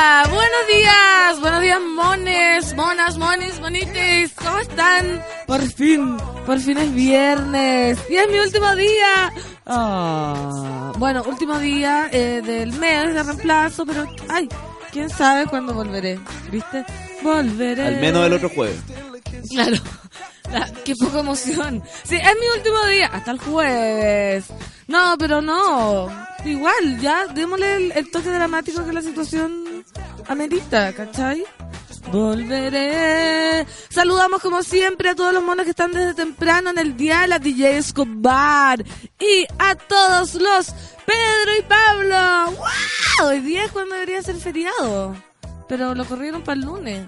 Hola, buenos días, buenos días mones, monas, monis, monites, ¿cómo están? Por fin, por fin es viernes y es mi último día. Ah, bueno, último día eh, del mes de reemplazo, pero ay, quién sabe cuándo volveré, ¿viste? Volveré. Al menos el otro jueves. Claro. Qué poca emoción. Sí, es mi último día. Hasta el jueves. No, pero no. Igual, ya, démosle el, el toque dramático que la situación amerita, ¿cachai? Volveré. Saludamos como siempre a todos los monos que están desde temprano en el día de la DJ Escobar. Y a todos los Pedro y Pablo. ¡Wow! Hoy día es cuando debería ser feriado. Pero lo corrieron para el lunes.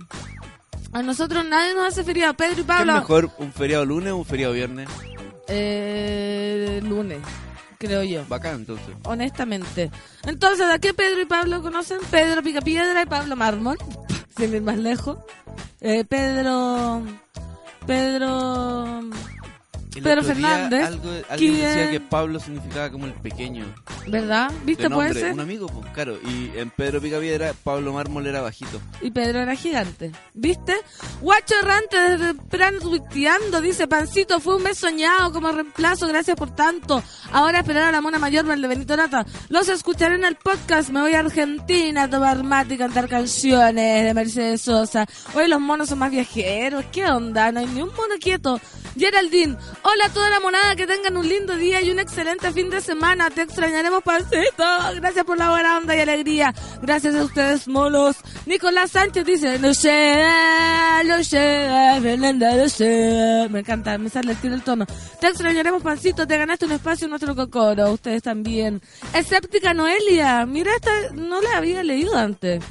A nosotros nadie nos hace feriado. Pedro y ¿Qué es Pablo. mejor, un feriado lunes o un feriado viernes? Eh, lunes, creo yo. Bacán, entonces. Honestamente. Entonces, ¿a qué Pedro y Pablo conocen? Pedro Picapiedra y Pablo Mármol. Sin ir más lejos. Eh, Pedro. Pedro. El Pedro otro día Fernández, algo- alguien decía ¿quién? que Pablo significaba como el pequeño. ¿Verdad? ¿Viste? de Puede ser. Un amigo, pues, claro. Y en Pedro Picapiedra, Pablo Mármol era bajito. Y Pedro era gigante. ¿Viste? Guacho errante desde temprano tuiteando. Dice, Pancito, fue un mes soñado como reemplazo. Gracias por tanto. Ahora esperar a la mona mayor de Benito Nata. Los escucharé en el podcast. Me voy a Argentina a tomar mate y cantar canciones de Mercedes Sosa. Hoy los monos son más viajeros. ¿Qué onda? No hay ni un mono quieto. Geraldine, hola a toda la monada, que tengan un lindo día y un excelente fin de semana. Te extrañaremos, Pancito. Gracias por la buena onda y alegría. Gracias a ustedes, monos. Nicolás Sánchez dice, no sé, no sé, Fernanda, no sé. Me encanta, me sale el el tono. Te extrañaremos, Pancito. Te ganaste un espacio en nuestro cocoro. Ustedes también. Escéptica Noelia. Mira, esta no la había leído antes.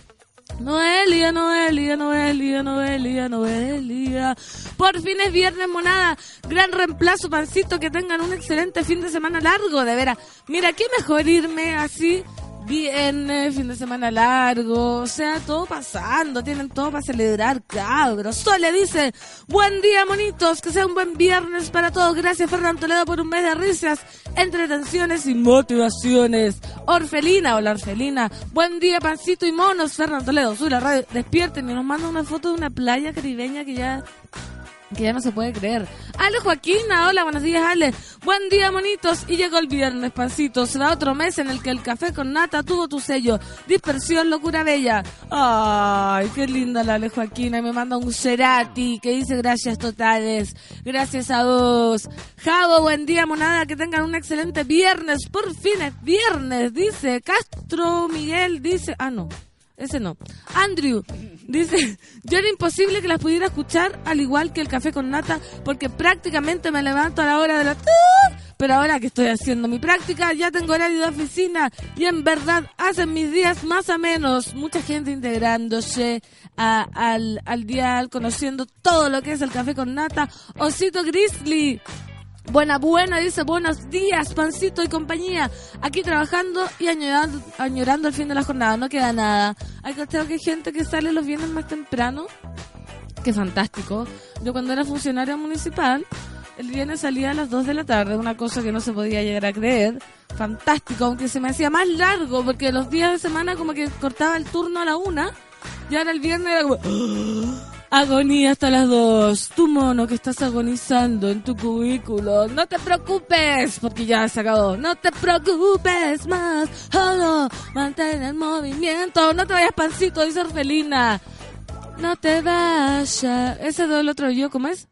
Noelia, Noelia, Noelia, Noelia, Noelia. Por fin es viernes, monada. Gran reemplazo, pancito. Que tengan un excelente fin de semana largo, de veras. Mira, qué mejor irme así. Viernes, fin de semana largo, o sea, todo pasando, tienen todo para celebrar, cabros. Sole dice, buen día, monitos, que sea un buen viernes para todos. Gracias, Fernando Toledo, por un mes de risas, entretenciones y motivaciones. Orfelina, hola Orfelina. Buen día, pancito y monos. Fernando Toledo, sube la radio, despierten y nos manda una foto de una playa caribeña que ya que ya no se puede creer. Ale Joaquina, hola, buenos días Ale. Buen día, monitos. Y llegó el viernes, pancito. Será otro mes en el que el café con nata tuvo tu sello. Dispersión, locura bella. Ay, qué linda la Ale Joaquina. Me manda un Cerati que dice gracias totales. Gracias a vos. Javo, buen día, monada. Que tengan un excelente viernes. Por fin es viernes, dice Castro Miguel. Dice, ah, no. Ese no. Andrew dice, yo era imposible que las pudiera escuchar al igual que el café con nata porque prácticamente me levanto a la hora de la... Pero ahora que estoy haciendo mi práctica ya tengo horario de oficina y en verdad hacen mis días más a menos. Mucha gente integrándose a- al, al dial, conociendo todo lo que es el café con nata. Osito Grizzly. Buena, buena, dice buenos días, pancito y compañía. Aquí trabajando y añorando, añorando el fin de la jornada. No queda nada. Hay que que gente que sale los viernes más temprano. Qué fantástico. Yo cuando era funcionaria municipal, el viernes salía a las 2 de la tarde, una cosa que no se podía llegar a creer. Fantástico, aunque se me hacía más largo, porque los días de semana como que cortaba el turno a la una. Y ahora el viernes era como... Agonía hasta las dos. Tu mono que estás agonizando en tu cubículo. No te preocupes, porque ya se acabó. No te preocupes más. Solo mantén el movimiento. No te vayas pancito, dice Orfelina. No te vayas. Ese del otro yo, ¿cómo es?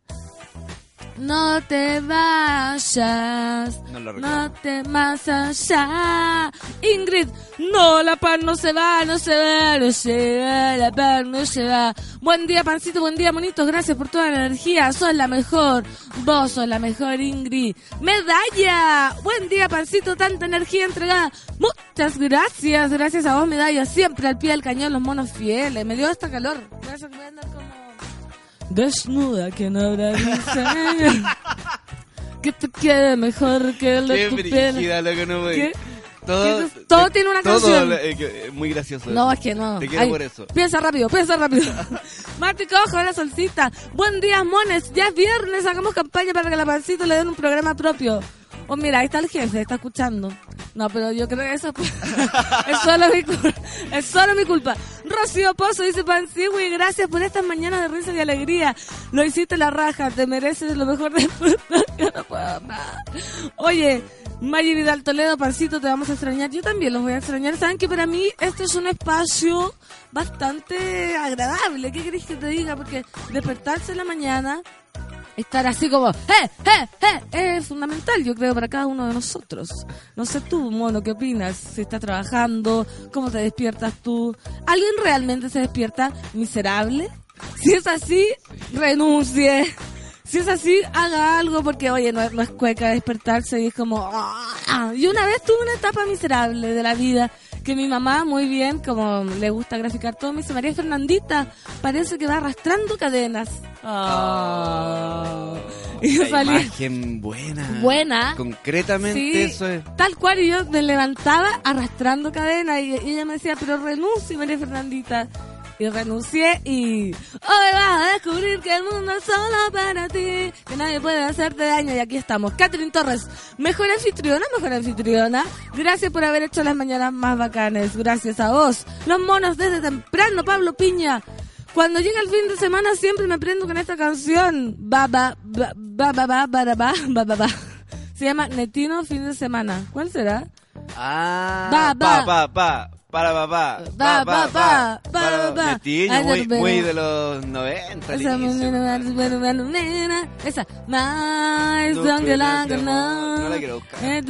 No te vayas. No lo No te más allá. Ingrid, no, la pan no se va, no se va, no se va, la pan no se va. Buen día, pancito, buen día, monitos. Gracias por toda la energía. Sos la mejor. Vos sos la mejor, Ingrid. Medalla. Buen día, pancito. Tanta energía entregada. Muchas gracias. Gracias a vos, medalla. Siempre al pie del cañón, los monos fieles. Me dio hasta calor. Voy a andar como desnuda que no habrá diseño. que te quede mejor que el de Qué tu. Todo. Todo tiene una todo, canción. eh, que- eh, muy gracioso. No, es que no. Te quiero Ay, por eso. Piensa rápido, piensa rápido. Marti Cojo, la solcita. Buen día, mones. Ya es viernes, hagamos campaña para que la pancito le den un programa propio. Oh, mira, ahí está el jefe, está escuchando. No, pero yo creo que eso es solo mi culpa. Es solo mi culpa. Rocío Pozo dice Pancigui, gracias por estas mañanas de risa y alegría. Lo hiciste la raja, te mereces lo mejor de Yo no puedo. Oye, Maggie Vidal Toledo, Pancito, te vamos a extrañar. Yo también los voy a extrañar. Saben que para mí este es un espacio bastante agradable. ¿Qué querés que te diga? Porque despertarse en la mañana, estar así como, ¡eh, eh, eh! Es fundamental, yo creo, para cada uno de nosotros. No sé tú, mono, ¿qué opinas? Si estás trabajando, ¿cómo te despiertas tú? ¿Alguien realmente se despierta miserable? Si es así, renuncie. Si es así, haga algo porque, oye, no, es- cueca despertarse y es como... ¡ah! Y una vez tuve una etapa miserable de la vida que mi mamá, muy bien, como le gusta graficar todo, me dice, María Fernandita, parece que va arrastrando cadenas. Y yo La salí... imagen buena. Buena. Concretamente Sí, eso es. Tal cual, y yo me levantaba arrastrando cadenas y, y ella me decía, pero renuncie, María Fernandita. Y renuncié y hoy vas a descubrir que el mundo es solo para ti, que nadie puede hacerte daño y aquí estamos. Catherine Torres, mejor anfitriona, mejor anfitriona. Gracias por haber hecho las mañanas más bacanes, gracias a vos. Los monos desde temprano, Pablo Piña. Cuando llega el fin de semana siempre me prendo con esta canción. Ba ba ba ba ba ba ba ba ba ba ba. Se llama Netino fin de semana. ¿Cuál será? Ah, Va, va. pa, pa, pa, para, pa, pa, va, va. Netiño, Ay, muy, muy de los 90, al Esa, más la no, la quiero buscar.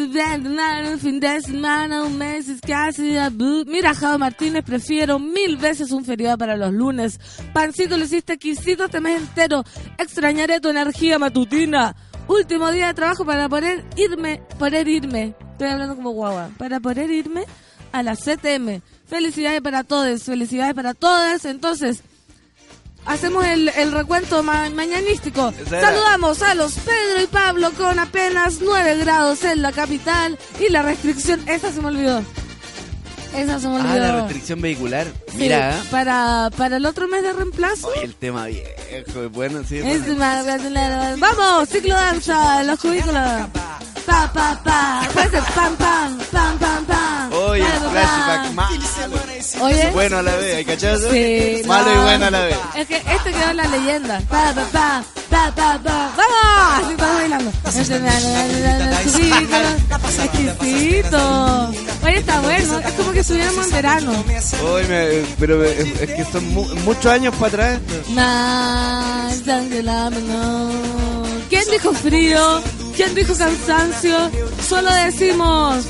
Un fin de semana, un mes es casi Mira, Jao Martínez, prefiero mil veces un feriado para los lunes. Pancito, lo hiciste exquisito este mes entero. Extrañaré tu energía matutina. Último día de trabajo para poder irme, poder irme. Estoy hablando como guagua. Para poder irme a la CTM. Felicidades para todos, felicidades para todas. Entonces, hacemos el, el recuento ma- mañanístico. Saludamos a los Pedro y Pablo con apenas 9 grados en la capital y la restricción, esa se me olvidó. Esa se me olvidó. Ah, la restricción vehicular. Sí, Mira, para, para el otro mes de reemplazo. Oye, el tema viejo, bueno, sí. Es bueno. más- Vamos, ciclo danza, los cubículos. Pa, pa, pa. Puede ser pam, pam, pam, pam, pam. Oye, el flashback malo. Oye. Bueno a la vez, ¿hay cachado? Sí, Malo no. y bueno a la vez. Es que este quedó en la leyenda. Pa, pa, pa, pa, pa, pa. ¡Vamos! Así estamos bailando. Exquisito. Oye, está bueno. Es como que estuviéramos en verano. Me- pero me- es es que son mu- muchos años para atrás. de. ¿Quién dijo frío? ¿Quién dijo cansancio? Solo decimos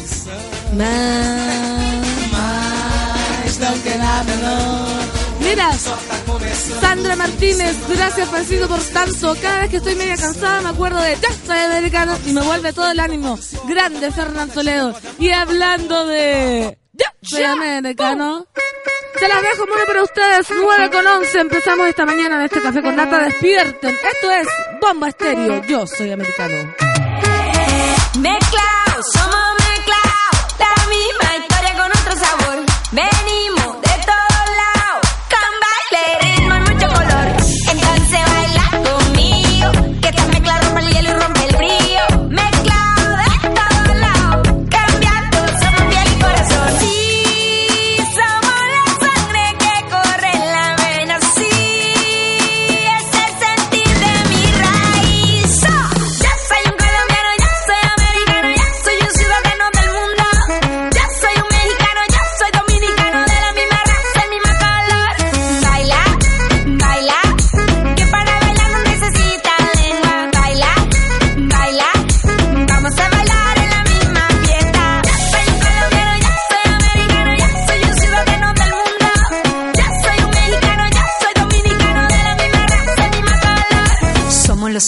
que. Mira, Sandra Martínez, gracias Pancito por tanto. Cada vez que estoy media cansada me acuerdo de Ya soy americano y me vuelve todo el ánimo. Grande Fernando Toledo. Y hablando de Ya soy americano. Se las dejo muy para ustedes, 9 con 11. Empezamos esta mañana en este café con nata. Despierten. Esto es Bomba Estéreo. Yo soy americano. Mezclao, somos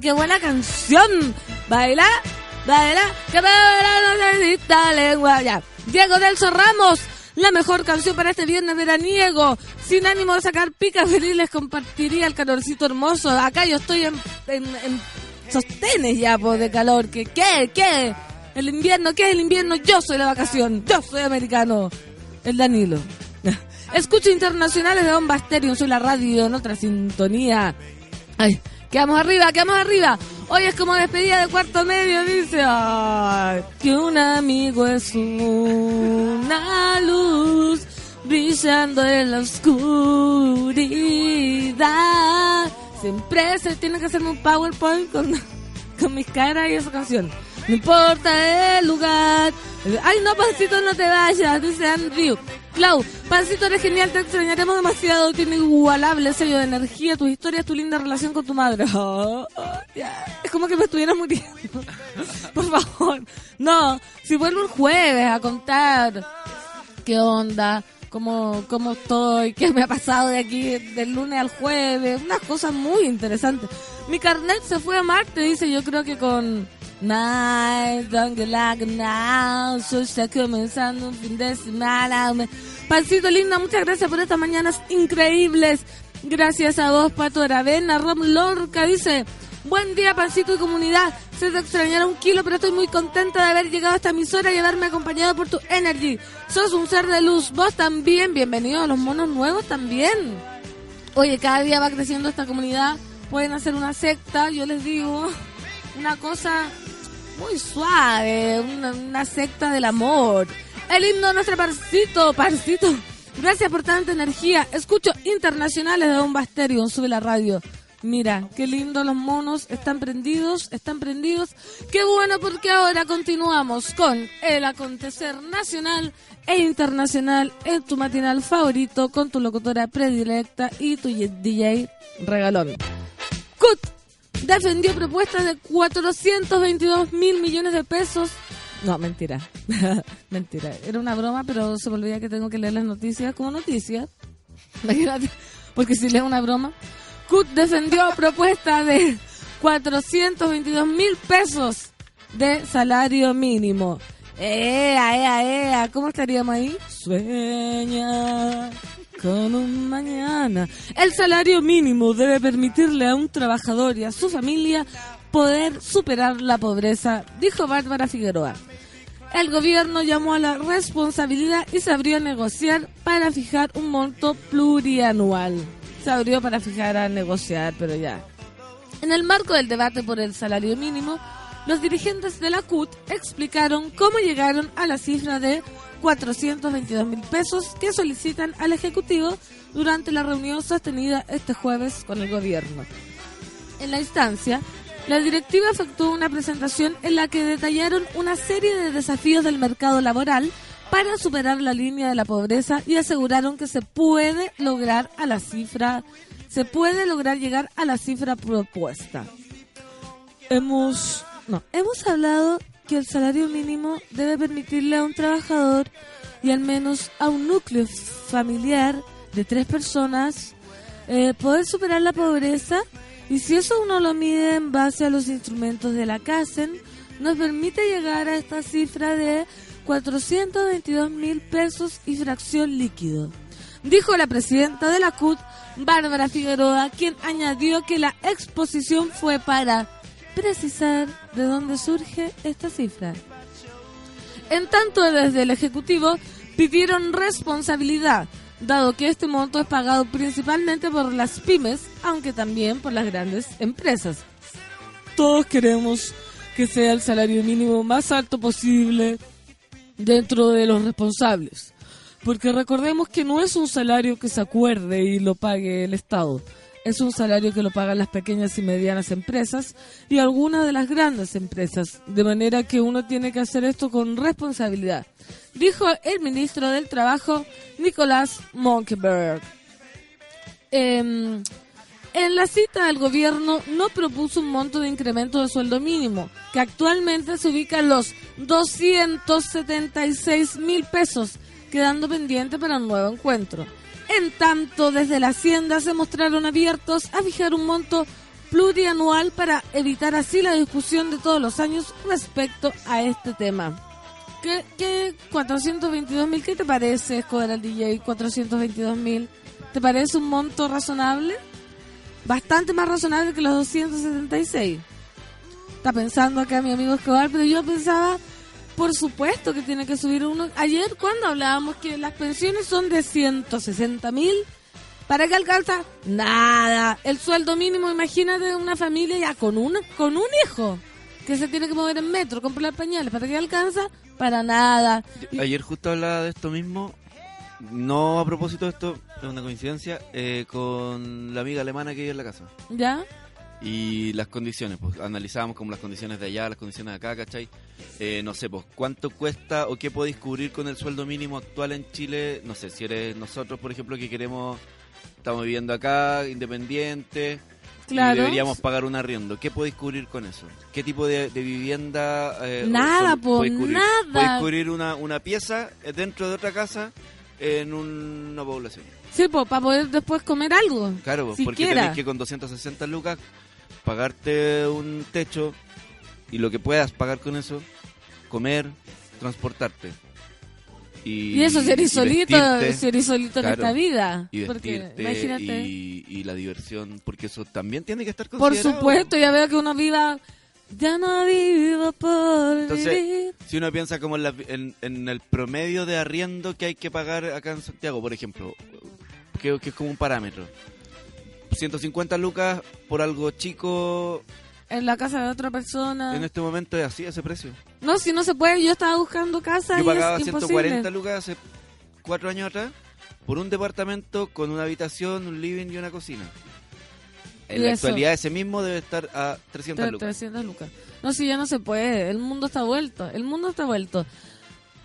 Qué buena canción. Baila, baila, que para bailar no necesita lengua. Ya. Diego Delso Ramos. La mejor canción para este viernes veraniego. Sin ánimo de sacar pica, feliz les compartiría el calorcito hermoso. Acá yo estoy en, en, en sostenes ya, pues, de calor. ¿Qué? ¿Qué? ¿Qué? El invierno, ¿qué es el invierno? Yo soy la vacación. Yo soy americano. El Danilo. Escucho internacionales de Bomba Stereo. Soy la radio en otra sintonía. Ay, quedamos arriba, quedamos arriba. Hoy es como despedida de cuarto medio, dice. Que un amigo es una luz brillando en la oscuridad. Siempre se tiene que hacerme un PowerPoint con, con mis caras y esa canción. No importa el lugar. Ay, no, Pancito, no te vayas, dice Andrew. Clau, Pancito, eres genial, te extrañaremos demasiado. Tiene inigualable sello de energía, tus historias, tu linda relación con tu madre. Oh, oh. Es como que me estuviera muriendo. Por favor. No, si vuelvo el jueves a contar qué onda, cómo, cómo estoy, qué me ha pasado de aquí del lunes al jueves, unas cosas muy interesantes. Mi carnet se fue a Marte, dice, yo creo que con Get like now, so está comenzando un fin de semana. Pancito linda, muchas gracias por estas mañanas increíbles. Gracias a vos, Pato Aravena. Rom Lorca dice, buen día, Pancito y comunidad. Se te extrañará un kilo, pero estoy muy contenta de haber llegado a esta emisora y haberme acompañado por tu energy. Sos un ser de luz. Vos también, bienvenido a los monos nuevos también. Oye, cada día va creciendo esta comunidad. Pueden hacer una secta, yo les digo, una cosa muy suave, una, secta del amor. El himno nuestro parcito, parcito. Gracias por tanta energía. Escucho internacionales de Bomba Estéreo, sube la radio. Mira, qué lindo los monos, están prendidos, están prendidos. Qué bueno porque ahora continuamos con el acontecer nacional e internacional en tu matinal favorito con tu locutora predilecta y tu DJ regalón. CUT defendió propuestas de 422 mil millones de pesos. No, mentira. mentira. Era una broma, pero se me olvida que tengo que leer las noticias como noticias. Imagínate. Porque si leo una broma. CUT defendió propuesta de 422 mil pesos de salario mínimo. ¡Ea, ea, ea! ¿Cómo estaríamos ahí? Sueña con un mañana. El salario mínimo debe permitirle a un trabajador y a su familia poder superar la pobreza, dijo Bárbara Figueroa. el gobierno llamó a la responsabilidad y se abrió a negociar para fijar un monto plurianual. Se abrió para fijar a negociar, pero ya. En el marco del debate por el salario mínimo, los dirigentes de la CUT explicaron cómo llegaron a la cifra de 422 mil pesos que solicitan al Ejecutivo durante la reunión sostenida este jueves con el gobierno. En la instancia, la directiva efectuó una presentación en la que detallaron una serie de desafíos del mercado laboral para superar la línea de la pobreza y aseguraron que se puede lograr a la cifra, se puede lograr llegar a la cifra propuesta. Hemos, no, hemos hablado que el salario mínimo debe permitirle a un trabajador y al menos a un núcleo familiar de tres personas eh, poder superar la pobreza y si eso uno lo mide en base a los instrumentos de la CASEN, nos permite llegar a esta cifra de 422 mil pesos y fracción líquido. Dijo la presidenta de la CUT, Bárbara Figueroa, quien añadió que la exposición fue para precisar de dónde surge esta cifra. En tanto, desde el Ejecutivo pidieron responsabilidad, dado que este monto es pagado principalmente por las pymes, aunque también por las grandes empresas. Todos queremos que sea el salario mínimo más alto posible dentro de los responsables. Porque recordemos que no es un salario que se acuerde y lo pague el Estado. Es un salario que lo pagan las pequeñas y medianas empresas y algunas de las grandes empresas. De manera que uno tiene que hacer esto con responsabilidad. Dijo el ministro del Trabajo, Nicolás Monkeberg. Em, en la cita del gobierno no propuso un monto de incremento de sueldo mínimo, que actualmente se ubica en los 276 mil pesos, quedando pendiente para un nuevo encuentro. En tanto, desde la Hacienda se mostraron abiertos a fijar un monto plurianual para evitar así la discusión de todos los años respecto a este tema. ¿Qué, qué 422 mil? ¿Qué te parece, Escobar al DJ? 422 mil. ¿Te parece un monto razonable? Bastante más razonable que los 276. Está pensando acá mi amigo Escobar, pero yo pensaba, por supuesto que tiene que subir uno. Ayer cuando hablábamos que las pensiones son de 160 mil, ¿para qué alcanza? Nada. El sueldo mínimo, imagínate una familia ya con un, con un hijo que se tiene que mover en metro, comprar pañales, ¿para qué alcanza? Para nada. Ayer justo hablaba de esto mismo, no a propósito de esto, es una coincidencia, eh, con la amiga alemana que vive en la casa. ¿Ya? Y las condiciones, pues analizábamos como las condiciones de allá, las condiciones de acá, ¿cachai? Eh, no sé, pues cuánto cuesta o qué podéis cubrir con el sueldo mínimo actual en Chile. No sé, si eres nosotros, por ejemplo, que queremos, estamos viviendo acá, independiente, Claro. y deberíamos pagar un arriendo. ¿Qué podéis cubrir con eso? ¿Qué tipo de, de vivienda? eh, Nada, son- po, podéis cubrir? nada. Podéis cubrir una, una pieza eh, dentro de otra casa en una población. Sí, pues, para poder después comer algo. Claro, porque tenés que con 260 lucas pagarte un techo y lo que puedas pagar con eso, comer, transportarte. Y, Y eso y solito, eres solito en claro, esta vida. Y Porque, vestirte imagínate. y, y la diversión, porque eso también tiene que estar Por considerado. supuesto, ya veo que uno viva. Ya no vivo por Entonces, vivir. si uno piensa como en, la- en- en el promedio de arriendo que hay que pagar acá en Santiago, por ejemplo, que, que es como un parámetro. 150 lucas por algo chico En la casa de otra persona. en este momento es así ese precio. No, si no se puede, yo estaba buscando casa Yo y pagaba es 140 imposible. lucas hace cuatro años atrás por un departamento con una habitación, un living y una cocina. En Y la eso. actualidad ese mismo debe estar a 300 Tre- lucas. 300 lucas. No, si ya no se puede. El mundo está vuelto. El mundo está vuelto.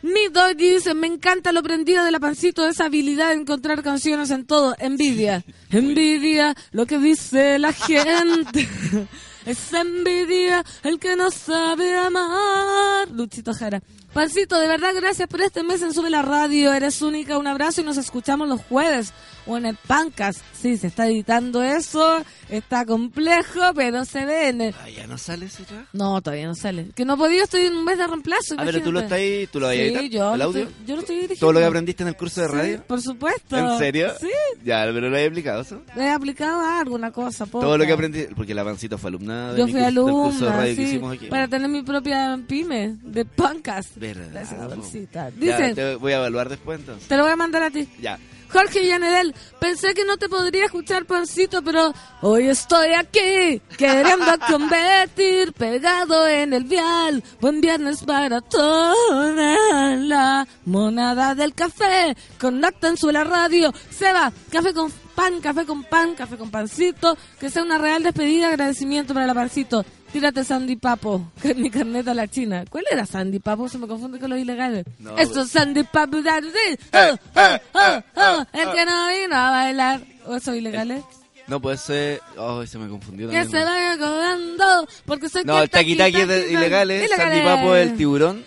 Mi dog dice, me encanta lo prendido de la pancito, esa habilidad de encontrar canciones en todo. Envidia. Envidia lo que dice la gente. es envidia el que no sabe amar. Luchito Jara. Pancito, de verdad, gracias por este mes en Sube la Radio. Eres única. Un abrazo y nos escuchamos los jueves o en el Pancas. Sí, se está editando eso. Está complejo, pero se ve. Ah, ya no sale ese trabajo. No, todavía no sale. Que no podido, estoy en un mes de reemplazo. A ver, tú lo estás ahí, tú lo vas a Sí, editar, yo, el audio. estoy- yo lo estoy dirigiendo. Todo lo que aprendiste en el curso de Sí, radio. por supuesto. ¿En serio? Sí, Ya, pero lo he aplicado eso. he aplicado a alguna cosa. Todo lo que poca. aprendí, porque la pancita fue alumna de Yo mi fui curso- del alumna, curso de radio que sí, hicimos aquí. para tener mi propia pyme. de Pancas. Verdad, po. bolsita. Ya, Dice, te voy a evaluar después entonces. te lo voy a mandar a ti. Ya. Jorge Villanedel, pensé que no te podría escuchar, pancito, pero hoy estoy aquí, queriendo convertir, pegado en el vial. Buen viernes para toda la monada del café. Conectan su la radio. Seba, café con pan, café con pan, café con pancito. Que sea una real despedida, agradecimiento para la pancito. Tírate Sandy Papo, que es mi carneta a la china. ¿Cuál era Sandy Papo? Se me confunde con los ilegales. No, Esto es Sandy Papo. da- da- oh, oh, oh, oh, el que no vino a bailar. ¿O eso ilegales? No puede ser. Oh, se me confundió Que también. se vaya cobrando, porque soy No, el taqui taqui es de ilegales. Sandy Papo es el tiburón.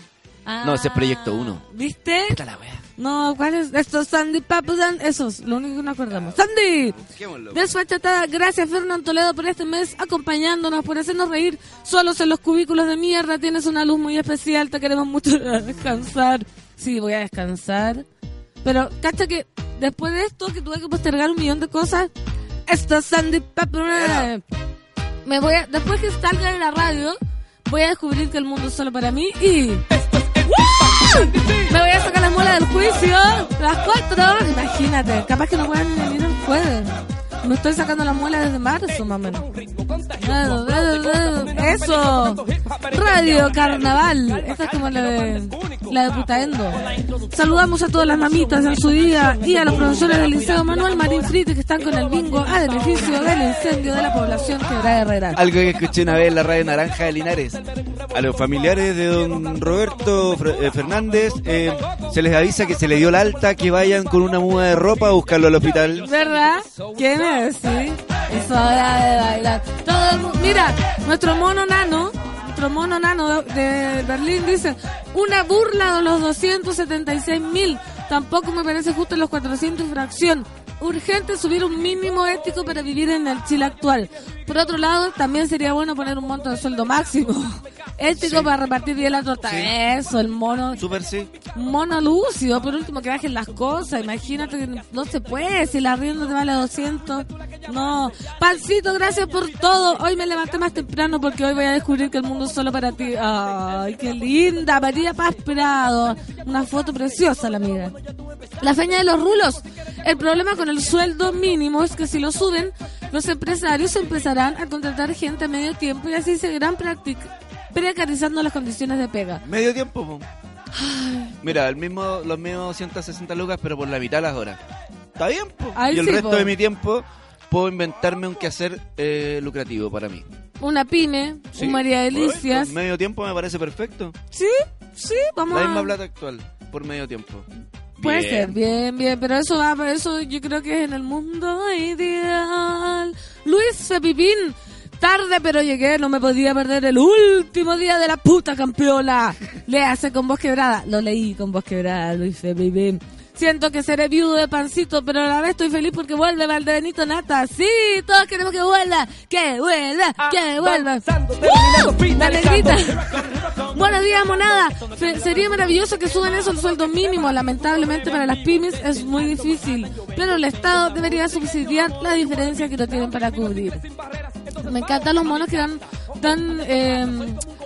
No, ese es Proyecto Uno. ¿Viste? Puta la wea. No, ¿cuál es? Esto es Sandy Papo. Dan- Esos, lo único que no acordamos. ¡Sandy! Busquémoslo. Desfachatada, gracias Fernando Toledo por este mes acompañándonos, por hacernos reír solos en los cubículos de mierda. Tienes una luz muy especial, te queremos mucho descansar. Sí, voy a descansar. Pero, cacha que después de esto, que tuve que postergar un millón de cosas, esto es Sandy Papo. Me voy a, después que salga de la radio, voy a descubrir que el mundo es solo para mí y... ¡Woo! Me voy a sacar las muelas del juicio, las cuatro. Imagínate, capaz que no puedan ni venir el jueves. Me estoy sacando las muelas desde marzo, menos. Eso. Radio Carnaval. Esta es como la de, la de Putaendo. Saludamos a todas las mamitas en su día y a los profesores del Liceo Manuel Marín Frite que están con el bingo a beneficio del incendio de la población Quebrada Herrera. Algo que escuché una vez en la radio Naranja de Linares. A los familiares de don Roberto eh, Fernández eh, se les avisa que se le dio la alta, que vayan con una muda de ropa a buscarlo al hospital. ¿Verdad? ¿Quién Sí. Es hora de bailar. Todo el mu- Mira, nuestro mono nano, nuestro mono nano de, Berlín dice, una burla de los 276 mil. Tampoco me parece justo los 400 y fracción. Urgente subir un mínimo ético para vivir en el Chile actual. Por otro lado, también sería bueno poner un monto de sueldo máximo. Ético para repartir bien la torta. Eso, el mono Super sí. mono lúcido, por último que bajen las cosas, imagínate que no se puede, si la rienda te vale 200, no. Pancito, gracias por todo, hoy me levanté más temprano porque hoy voy a descubrir que el mundo es solo para ti. Ay, qué linda, María Paz Prado, una foto preciosa la amiga. La feña de los rulos, el problema con el sueldo mínimo es que si lo suben, los empresarios empezarán a contratar gente a medio tiempo y así seguirán precarizando las condiciones de pega. Medio tiempo, po. Mira, el mismo, los mismos 160 lucas, pero por la mitad las horas. Está bien, po. Ay, y el sí, resto po. de mi tiempo puedo inventarme un quehacer eh, lucrativo para mí. Una pyme, Sí. un María Delicias. Medio tiempo me parece perfecto. Sí, sí, vamos La a... misma plata actual, por medio tiempo. Puede Bien. ser, bien, bien, pero eso va, pero eso yo creo que es en el mundo ideal. Luis Fepipín, tarde pero llegué, no me podía perder el último día de la puta campeona. Le hace con voz quebrada, lo leí con voz quebrada, Luis Fepipín. Siento que seré viudo de pancito, pero a la vez estoy feliz porque vuelve Valdebenito Nata. Sí, todos queremos que vuelva, que vuelva, que vuelva. ¡Uh! La negrita. Buenos días, monada. Fe- sería maravilloso que suban eso el sueldo mínimo. Lamentablemente para las pymes es muy difícil, pero el Estado debería subsidiar la diferencia que no tienen para cubrir. Me encantan los monos que dan, dan eh,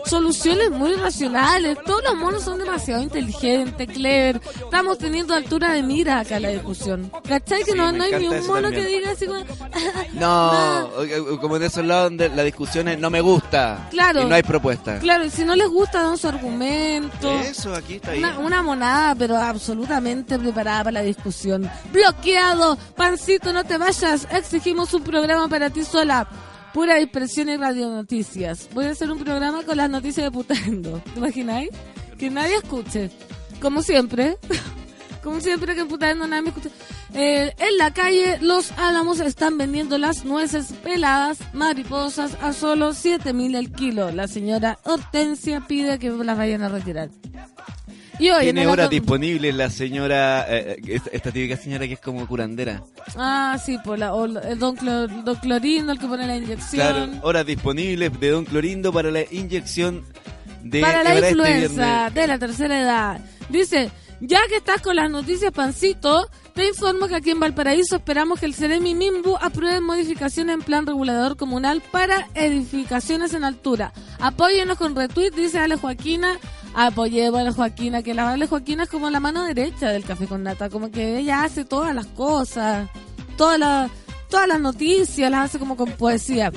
soluciones muy racionales. Todos los monos son demasiado inteligentes, clever. Estamos teniendo altura de mira acá la discusión. ¿Cachai? Que Sí, no, no hay ni un mono que diga así como... No, o- o- como en esos lados donde la discusión es no me gusta. Claro. Y no hay propuesta. Claro, y si no les gusta, dan su argumento. Eso, aquí está bien. Una, una monada, pero absolutamente preparada para la discusión. Bloqueado, pancito, no te vayas. Exigimos un programa para ti sola. Pura dispersión y radio noticias. Voy a hacer un programa con las noticias de Putendo. ¿Te imagináis? Que nadie escuche. Como siempre. Como siempre que en Putendo nadie me escucha. Eh, en la calle, los álamos están vendiendo las nueces peladas, mariposas, a solo 7 mil el kilo. La señora Hortensia pide que las vayan a retirar. Y hoy en Tiene horas disponibles la señora, eh, eh, esta, esta típica señora que es como curandera. Ah, sí, por la, o el don, Clor- don Clorindo, el que pone la inyección. Claro, horas disponibles de Don Clorindo para la inyección de para la este influenza de la tercera edad. Dice, ya que estás con las noticias, Pancito, te informo que aquí en Valparaíso esperamos que el Ceremi Mimbu apruebe modificaciones en plan regulador comunal para edificaciones en altura. Apóyenos con retweet, dice Ale Joaquina. apoyemos a la Joaquina, que la la Joaquina es como la mano derecha del café con nata, como que ella hace todas las cosas, todas las, todas las noticias, las hace como con poesía.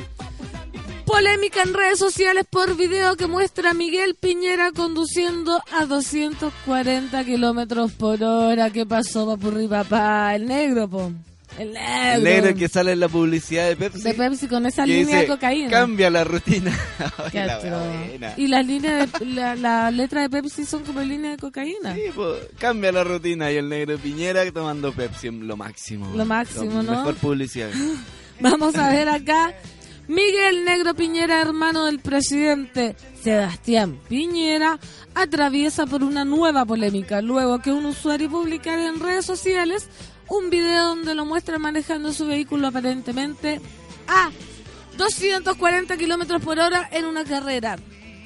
Polémica en redes sociales por video que muestra a Miguel Piñera conduciendo a 240 kilómetros por hora. ¿Qué pasó, papurri papá? El negro, po. El negro. El negro que sale en la publicidad de Pepsi. De Pepsi con esa línea de cocaína. Cambia la rutina. Ay, la. Y las líneas de, la, la letra de Pepsi son como línea de cocaína. Sí, po, cambia la rutina y el negro Piñera tomando Pepsi lo máximo. Lo máximo, ¿no? Mejor publicidad. Vamos a ver acá. Miguel Negro Piñera, hermano del presidente Sebastián Piñera, atraviesa por una nueva polémica luego que un usuario publicara en redes sociales un video donde lo muestra manejando su vehículo aparentemente a 240 kilómetros por hora en una carrera,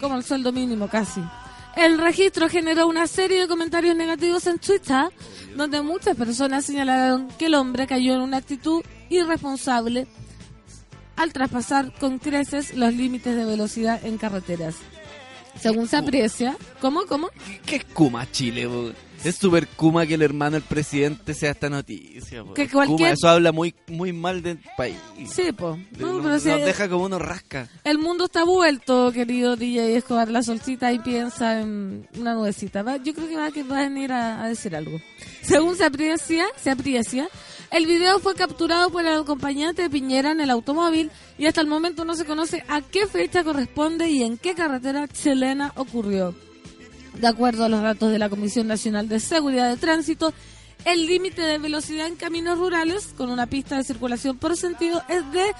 como el sueldo mínimo casi. El registro generó una serie de comentarios negativos en Twitter, donde muchas personas señalaron que el hombre cayó en una actitud irresponsable al traspasar con creces los límites de velocidad en carreteras. Según se aprecia, ¿cómo? ¿Cómo? ¿Qué es Kuma Chile, po? Es súper Kuma que el hermano del presidente sea esta noticia. po. Que Es Kuma, cualquier- eso habla muy muy mal del país. Sí, po. No, nos, pero nos sí, deja como uno rasca. el mundo está vuelto, querido DJ Escobar. La solcita y piensa en una nubecita. Va- Yo creo que va a, que va a venir a, a decir algo. Según se aprecia, se aprecia, el video fue capturado por el acompañante de Piñera en el automóvil y hasta el momento no se conoce a qué fecha corresponde y en qué carretera chilena ocurrió. De acuerdo a los datos de la Comisión Nacional de Seguridad de Tránsito, el límite de velocidad en caminos rurales con una pista de circulación por sentido es de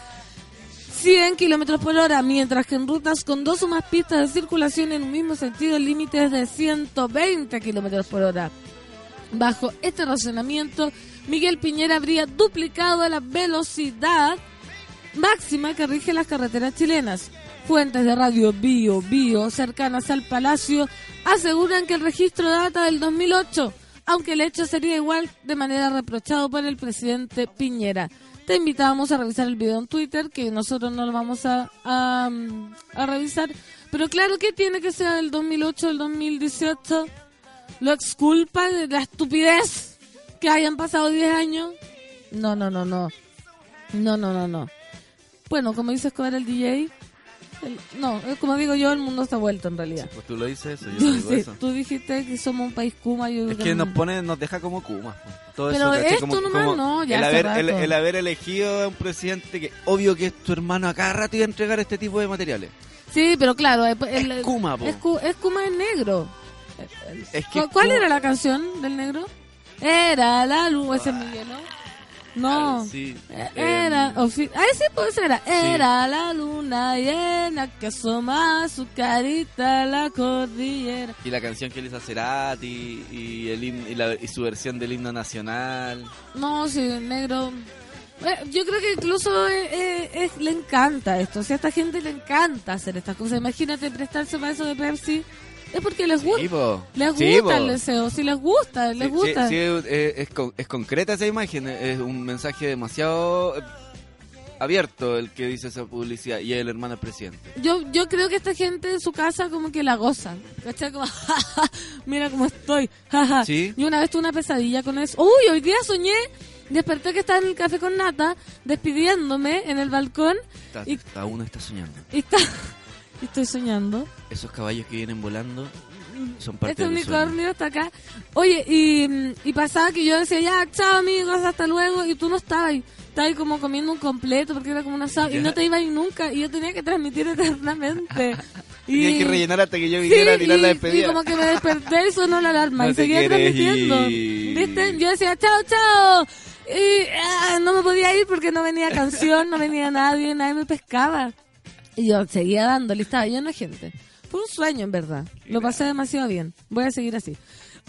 100 kilómetros por hora, mientras que en rutas con dos o más pistas de circulación en un mismo sentido el límite es de 120 kilómetros por hora. Bajo este razonamiento, Miguel Piñera habría duplicado la velocidad máxima que rige las carreteras chilenas. Fuentes de radio Bio Bio cercanas al Palacio aseguran que el registro data del 2008, aunque el hecho sería igual de manera reprochado por el presidente Piñera. Te invitamos a revisar el video en Twitter, que nosotros no lo vamos a, a, revisar. Pero claro, ¿qué tiene que ser del 2008 o del 2018? ¿Lo exculpa de la estupidez que hayan pasado 10 años? No, no, no, no. No, no, no, no. Bueno, como dices Escobar el DJ, el- no, es como digo yo, el mundo está vuelto en realidad. Pues tú lo dices eso, yo Yo digo sé, eso. tú dijiste que somos un país kuma. Yo Es que no. nos pone, nos deja como Kuma. Todo Pero esto como, nomás como no, ya el, haber, el, el haber elegido a un presidente que obvio que es tu hermano a cada rato iba a entregar este tipo de materiales. Sí, pero claro, el- el- Es Kuma, po. es, es Kuma en negro. Es que ¿Cu- ¿Cuál Kuma- era la canción del negro? Era la luz, ese es Miguel, ¿no? No. Sí. Eh, Era, ay sí, pues era. Era la luna llena que asoma su carita a la cordillera. Y la canción que él hizo a Cerati y, el himn- y, la- y su versión del himno nacional. No, sí, el negro. Eh, Yo creo que incluso eh, eh, es- le encanta esto. O sea, a esta gente le encanta hacer estas cosas. Imagínate prestarse para eso de Pepsi. Es porque les. Sí, po. Les Sí, gusta po. el deseo. Si les gusta, les Sí, gusta. es, con- es concreta esa imagen, es un mensaje demasiado eh, abierto el que dice esa publicidad y el hermano presidente. Yo, yo creo que esta gente en su casa como que la goza. ¿Cachai? Como, mira cómo estoy. Sí. Y una vez tuve una pesadilla con eso. Uy, hoy día soñé. Desperté que estaba en el café con nata, despidiéndome en el balcón. Está, Y- está uno está soñando. Y, está, estoy soñando. Esos caballos que vienen volando son parte Este unicornio está acá. Oye, y, y pasaba que yo decía, ya, chao amigos, hasta luego. Y tú no estabas ahí. Estabas ahí como comiendo un completo porque era como una asado. Y no te ibas ahí nunca. Y yo tenía que transmitir eternamente. y, Tenía que rellenar hasta que yo Sí, viniera a tirar y, la y despedida. como que me desperté y sonó la alarma. No y seguía transmitiendo. ir. ¿Viste? Yo decía, chao, chao. Y ah, no me podía ir porque no venía canción, no venía nadie, nadie me pescaba. Y yo seguía dándole, estaba lleno de gente. Fue un sueño, en verdad. Lo pasé demasiado bien. Voy a seguir así.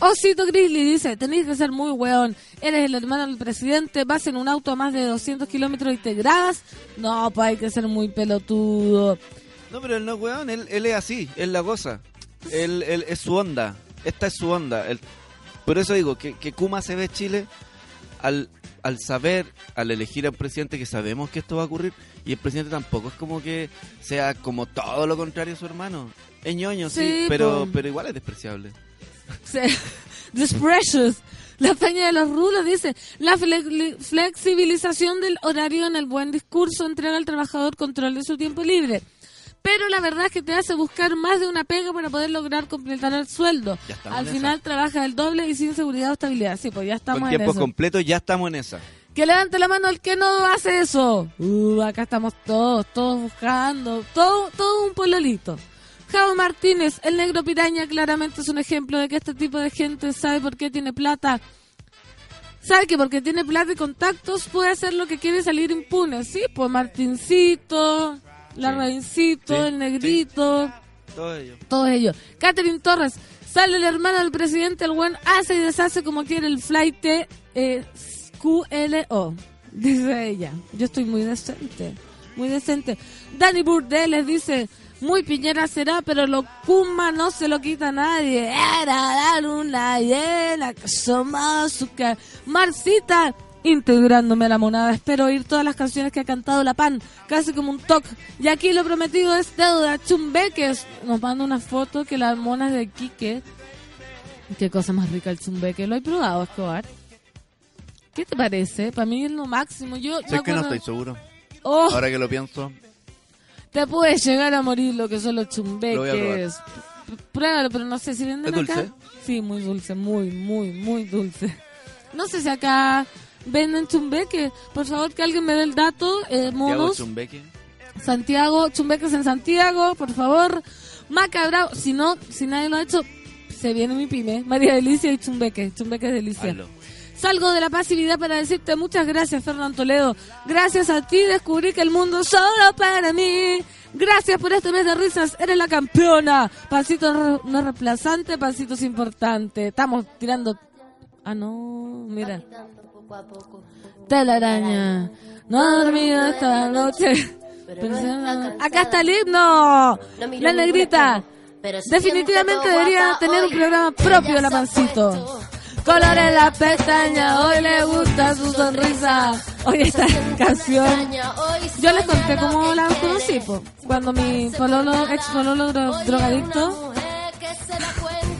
Osito Grizzly dice, tenéis que ser muy weón. Eres el hermano del presidente, vas en un auto a más de 200 kilómetros y te grabas. No, pues hay que ser muy pelotudo. No, pero él no, weón, él, él es así, él la goza. Él, él es su onda, esta es su onda. Él- por eso digo que, que Kuma se ve Chile al al saber, al elegir a un presidente que sabemos que esto va a ocurrir, y el presidente tampoco es como que sea como todo lo contrario a su hermano. Es ñoño, sí, Sí, pero, pero igual es despreciable. Precious. La peña de los rulos dice, la fle- flexibilización del horario en el buen discurso entrega al trabajador control de su tiempo libre. Pero la verdad es que te hace buscar más de una pega para poder lograr completar el sueldo. Al final trabaja el doble y sin seguridad o estabilidad. Sí, pues ya estamos Con en tiempo eso. completo ya estamos en esa. Que levante la mano el que no hace eso. Uh, acá estamos todos, todos buscando. Todo, todo un pololito. Javo Martínez, el negro piraña, claramente es un ejemplo de que este tipo de gente sabe por qué tiene plata. Sabe que porque tiene plata y contactos puede hacer lo que quiere salir impune. Sí, pues Martincito, la Sí. Raincito, Sí, el negrito Todo ello. todos ellos. Catherine Torres, sale el hermano del presidente, el buen hace y deshace como quiere el flight eh, QLO, dice ella. Yo estoy muy decente, muy decente. Dani Burdeles dice, muy piñera será, pero lo Kuma no se lo quita a nadie. Era la luna llena, que somos su que... Marcita, integrándome a la monada. Espero oír todas las canciones que ha cantado La Pan, casi como un toque. Y aquí lo prometido es deuda. Chumbeques nos manda una foto que las monas de Quique. Qué cosa más rica el chumbeque. ¿Lo he probado, Escobar? ¿Qué te parece? Para mí es lo máximo. Yo Sé que no estoy seguro. Oh, Ahora que lo pienso, te puede llegar a morir lo que son los Lo chumbeques. P- Pruébalo, pero no sé si venden ¿Es acá. dulce? Sí, muy dulce, muy, muy, muy dulce. No sé si acá venden chumbeques. Por favor, que alguien me dé el dato. Eh, monos. Chumbeque. Santiago, chumbeques en Santiago, por favor. Macabrao, si no, si nadie lo ha hecho, se viene mi pyme. María Delicia y Chumbeque, Chumbeque Delicia. Hazlo. Salgo de la pasividad para decirte muchas gracias, Fernando Toledo. Gracias a ti descubrí que el mundo es solo para mí. Gracias por este mes de risas, eres la campeona. Pasito no reemplazante, pasitos importante. Estamos tirando... Ah, no, mira. Telaraña. No he dormido esta noche. Pensando- Acá está el himno. La negrita. Definitivamente debería tener un programa propio la pancito. Color en la pestaña, hoy le gusta su sonrisa. Hoy esta canción. Yo les conté cómo la conocí, po. cuando mi pololo, ex pololo dro- drogadicto.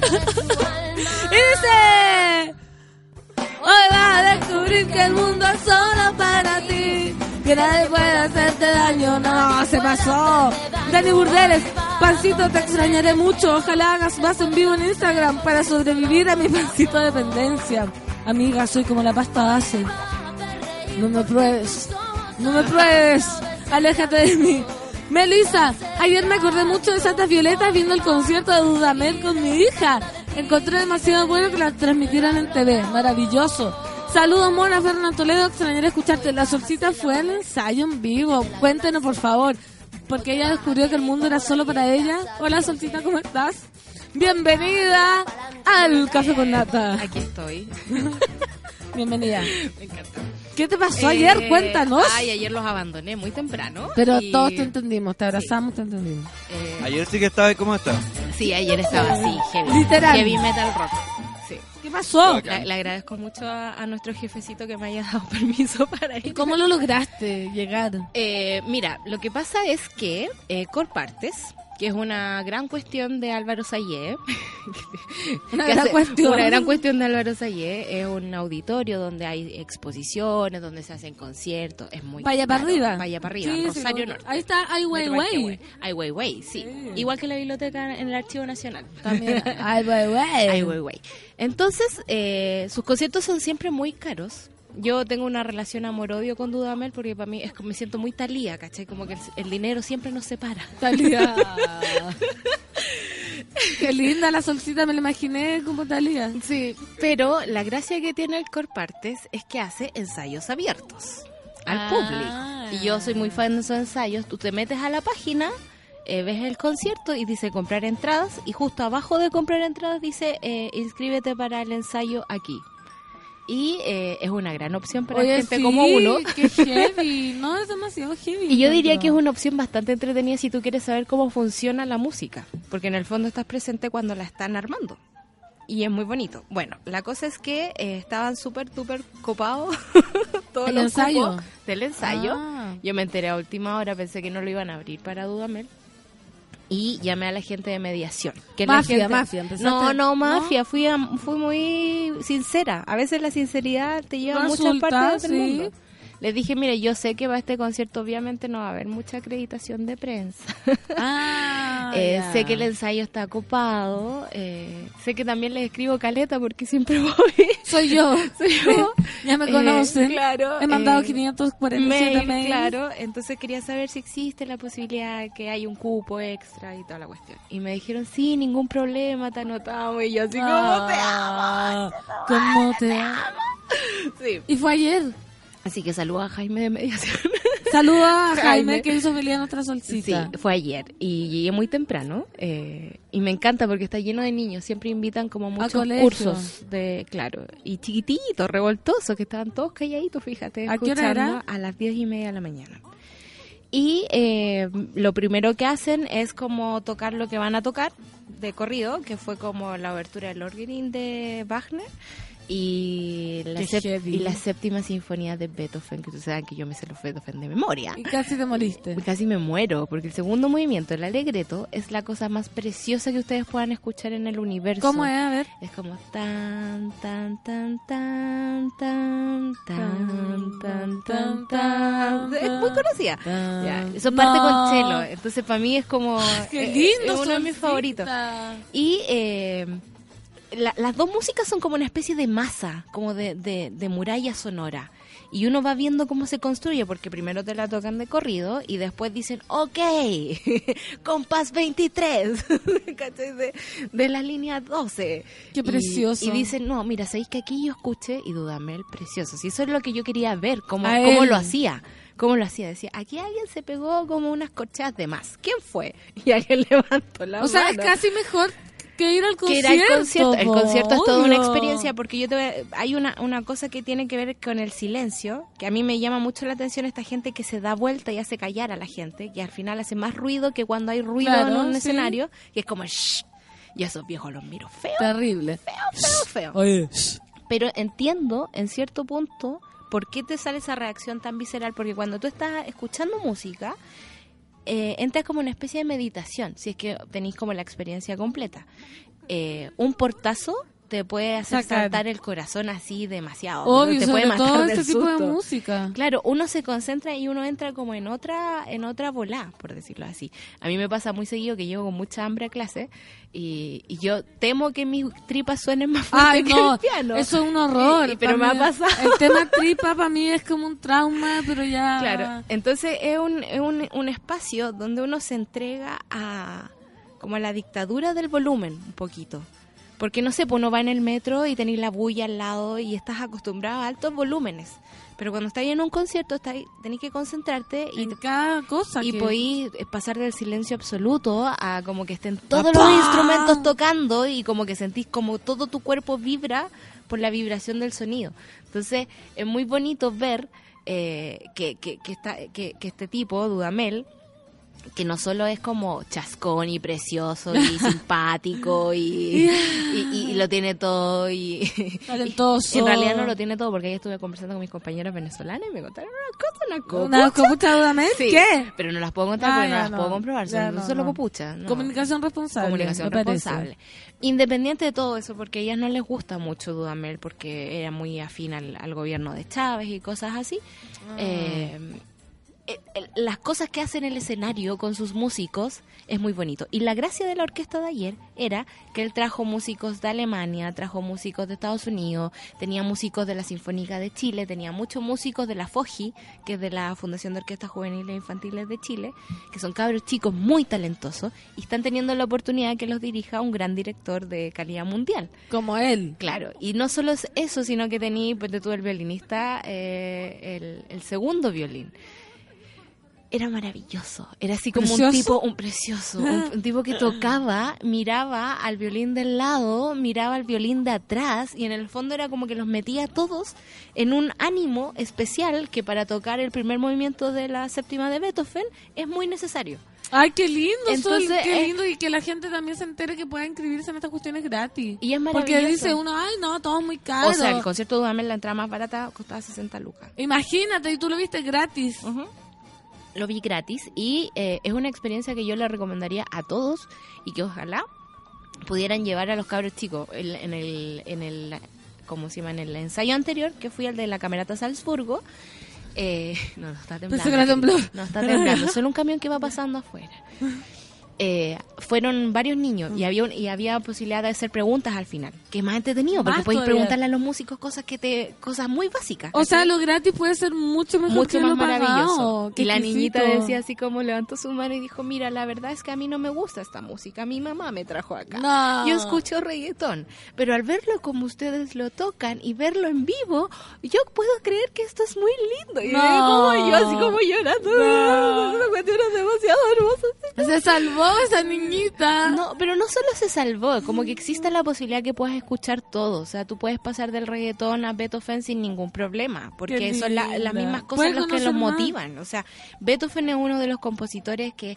y dice: Hoy vas a descubrir que el mundo es solo para ti. Que nadie puede hacerte daño. No, se pasó. Dani Burdeles, Pancito, te extrañaré mucho. Ojalá hagas más en vivo en Instagram para sobrevivir a mi pancito dependencia. Amiga, soy como la pasta base. No me pruebes. No me pruebes. Aléjate de mí. Melissa, ayer me acordé mucho de Santa Violeta viendo el concierto de Dudamel con mi hija. Encontré demasiado bueno que la transmitieran en TV. Maravilloso. Saludos, Mona Fernando Toledo. Extrañaré escucharte. La solcita fue el ensayo en vivo. Cuéntenos, por favor. Porque ella descubrió que el mundo era solo para ella. Hola, solcita, ¿cómo estás? Bienvenida al Café con Nata. Aquí estoy. Bienvenida. Me encanta. ¿Qué te pasó ayer? Eh, Cuéntanos. Ay, ayer los abandoné muy temprano. Pero y, todos te entendimos, te abrazamos, te entendimos. eh, Ayer sí que estaba, ¿cómo está? sí, ayer estaba así, heavy. Literal. Heavy metal rock. Sí. ¿Qué pasó? Le, le agradezco mucho a, a nuestro jefecito que me haya dado permiso para ir. ¿Y cómo lo lograste llegar? Eh, mira, lo que pasa es que eh, Corpartes, que es una gran cuestión de Álvaro Sayé, Una gran hace- cuestión. Una gran cuestión de Álvaro Sayé es un auditorio donde hay exposiciones, donde se hacen conciertos, es muy Vaya para arriba. Vaya para arriba, Sí, Rosario Norte. Ahí está Ai Weiwei. Ai Weiwei, sí. Sí. Igual que la biblioteca en el Archivo Nacional. También. Ai Weiwei. Ai Weiwei. Entonces, eh, sus conciertos son siempre muy caros. Yo tengo una relación amor-odio con Dudamel porque para mí es me siento muy talía, ¿cachai? Como que el, el dinero siempre nos separa. Talía. Qué linda la solcita, me la imaginé como Talía. Sí, pero la gracia que tiene el Corpartes es que hace ensayos abiertos al Ah. público. Y yo soy muy fan de esos ensayos. Tú te metes a la página, eh, ves el concierto y dice comprar entradas. Y justo abajo de comprar entradas dice eh, inscríbete para el ensayo aquí. Y eh, es una gran opción para Oye, gente sí, como uno. Qué heavy. No, es demasiado heavy. Y yo diría que es una opción bastante entretenida si tú quieres saber cómo funciona la música, porque en el fondo estás presente cuando la están armando. y es muy bonito. Bueno, la cosa es que eh, estaban súper, súper copados todos ¿El los ensayo? del ensayo. Ah. Yo me enteré a última hora, pensé que no lo iban a abrir para Dudamel. Y llamé a la gente de mediación. Que la Mafia, gente- mafia, No, no, ¿no? mafia. Fui, a- fui muy sincera. A veces la sinceridad te lleva a muchas partes del sí. mundo. Les dije, mire, yo sé que va a este concierto, obviamente no va a haber mucha acreditación de prensa. Ah, Eh, sé que el ensayo está copado. eh, sé que también les escribo caleta porque siempre voy. Soy yo. Soy yo. Ya me Eh, conocen. claro, He mandado eh, 547 Mail, mails. claro. Entonces quería saber si existe la posibilidad de que hay un cupo extra y toda la cuestión. Y me dijeron, sí, ningún problema, te anotamos. Y yo así como, te amo. Ah, ¿Cómo te amo? Sí. Y fue ayer. Así que saludo a Jaime de Mediación. Saludos a Jaime, que hizo feliz a nuestra Sí, solcita. fue ayer y llegué muy temprano eh, y me encanta porque está lleno de niños, siempre invitan como muchos cursos de, claro, y chiquititos, revoltosos, que estaban todos calladitos, fíjate, ¿A qué hora era? a las diez y media de la mañana. Y eh, lo primero que hacen es como tocar lo que van a tocar de corrido, que fue como la abertura del Orgelin de Wagner y la, y la séptima sinfonía de Beethoven, que ustedes saben que yo me sé los Beethoven de memoria. Y casi te moriste. Casi me muero, porque el segundo movimiento, el alegreto, es la cosa más preciosa que ustedes puedan escuchar en el universo. ¿Cómo es? A ver. Es como tan, tan, tan, tan, tan, tan, tan, tan, tan. Es muy conocida. Ya, eso parte No. con cello, entonces para mí es como... Qué eh, lindo. Es uno de mis favoritos. Y eh, la- las dos músicas son como una especie de masa, como de, de, de muralla sonora. Y uno va viendo cómo se construye, porque primero te la tocan de corrido y después dicen, ok, compás 23, ¿cachai? De, de la línea 12. Qué precioso. Y, dicen, no, mira, sabéis que aquí yo escuché y dudame el precioso. Si eso es lo que yo quería ver, cómo, cómo lo hacía. ¿Cómo lo hacía? Decía, aquí alguien se pegó como unas corchadas de más. ¿Quién fue? Y alguien levantó la O sea, es mano casi mejor que ir al que concierto. era el concierto. El concierto es toda una experiencia porque yo te voy a- hay una, una cosa que tiene que ver con el silencio, que a mí me llama mucho la atención esta gente que se da vuelta y hace callar a la gente, que al final hace más ruido que cuando hay ruido Claro, en un sí. escenario, y es como shh. Y a esos viejos los miro feo, Terrible. feo, feo, feo. Oye. Pero entiendo en cierto punto por qué te sale esa reacción tan visceral, porque cuando tú estás escuchando música, eh, como una especie de meditación, si es que tenéis como la experiencia completa. Eh, un portazo te puede hacer Sacar. saltar el corazón así demasiado. Obvio, te sobre puede matar todo del este tipo de susto. música. Claro, uno se concentra y uno entra como en otra en otra volá, por decirlo así. A mí me pasa muy seguido que llego con mucha hambre a clase y, y yo temo que mis tripas suenen más fuerte Ay, que no, el piano. eso es un horror. Y- pero me ha pasado. El tema tripa para mí es como un trauma, pero ya... Claro, entonces es un, es un, un espacio donde uno se entrega a como a la dictadura del volumen un poquito. Porque no sé, pues uno va en el metro y tenéis la bulla al lado y estás acostumbrado a altos volúmenes. Pero cuando estáis en un concierto estáis, tenéis que concentrarte y, En cada cosa y que... podéis eh, pasar del silencio absoluto a como que estén todos ¡Papá! los instrumentos tocando y como que sentís como todo tu cuerpo vibra por la vibración del sonido. Entonces es muy bonito ver eh, que, que, que, esta- que, que este tipo, Dudamel, que no solo es como chascón y precioso y simpático y, y, y lo tiene todo y, en realidad no lo tiene todo porque ahí estuve conversando con mis compañeras venezolanas y me contaron una cosa, una cosa. ¿Una copucha dudamente? Sí, ¿Qué? Pero no las puedo contar Ah, porque no las no. puedo comprobar, son no, solo copuchas. no. Comunicación responsable. Comunicación responsable. Independiente de todo eso, porque a ellas no les gusta mucho Dudamel, porque era muy afín al, al gobierno de Chávez y cosas así. Ah. Eh, las cosas que hacen en el escenario con sus músicos es muy bonito. Y la gracia de la orquesta de ayer era que él trajo músicos de Alemania, trajo músicos de Estados Unidos, tenía músicos de la Sinfónica de Chile, tenía muchos músicos de la FOGI, que es de la Fundación de Orquestas Juveniles e Infantiles de Chile, que son cabros chicos muy talentosos y están teniendo la oportunidad que los dirija un gran director de calidad mundial. Como él. Claro, y no solo es eso, sino que tenía, pues tú el violinista, eh, el, el segundo violín. Era maravilloso, era así como un tipo, un precioso, un, un tipo que tocaba, miraba al violín del lado, miraba al violín de atrás y en el fondo era como que los metía a todos en un ánimo especial que para tocar el primer movimiento de la séptima de Beethoven es muy necesario. Ay, qué lindo, Sol, Entonces, qué eh, lindo. Y que la gente también se entere que pueda inscribirse en estas cuestiones gratis. Y es Porque maravilloso. dice uno, ay, no, todo es muy caro. O sea, el concierto de Dudamel, la entrada más barata costaba 60 lucas. Imagínate, y tú lo viste gratis. Ujú. Lo vi gratis y eh, es una experiencia que yo le recomendaría a todos y que ojalá pudieran llevar a los cabros chicos en el, en el, ¿cómo se llama? En el ensayo anterior, que fui al de la Camerata Salzburgo. Eh, no, no está temblando. No está temblando, solo un camión que va pasando afuera. Eh, fueron varios niños y había un- y había posibilidad de hacer preguntas al final, que es más entretenido porque podéis preguntarle a los músicos cosas que te cosas muy básicas. O sea, lo gratis puede ser mucho mejor mucho que más lo maravilloso. Y la niñita decía así como levantó su mano y dijo, mira, la verdad es que a mí no me gusta esta música, mi mamá me trajo acá. No. Yo escucho reggaetón, pero al verlo como ustedes lo tocan y verlo en vivo, yo puedo creer que esto es muy lindo. Y No. como yo, así como llorando. No. Demasiado hermosa. Se salvó esa niñita. No, pero no solo se salvó, como que existe la posibilidad que puedas escuchar todo. O sea, tú puedes pasar del reggaetón a Beethoven sin ningún problema, porque son la- las mismas cosas los que los motivan. O sea, Beethoven es uno de los compositores que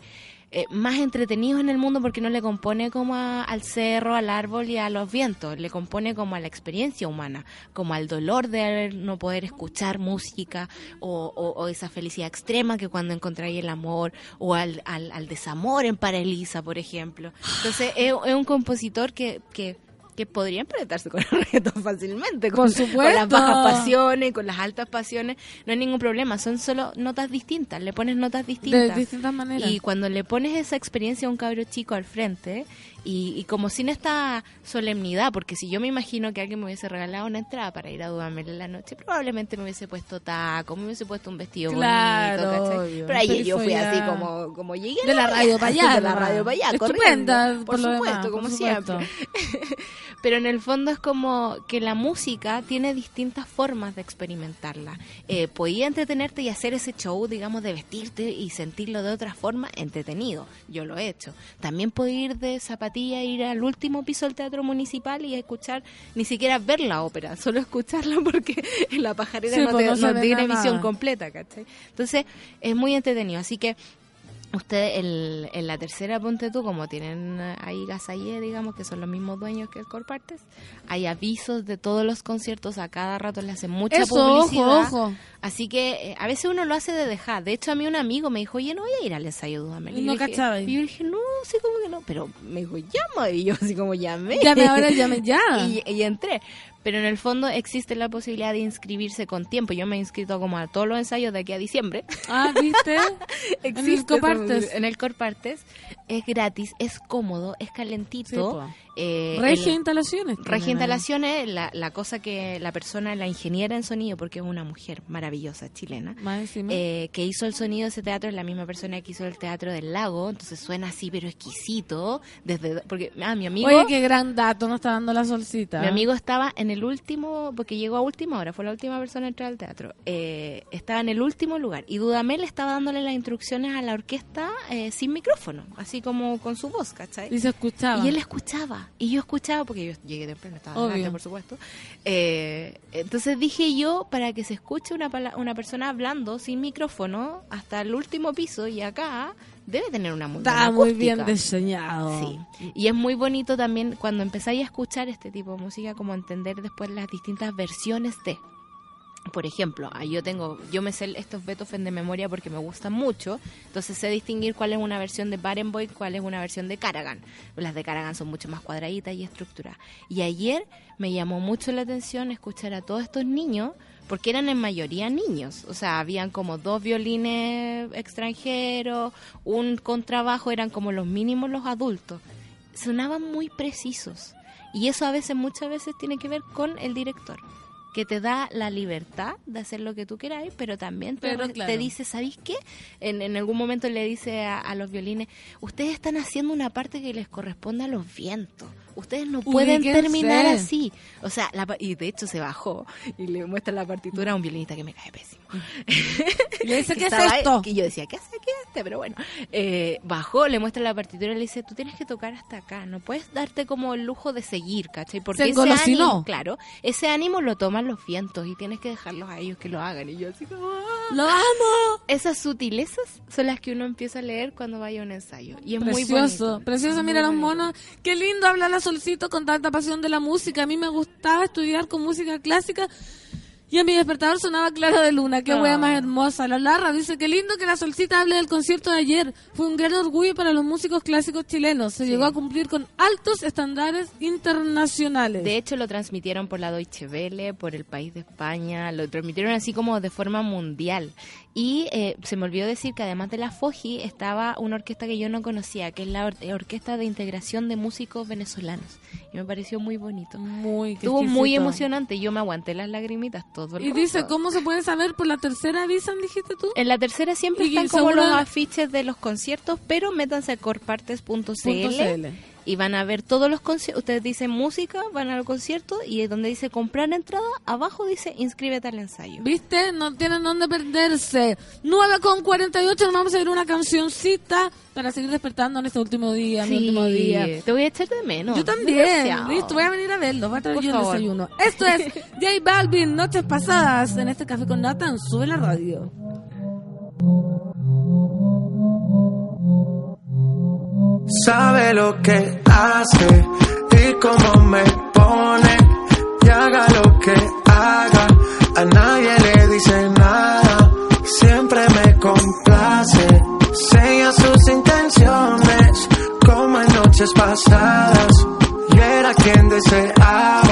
eh, más entretenidos en el mundo porque no le compone como a- al cerro, al árbol y a los vientos, le compone como a la experiencia humana, como al dolor de no poder escuchar música o, esa felicidad extrema que cuando encontráis el amor o al, al, al desamor en Paralisa, por ejemplo. Entonces es, es un compositor que... que que podría emparentarse con el reggaetón fácilmente, con, con las bajas pasiones, con las altas pasiones, no hay ningún problema, son solo notas distintas, le pones notas De distintas. distintas maneras. Y cuando le pones esa experiencia a un cabro chico al frente, y, y como sin esta solemnidad, porque si yo me imagino que alguien me hubiese regalado una entrada para ir a Dudamel en la noche, probablemente me hubiese puesto taco, me hubiese puesto un vestido Claro, bonito. Pero ahí Pero yo fui así como, como llegué de la radio para allá. de la radio para allá, corriendo. por, por, supuesto, demás, como por supuesto. siempre. Pero en el fondo es como que la música tiene distintas formas de experimentarla. Eh, podía entretenerte y hacer ese show, digamos, de vestirte y sentirlo de otra forma, entretenido. Yo lo he hecho. También podía ir de zapatilla, ir al último piso del Teatro Municipal y escuchar, ni siquiera ver la ópera, solo escucharla porque en la pajarera Sí, no, pues te- no no tiene nada. visión completa, ¿cachai? Entonces, es muy entretenido. Así que Usted el- en la tercera ponte tú, como tienen ahí Gasallé, digamos, que son los mismos dueños que el Corpartes, hay avisos de todos los conciertos, a cada rato le hacen mucha Eso, ojo, publicidad. ojo. Así que eh, a veces uno lo hace de dejar. De hecho, a mí un amigo me dijo, oye, no voy a ir al ensayo de Dudamel. Y no dije- cachaba. Y yo dije, no, sí, como que no. Pero me dijo, llama. Y yo así como llamé. Llame ahora, llame ya. y, y entré. Pero en el fondo existe la posibilidad de inscribirse con tiempo. Yo me he inscrito como a todos los ensayos de aquí a diciembre. Ah, ¿viste? en el Existe esa- En el Corpartes. Es gratis, es cómodo, es Sí, calentito. po. Eh, Regia el- instalaciones. Regia. Instalaciones, la, la cosa que la persona, la ingeniera en sonido, porque es una mujer maravillosa chilena, eh, que hizo el sonido de ese teatro es la misma persona que hizo el teatro del lago, entonces suena así pero exquisito, desde porque ah, mi amigo Oye, qué gran dato nos está dando la solcita. mi amigo estaba en el último, porque llegó a última hora, fue la última persona en entrar al teatro. eh, estaba en el último lugar y Dudamel estaba dándole las instrucciones a la orquesta eh, sin micrófono, así como con su voz, ¿cachai? Y se escuchaba. Y él escuchaba, y yo escuchaba, porque yo llegué temprano, estaba Obvio. delante, por supuesto. Eh, entonces dije yo, para que se escuche una, una persona hablando sin micrófono hasta el último piso y acá, debe tener una muy Está muy bien diseñado. Sí, y es muy bonito también cuando empezáis a escuchar este tipo de música, como entender después las distintas versiones de. Por ejemplo, ah, yo tengo, yo me sé estos Beethoven de memoria porque me gustan mucho, entonces sé distinguir cuál es una versión de Barenboim, cuál es una versión de Karagan. Las de Karagan son mucho más cuadraditas y estructuradas. Y ayer me llamó mucho la atención escuchar a todos estos niños, porque eran en mayoría niños, o sea, habían como dos violines extranjeros, un contrabajo, eran como los mínimos los adultos sonaban muy precisos. Y eso a veces, muchas veces, tiene que ver con el director, que te da la libertad de hacer lo que tú queráis, pero también te, Pero, te claro. dice, ¿sabéis qué? En, en algún momento le dice a, a los violines, ustedes están haciendo una parte que les corresponde a los vientos. Ustedes no pueden Ubíquense. terminar así. O sea, la y de hecho se bajó y le muestra la partitura a un violinista que me cae pésimo. Y le dice, ¿qué es esto? Que yo decía, ¿qué hace aquí este? Pero bueno, eh, bajó, le muestra la partitura y le dice, tú tienes que tocar hasta acá, no puedes darte como el lujo de seguir, ¿cachai? Porque Se ese ánimo, claro, ese ánimo lo toman los vientos y tienes que dejarlos a ellos que lo hagan. Y yo así como... "Ah". ¡Lo amo! Esas sutilezas son las que uno empieza a leer cuando vaya a un ensayo. Y es muy Precioso, bonito. precioso, Muy mira los monos. Qué lindo hablar la Solcito con tanta pasión de la música. A mí me gustaba estudiar con música clásica y a mi despertador sonaba Claro de Luna. Qué Ah. wea más hermosa. La Larra dice, qué lindo que la Solcita hable del concierto de ayer. Fue un gran orgullo para los músicos clásicos chilenos. Se llegó a cumplir con altos estándares internacionales. De hecho, lo transmitieron por la Deutsche Welle, por el país de España, lo transmitieron así como de forma mundial. Y eh, se me olvidó decir que además de la FOGI estaba una orquesta que yo no conocía, que es la or- Orquesta de Integración de Músicos Venezolanos. Y me pareció muy bonito. muy, Estuvo muy emocionante, yo me aguanté las lagrimitas todo el Y dice. ¿cómo se puede saber por la tercera avisan, dijiste tú? En la tercera siempre Y están como los afiches de los conciertos, pero métanse a corpartes.cl CL. Y van a ver todos los conciertos. Ustedes dicen música, van al concierto y donde dice comprar entrada, abajo dice inscríbete al ensayo. ¿Viste? No tienen dónde perderse. 9 con 48, nos vamos a ir una cancioncita para seguir despertando en este último día, mi último día. te voy a echar de menos. Yo también, listo, voy a venir a verlo, voy a traer Por yo el favor. desayuno. Esto es J Balvin, Noches Pasadas, en este café con Nathan, sube la radio. Sabe lo que hace y cómo me pone. Y haga lo que haga. A nadie le dice nada. Siempre me complace. Sella sus intenciones como en noches pasadas. Y era quien deseabas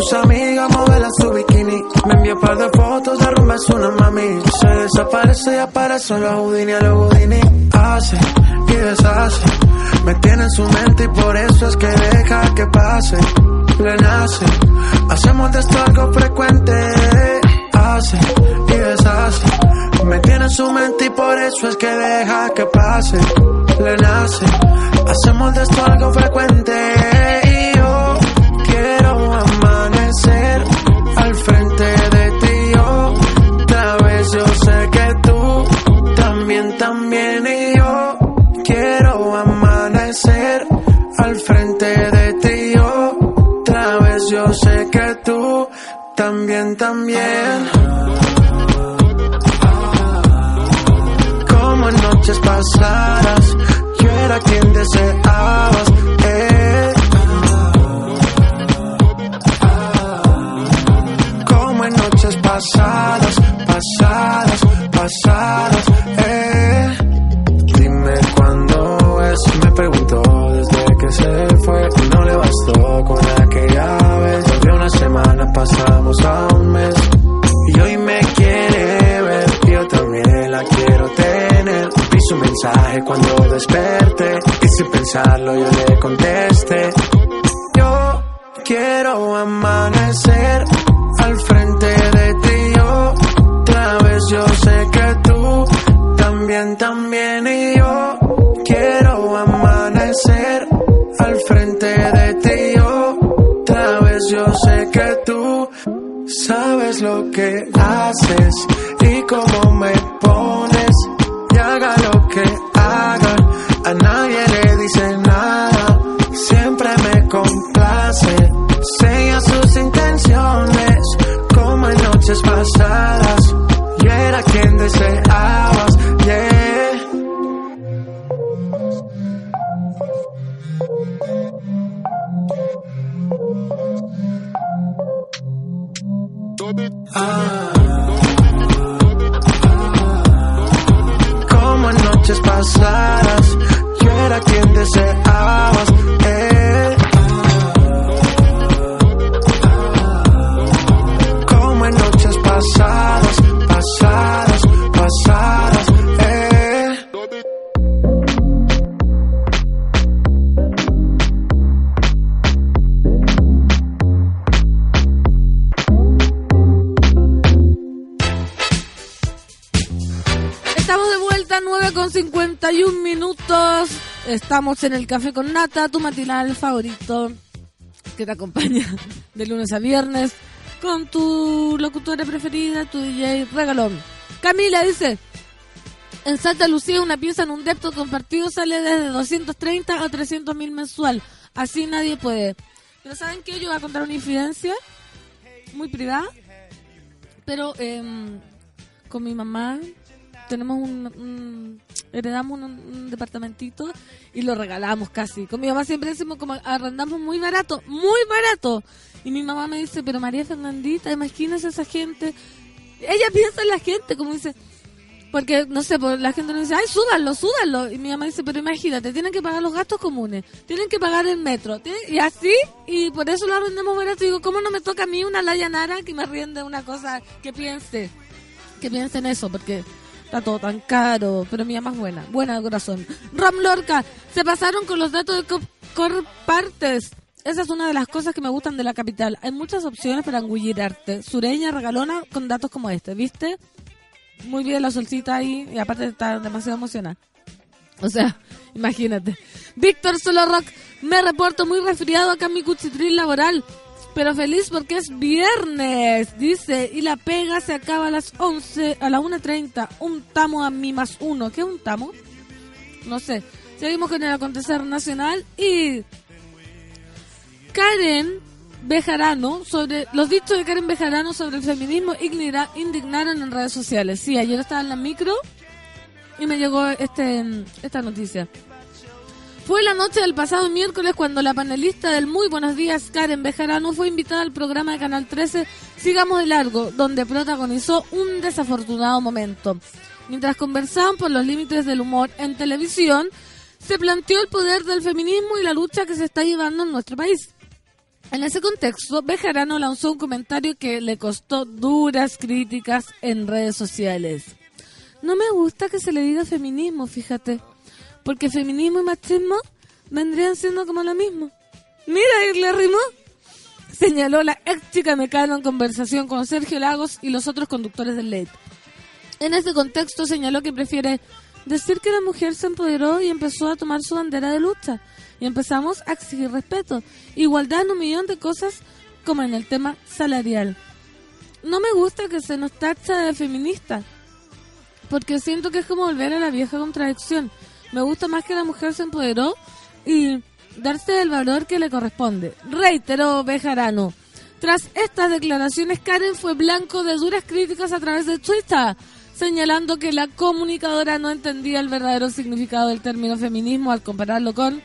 sus amigas modela su bikini. Me un par de fotos de rumba es una mami. Se desaparece y aparece los Houdini a Houdini hace y deshace. Me tiene en su mente y por eso es que deja que pase. Le nace. Hacemos de esto algo frecuente. Hace y deshace. Me tiene en su mente y por eso es que deja que pase. Le nace. Hacemos de esto algo frecuente. Y yo amanecer al frente de ti. Yo otra vez yo sé que tú también también. Y yo quiero amanecer al frente de ti. Yo otra vez yo sé que tú también también. Como en noches pasadas yo era quien deseabas pasadas pasadas pasadas eh. dime cuándo es me preguntó desde que se fue no le bastó con aquella vez. De una semana pasamos a un mes. Y hoy me quiere ver yo también la quiero tener. Vi su mensaje cuando desperté y sin pensarlo yo le contesté. Yo quiero amanecer al frente también también y yo quiero amanecer al frente de ti. Yo otra vez yo sé que tú sabes lo que haces y cómo me pones. Y haga lo que haga a nadie le dice nada siempre me complace. Sella sus intenciones como en noches pasadas yo era quien deseabas Como en noches pasadas, yo era quien deseabas. Estamos en el Café con Nata, tu matinal favorito que te acompaña de lunes a viernes con tu locutora preferida, tu DJ regalón. Camila dice, en Santa Lucía una pieza en un depto compartido sale desde 230 a 300 mil mensual. Así nadie puede. Pero ¿saben qué? Yo voy a contar una infidencia muy privada. Pero em, con mi mamá tenemos un, heredamos un, departamentito y lo regalamos casi. Con mi mamá siempre decimos como arrendamos muy barato, muy barato. Y mi mamá me dice, pero María Fernandita, imagínese esa gente. Ella piensa en la gente, como dice, porque, no sé, pues, la gente nos dice, ay, súbanlo, súbanlo. Y mi mamá dice, pero imagínate, tienen que pagar los gastos comunes, tienen que pagar el metro. Y así, y por eso lo arrendamos barato. Y digo, ¿cómo no me toca a mí una Laya Nara que me riende una cosa que piense? Que piense en eso, porque está todo tan caro. Pero mi mamá es buena, buena de corazón. Ram Lorca, se pasaron con los datos de Cop- Corpartes. Esa es una de las cosas que me gustan de la capital. Hay muchas opciones para engullirarte. Sureña, regalona, con datos como este, ¿viste? muy bien la solcita ahí y aparte está demasiado emocionada. O sea, imagínate. Víctor Solo Rock, me reporto muy resfriado acá en mi cuchitril laboral, pero feliz porque es viernes, dice, y la pega se acaba a las 11, a la 1.30, un tamo a mi más uno. ¿Qué es un tamo? No sé. Seguimos con el acontecer nacional y Karen Bejarano sobre los dichos de Karen Bejarano sobre el feminismo indignaron en redes sociales. Sí, ayer estaba en la micro y me llegó este esta noticia. Fue la noche del pasado miércoles cuando la panelista del Muy Buenos Días, Karen Bejarano, fue invitada al programa de Canal 13 Sigamos de Largo, donde protagonizó un desafortunado momento. Mientras conversaban por los límites del humor en televisión, se planteó el poder del feminismo y la lucha que se está llevando en nuestro país. En ese contexto, Bejarano lanzó un comentario que le costó duras críticas en redes sociales. No me gusta que se le diga feminismo, fíjate, porque feminismo y machismo vendrían siendo como lo mismo. Mira, y le rimó. Señaló la ex chica mecano en conversación con Sergio Lagos y los otros conductores del late. En ese contexto señaló que prefiere decir que la mujer se empoderó y empezó a tomar su bandera de lucha. Y empezamos a exigir respeto, igualdad en un millón de cosas, como en el tema salarial. No me gusta que se nos tacha de feminista, porque siento que es como volver a la vieja contradicción. Me gusta más que la mujer se empoderó y darse el valor que le corresponde. Reiteró Bejarano. Tras estas declaraciones, Karen fue blanco de duras críticas a través de Twitter, señalando que la comunicadora no entendía el verdadero significado del término feminismo al compararlo con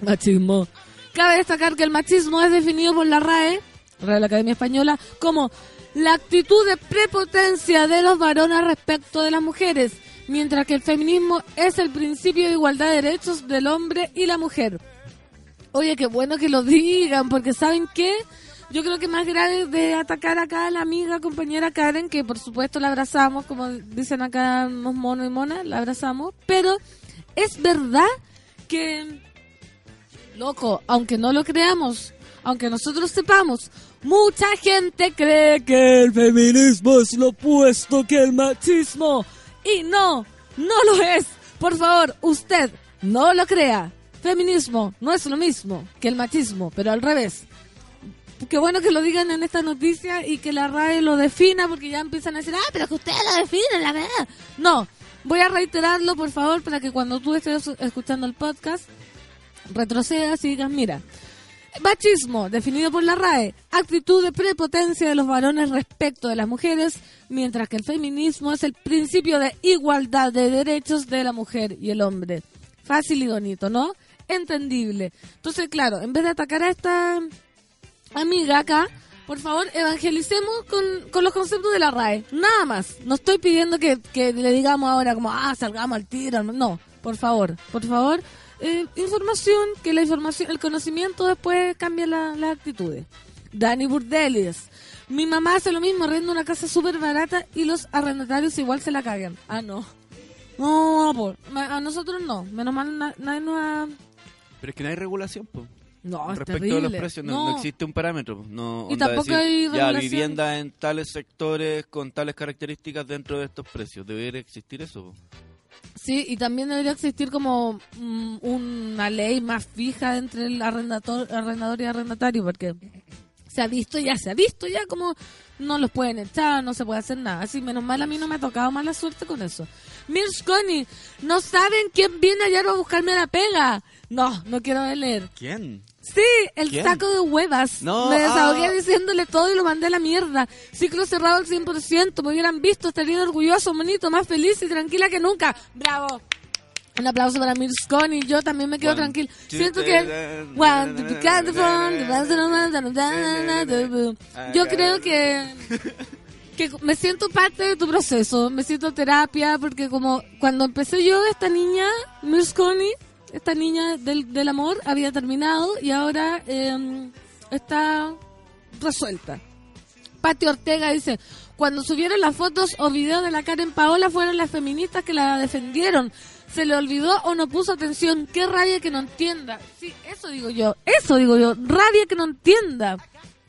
machismo. Cabe destacar que el machismo es definido por la RAE, Real Academia Española, como la actitud de prepotencia de los varones respecto de las mujeres, mientras que el feminismo es el principio de igualdad de derechos del hombre y la mujer. Oye, qué bueno que lo digan, porque ¿saben qué? Yo creo que más grave de atacar acá a la amiga, compañera Karen, que por supuesto la abrazamos, como dicen acá los monos y monas, la abrazamos, pero es verdad que, loco, aunque no lo creamos, aunque nosotros sepamos, mucha gente cree que el feminismo es lo opuesto que el machismo. Y no, no lo es. Por favor, usted no lo crea. Feminismo no es lo mismo que el machismo, pero al revés. Qué bueno que lo digan en esta noticia y que la RAE lo defina porque ya empiezan a decir, ah, pero que ustedes lo definen, la verdad. No, voy a reiterarlo, por favor, para que cuando tú estés escuchando el podcast, retrocedas y digas, mira, Machismo, definido por la RAE, actitud de prepotencia de los varones respecto de las mujeres, mientras que el feminismo es el principio de igualdad de derechos de la mujer y el hombre. Fácil y bonito, ¿no? Entendible. Entonces, claro, en vez de atacar a esta amiga acá, por favor, evangelicemos con, con los conceptos de la RAE. Nada más. No estoy pidiendo que, que le digamos ahora como, ah, salgamos al tiro. No, por favor, por favor. Eh, información, que la información, el conocimiento después cambia la- las actitudes. Dani Burdelis. Mi mamá hace lo mismo, arrenda una casa súper barata y los arrendatarios igual se la cagan. Ah, no. No, por, a nosotros no. Menos mal na- nadie nos ha... Pero es que no hay regulación, po. No, es respecto terrible. a los precios. No, no existe un parámetro. pues, No, Y tampoco decir, hay ya regulación. vivienda en tales sectores con tales características dentro de estos precios. Debería existir eso. po. Sí, y también debería existir como mm, una ley más fija entre el arrendator, arrendador y arrendatario, porque se ha visto ya, se ha visto ya como no los pueden echar, no se puede hacer nada. Así, menos mal a mí no me ha tocado mala suerte con eso. Mirch Connie, no saben quién viene ayer a buscarme la pega. No, no quiero leer. ¿Quién? Sí, el ¿Quién? saco de huevas. No, me desahogué ah. diciéndole todo y lo mandé a la mierda. Ciclo cerrado al 100%. Me hubieran visto, estaría orgulloso, bonito, más feliz y tranquila que nunca. ¡Bravo! Un aplauso para Mirsconi. Yo también me quedo One, tranquila. two, Siento que... Yo creo que que me siento parte de tu proceso, me siento terapia, porque como cuando empecé yo, esta niña, Miss Connie, esta niña del, del amor, había terminado y ahora eh, está resuelta. Pati Ortega dice, cuando subieron las fotos o videos de la Karen Paola fueron las feministas que la defendieron. Se le olvidó o no puso atención. Qué rabia que no entienda. Sí, eso digo yo. Eso digo yo. Rabia que no entienda.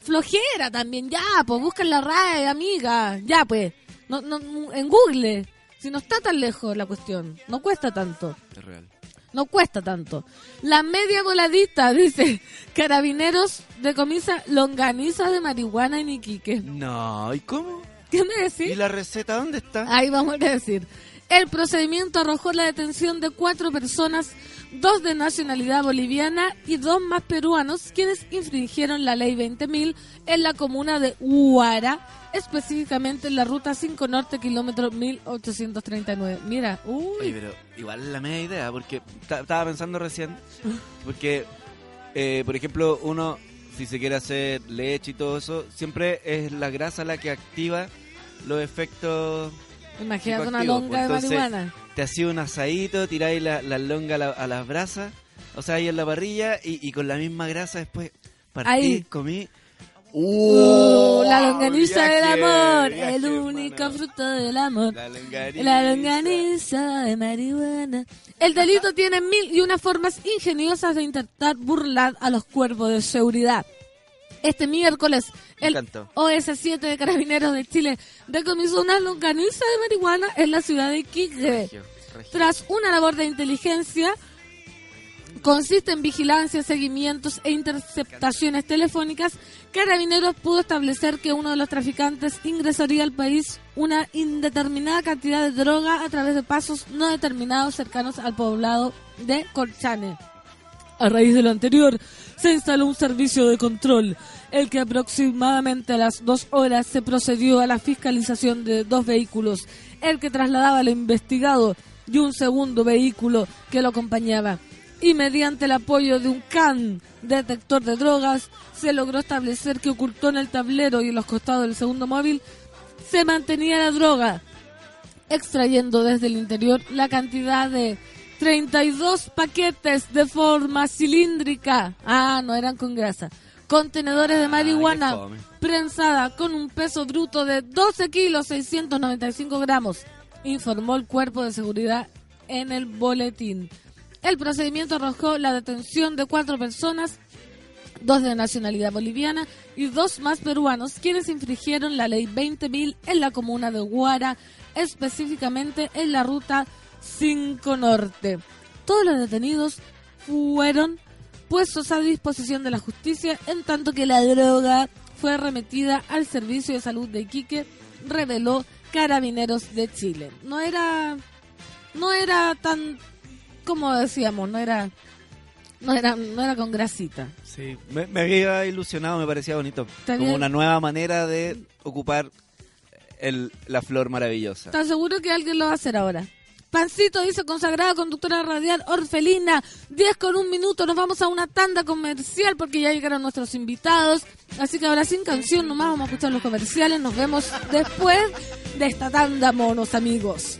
Flojera también. Ya, pues buscan la RAE, amiga. Ya, pues. No, no, en Google. Si no está tan lejos la cuestión. No cuesta tanto. Es real. No cuesta tanto. La media voladita, dice. Carabineros decomisa longaniza de marihuana en Iquique. No, ¿y cómo? ¿Qué me ¿Y decís? la receta dónde está? Ahí vamos a decir. El procedimiento arrojó la detención de cuatro personas, dos de nacionalidad boliviana y dos más peruanos, quienes infringieron la ley 20.000 en la comuna de Huara, específicamente en la ruta 5 Norte, kilómetro 1839. Mira, uy, Oye, pero igual es la media idea, porque ta- estaba pensando recién, porque, eh, por ejemplo, uno, si se quiere hacer leche y todo eso, siempre es la grasa la que activa los efectos. imagínate una longa de pues, marihuana. Te hacía un asadito, tiráis la, la longa a, la- a las brasas, o sea, ahí en la parrilla, y, y con la misma grasa después partí, Ahí. comí. Uh, la longaniza Viaje, del amor, viaje, el único hermano. fruto del amor. La longaniza. La longaniza de marihuana. El delito tiene mil y unas formas ingeniosas de intentar burlar a los cuerpos de seguridad. Este miércoles, el encantó. OS7 de Carabineros de Chile decomisó una longaniza de marihuana en la ciudad de Iquique. Regio, regio. Tras una labor de inteligencia, consiste en vigilancia, seguimientos e interceptaciones telefónicas, Carabineros pudo establecer que uno de los traficantes ingresaría al país una indeterminada cantidad de droga a través de pasos no determinados cercanos al poblado de Colchane. A raíz de lo anterior, se instaló un servicio de control, el que aproximadamente a las dos horas se procedió a la fiscalización de dos vehículos, el que trasladaba al investigado y un segundo vehículo que lo acompañaba. Y mediante el apoyo de un CAN detector de drogas, se logró establecer que ocultó en el tablero y en los costados del segundo móvil se mantenía la droga, extrayendo desde el interior la cantidad de 32 paquetes de forma cilíndrica. Ah, no eran con grasa. Contenedores de qué marihuana prensada con un peso bruto de 12 kilos 695 gramos, informó el cuerpo de seguridad en el boletín. El procedimiento arrojó la detención de cuatro personas dos de nacionalidad boliviana y dos más peruanos, quienes infringieron la ley 20.000 en la comuna de Guara, específicamente en la ruta 5 Norte. Todos los detenidos fueron puestos a disposición de la justicia, en tanto que la droga fue remetida al Servicio de Salud de Iquique, reveló Carabineros de Chile. No era, no era tan, como decíamos, no era, no era, no era con grasita. Sí, me, me había ilusionado, me parecía bonito. Como bien. una nueva manera de ocupar el, la flor maravillosa. ¿Estás seguro que alguien lo va a hacer ahora? Pancito dice consagrada conductora radial orfelina. 10 con un minuto. Nos vamos a una tanda comercial porque ya llegaron nuestros invitados. Así que ahora sin canción nomás vamos a escuchar los comerciales. Nos vemos después de esta tanda, monos amigos.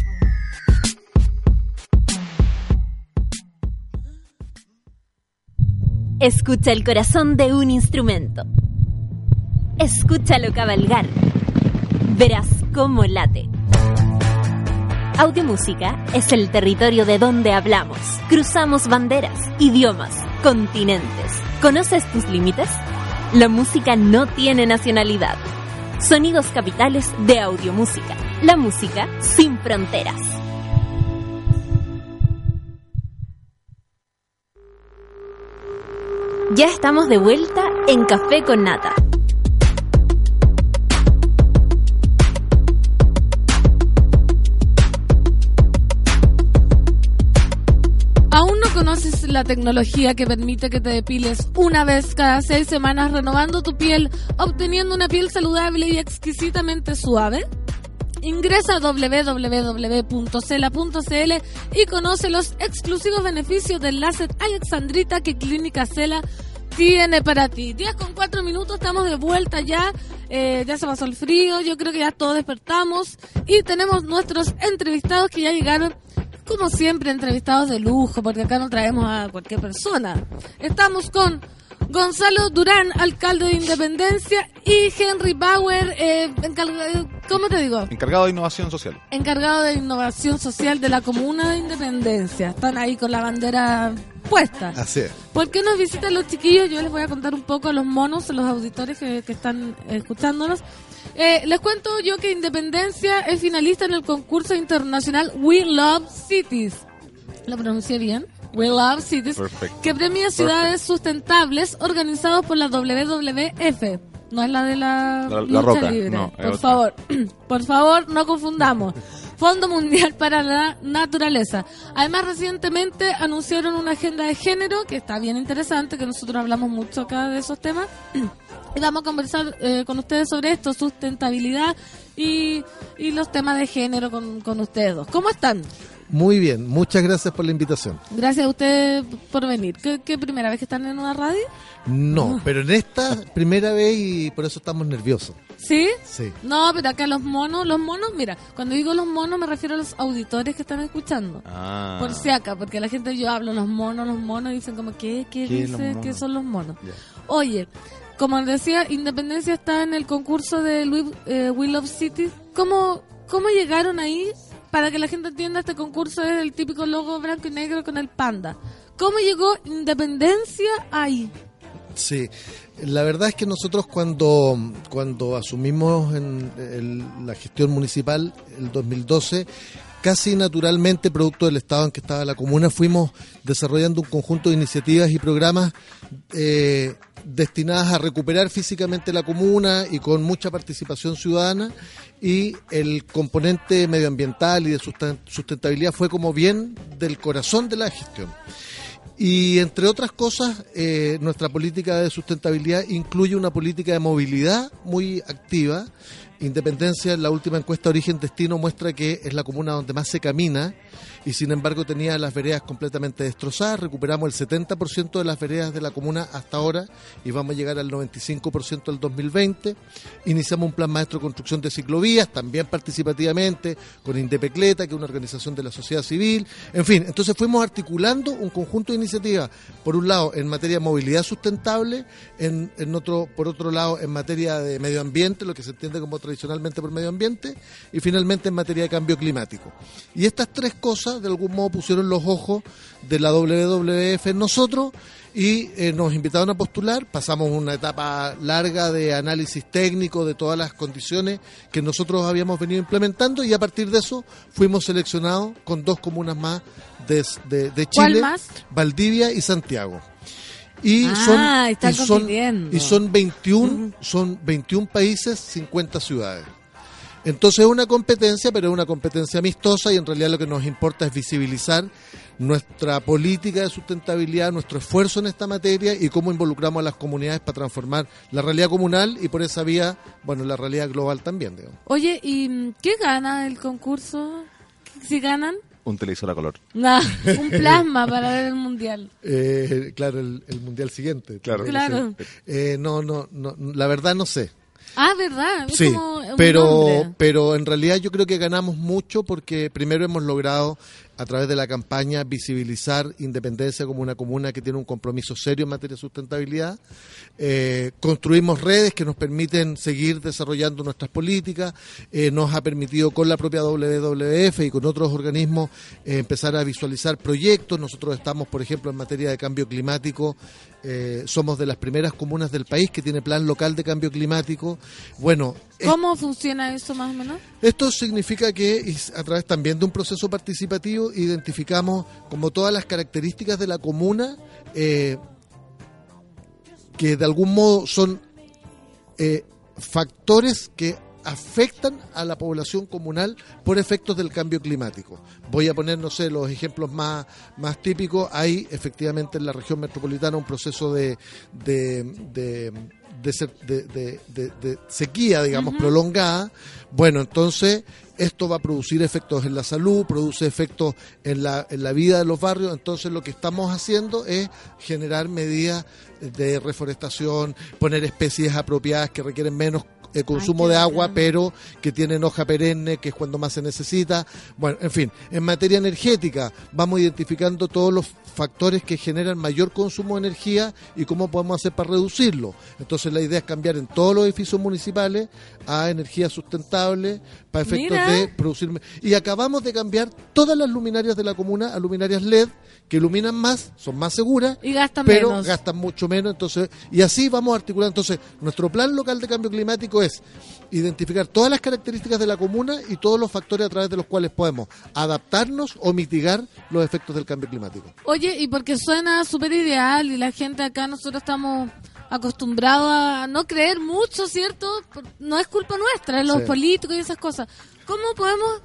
Escucha el corazón de un instrumento. Escúchalo cabalgar. Verás cómo late. Audiomúsica es el territorio de donde hablamos. Cruzamos banderas, idiomas, continentes. ¿Conoces tus límites? La música no tiene nacionalidad. Sonidos capitales de audiomúsica. La música sin fronteras. Ya estamos de vuelta en Café con Nata. ¿Aún no conoces la tecnología que permite que te depiles una vez cada seis semanas renovando tu piel, obteniendo una piel saludable y exquisitamente suave? Ingresa a www.cela.cl y conoce los exclusivos beneficios del láser Alexandrita que Clínica Cela tiene para ti. 10 con 4 minutos, estamos de vuelta ya. Eh, ya se pasó el frío, yo creo que ya todos despertamos. Y tenemos nuestros entrevistados que ya llegaron como siempre, entrevistados de lujo, porque acá no traemos a cualquier persona. Estamos con Gonzalo Durán, alcalde de Independencia, y Henry Bauer, eh, ¿cómo te digo? Encargado de innovación social. Encargado de innovación social de la comuna de Independencia. Están ahí con la bandera puesta. Así es. ¿Por qué nos visitan los chiquillos? Yo les voy a contar un poco a los monos, a los auditores que, que están escuchándonos. Eh, les cuento yo que Independencia es finalista en el concurso internacional We Love Cities. ¿Lo pronuncié bien? We Love Cities. Perfecto. Que premia ciudades sustentables organizados por la WWF. No es la de la, La- Roca, libre. no, por otra. favor, por favor, no confundamos. Fondo Mundial para la Naturaleza. Además, recientemente anunciaron una agenda de género que está bien interesante, que nosotros hablamos mucho acá de esos temas. Y vamos a conversar eh, con ustedes sobre esto, sustentabilidad y, y los temas de género con, con ustedes dos. ¿Cómo están? Muy bien, muchas gracias por la invitación. Gracias a ustedes por venir. ¿Qué, qué primera vez que están en una radio? No, pero en esta primera vez y por eso estamos nerviosos. ¿Sí? Sí. No, pero acá los monos, los monos, mira, cuando digo los monos me refiero a los auditores que están escuchando. Ah. Por si acá, porque la gente yo hablo los monos, los monos, y dicen como, ¿qué, qué, ¿Qué son los monos? Oye, como decía, Independencia está en el concurso de Louis- eh, City. ¿Cómo, ¿Cómo llegaron ahí? Para que la gente entienda, este concurso es el típico logo blanco y negro con el panda. ¿Cómo llegó Independencia ahí? Sí, la verdad es que nosotros cuando, cuando asumimos la gestión municipal el 2012, casi naturalmente, producto del estado en que estaba la comuna, fuimos desarrollando un conjunto de iniciativas y programas eh, destinadas a recuperar físicamente la comuna y con mucha participación ciudadana. Y el componente medioambiental y de susten- sustentabilidad fue como bien del corazón de la gestión. Y entre otras cosas, eh, nuestra política de sustentabilidad incluye una política de movilidad muy activa, Independencia, la última encuesta Origen Destino muestra que es la comuna donde más se camina y sin embargo tenía las veredas completamente destrozadas. Recuperamos el 70% de las veredas de la comuna hasta ahora y vamos a llegar al 95% del 2020. Iniciamos un plan maestro de construcción de ciclovías, también participativamente, con Indepecleta, que es una organización de la sociedad civil. En fin, entonces fuimos articulando un conjunto de iniciativas, por un lado en materia de movilidad sustentable, en, en otro, por otro lado en materia de medio ambiente, lo que se entiende como tradicionalmente por medio ambiente, y finalmente en materia de cambio climático. Y estas tres cosas de algún modo pusieron los ojos de la WWF en nosotros y eh, nos invitaron a postular. Pasamos una etapa larga de análisis técnico de todas las condiciones que nosotros habíamos venido implementando y a partir de eso fuimos seleccionados con dos comunas más de, de- de ¿Cuál Chile, más? Valdivia y Santiago. Y Ah, son, y son, y son 21, son 21 países, 50 ciudades. Entonces es una competencia, pero es una competencia amistosa y en realidad lo que nos importa es visibilizar nuestra política de sustentabilidad, nuestro esfuerzo en esta materia y cómo involucramos a las comunidades para transformar la realidad comunal y por esa vía, bueno, la realidad global también, digamos. Oye, ¿y qué gana el concurso? Si ganan, Un televisor a color. Nah, un plasma para ver el mundial. Eh, claro, el, el mundial siguiente. Claro. Claro. Eh, no, no, no, la verdad no sé. Ah, ¿verdad? Es Sí, como un pero, nombre. pero en realidad yo creo que ganamos mucho porque primero hemos logrado a través de la campaña visibilizar Independencia como una comuna que tiene un compromiso serio en materia de sustentabilidad. Eh, construimos redes que nos permiten seguir desarrollando nuestras políticas. Eh, nos ha permitido con la propia WWF y con otros organismos eh, empezar a visualizar proyectos. Nosotros estamos, por ejemplo, en materia de cambio climático. Eh, somos de las primeras comunas del país que tiene plan local de cambio climático. Bueno, es- ¿Cómo funciona eso más o menos? esto significa que a través también de un proceso participativo identificamos como todas las características de la comuna eh, que de algún modo son eh, factores que afectan a la población comunal por efectos del cambio climático. Voy a poner, no sé, los ejemplos más, más típicos. Hay efectivamente en la región metropolitana un proceso de, de, de, de ser- de- de- de- de sequía, digamos, prolongada. Bueno, entonces esto va a producir efectos en la salud, produce efectos en la, en la vida de los barrios. Entonces lo que estamos haciendo es generar medidas de reforestación, poner especies apropiadas que requieren menos eh, consumo de agua, pero que tienen hoja perenne, que es cuando más se necesita. Bueno, en fin, en materia energética vamos identificando todos los factores que generan mayor consumo de energía y cómo podemos hacer para reducirlo. Entonces la idea es cambiar en todos los edificios municipales a energía sustentable para efectos Mira. de producir... Y acabamos de cambiar todas las luminarias de la comuna a luminarias LED que iluminan más, son más seguras Y gastan pero menos. gastan mucho menos, entonces, y así vamos articulando. Entonces, nuestro plan local de cambio climático es identificar todas las características de la comuna y todos los factores a través de los cuales podemos adaptarnos o mitigar los efectos del cambio climático. Oye, y porque suena súper ideal y la gente acá, nosotros estamos acostumbrados a no creer mucho, ¿cierto? No es culpa nuestra, los Sí. políticos y esas cosas. ¿Cómo podemos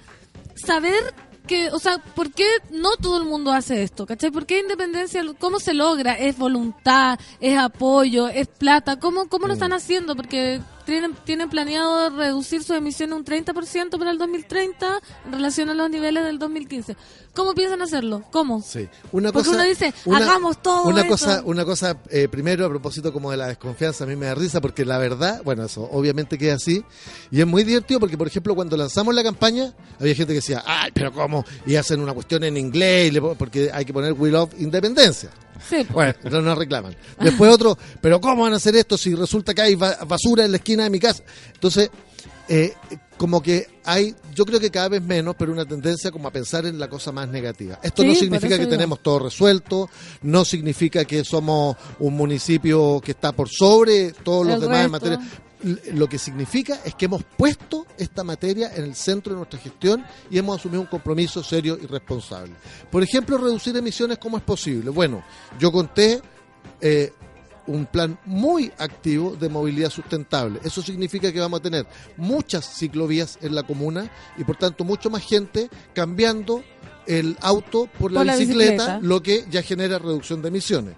saber que, o sea, por qué no todo el mundo hace esto? ¿Cachai? ¿Por qué independencia, cómo se logra? ¿Es voluntad? ¿Es apoyo? ¿Es plata? ¿Cómo, cómo lo están haciendo? Porque tienen, tienen planeado reducir sus emisiones un 30% para el 2030 en relación a los niveles del 2015. ¿Cómo piensan hacerlo? ¿Cómo? Sí. Una Porque cosa, uno dice, hagamos todo Una cosa, una cosa eh, primero a propósito como de la desconfianza, a mí me da risa porque la verdad, bueno, eso obviamente que es así. Y es muy divertido porque, por ejemplo, cuando lanzamos la campaña, había gente que decía, ay, pero ¿cómo? Y hacen una cuestión en inglés, y le pon- porque hay que poner We Love Independencia. Sí, po. Bueno, entonces nos reclaman. Después otro, pero ¿cómo van a hacer esto si resulta que hay ba- basura en la esquina de mi casa? Entonces, eh, como que hay, yo creo que cada vez menos, pero una tendencia como a pensar en la cosa más negativa. Esto Sí, no significa que digo. tenemos todo resuelto, no significa que somos un municipio que está por sobre todos los demás en materia. Lo que significa es que hemos puesto esta materia en el centro de nuestra gestión y hemos asumido un compromiso serio y responsable. Por ejemplo, reducir emisiones, ¿cómo es posible? Bueno, yo conté eh, un plan muy activo de movilidad sustentable. Eso significa que vamos a tener muchas ciclovías en la comuna y por tanto mucho más gente cambiando el auto por la, Por la bicicleta, bicicleta. lo que ya genera reducción de emisiones.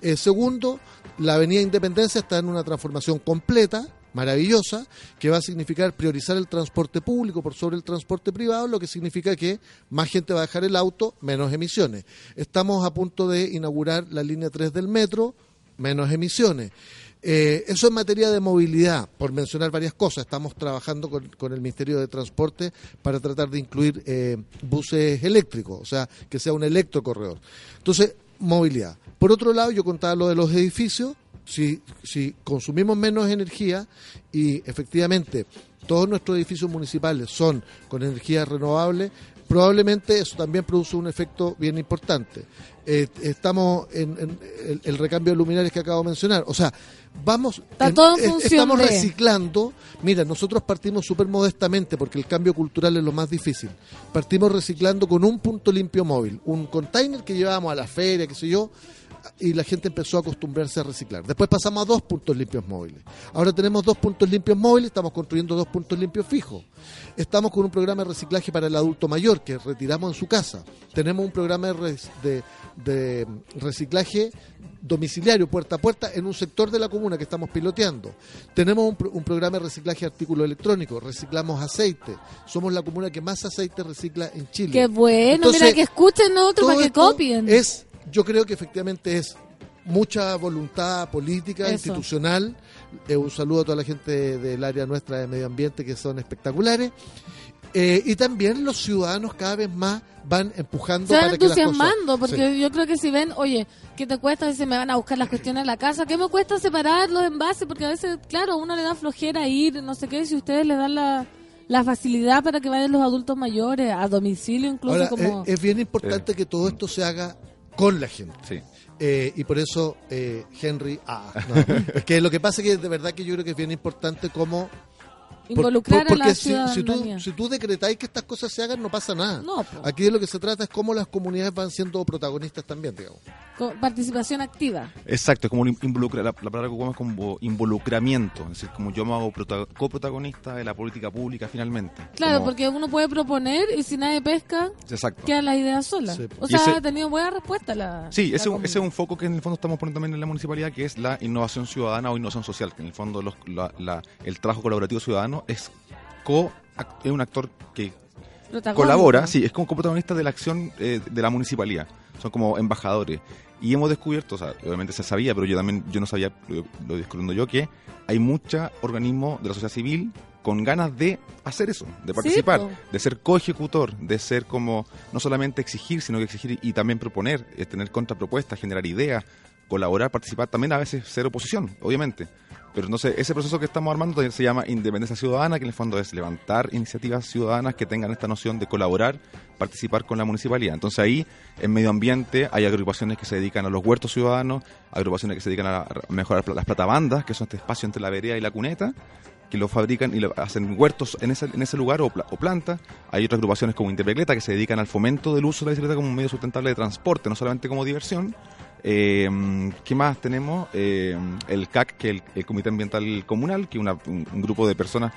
Eh, segundo, la Avenida Independencia está en una transformación completa maravillosa que va a significar priorizar el transporte público por sobre el transporte privado, lo que significa que más gente va a dejar el auto, menos emisiones. Estamos a punto de inaugurar la línea 3 del metro, menos emisiones. Eh, eso en materia de movilidad, por mencionar varias cosas. Estamos trabajando con, con el Ministerio de Transporte para tratar de incluir eh, buses eléctricos, o sea, que sea un electrocorredor. Entonces, movilidad. Por otro lado, yo contaba lo de los edificios. Si, si consumimos menos energía y efectivamente todos nuestros edificios municipales son con energía renovable, probablemente eso también produce un efecto bien importante. Eh, estamos en, en el, el recambio de luminarias que acabo de mencionar. O sea, vamos. Está todo en es- estamos de- reciclando. Mira, nosotros partimos súper modestamente porque el cambio cultural es lo más difícil. Partimos reciclando con un punto limpio móvil, un container que llevábamos a la feria, qué sé yo, y la gente empezó a acostumbrarse a reciclar. Después pasamos a dos puntos limpios móviles. Ahora tenemos dos puntos limpios móviles, estamos construyendo dos puntos limpios fijos. Estamos con un programa de reciclaje para el adulto mayor que retiramos en su casa. Tenemos un programa de, res- de- de reciclaje domiciliario, puerta a puerta, en un sector de la comuna que estamos piloteando. Tenemos un, pro- un programa de reciclaje de artículos electrónicos, reciclamos aceite. Somos la comuna que más aceite recicla en Chile. Qué bueno, Entonces, mira que escuchen otros todo para que copien. Es, yo creo que efectivamente es mucha voluntad política, Eso. institucional. Eh, un saludo a toda la gente del área nuestra de medio ambiente que son espectaculares. Eh, y también los ciudadanos cada vez más van empujando se van para que las cosas- entusiasmando, porque Sí. yo creo que si ven, oye, ¿qué te cuesta si me van a buscar las cuestiones en la casa? ¿Qué me cuesta separar los envases? Porque a veces, claro, uno le da flojera ir, no sé qué, si ustedes le dan la, la facilidad para que vayan los adultos mayores a domicilio, incluso Ahora, como... es, es bien importante que todo esto se haga con la gente. Sí. Eh, y por eso eh, Henry ah, no. es que lo que pasa es que de verdad que yo creo que es bien importante cómo por- involucrar por- a la porque si, si tú, ciudadanía. si tú decretáis que estas cosas se hagan no pasa nada No, aquí de lo que se trata es cómo las comunidades van siendo protagonistas también digamos Con participación activa. Exacto, es como un involucra, la, la palabra que ocupamos es como involucramiento, es decir, como yo me hago prota- coprotagonista de la política pública finalmente. Claro, Como- porque uno puede proponer y si nadie pesca, Exacto. las ideas solas. Sí, o sea, ese- ha tenido buena respuesta la Sí, la ese, es un foco que en el fondo estamos poniendo también en la municipalidad, que es la innovación ciudadana o innovación social, que en el fondo los- la- la- el trabajo colaborativo ciudadano es, co, es un actor que colabora, sí, es como coprotagonista de la acción eh, de la municipalidad. Son como embajadores. Y hemos descubierto, o sea, obviamente se sabía, pero yo también yo no sabía, lo, lo descubriendo yo, que hay muchos organismos de la sociedad civil con ganas de hacer eso, de participar, de ser coejecutor, de ser como, no solamente exigir, sino que exigir y también proponer, eh, tener contrapropuestas, generar ideas, colaborar, participar, también a veces ser oposición, obviamente. Pero entonces ese proceso que estamos armando se llama independencia ciudadana, que en el fondo es levantar iniciativas ciudadanas que tengan esta noción de colaborar, participar con la municipalidad. Entonces ahí, en medio ambiente, hay agrupaciones que se dedican a los huertos ciudadanos, agrupaciones que se dedican a mejorar las platabandas, que son este espacio entre la vereda y la cuneta, que lo fabrican y lo- hacen huertos en ese, en ese lugar o, pla- o plantas. Hay otras agrupaciones como Interbicicleta que se dedican al fomento del uso de la bicicleta como un medio sustentable de transporte, no solamente como diversión. Eh, ¿Qué más tenemos? Eh, el CAC, que es el, el Comité Ambiental Comunal, que es una- un, un grupo de personas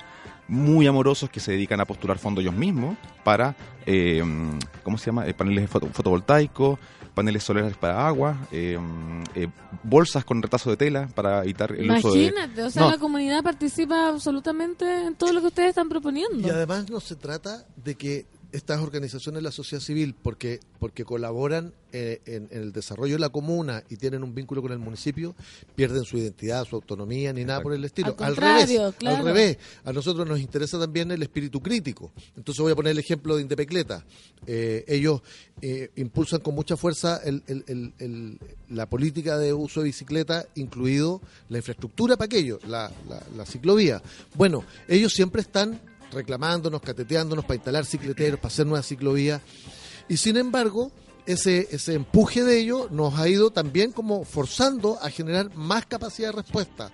muy amorosos que se dedican a postular fondos ellos mismos para, eh, ¿cómo se llama? Eh, paneles foto- fotovoltaicos, paneles solares para agua, eh, eh, bolsas con retazo de tela para evitar el uso de... Imagínate, o sea, No. la comunidad participa absolutamente en todo lo que ustedes están proponiendo. y además no se trata de que estas organizaciones de la sociedad civil porque porque colaboran eh, en, en el desarrollo de la comuna y tienen un vínculo con el municipio pierden su identidad su autonomía ni nada por el estilo. Al contrario, revés claro. al revés. A nosotros nos interesa también el espíritu crítico. Entonces voy a poner el ejemplo de Indepecleta. Eh, ellos eh, impulsan con mucha fuerza el- el- el- el- la política de uso de bicicleta incluido la infraestructura para aquello la, la, la ciclovía. Bueno ellos siempre están reclamándonos, cateteándonos para instalar cicleteros, para hacer nuevas ciclovías. Y sin embargo, ese, ese empuje de ello nos ha ido también como forzando a generar más capacidad de respuesta.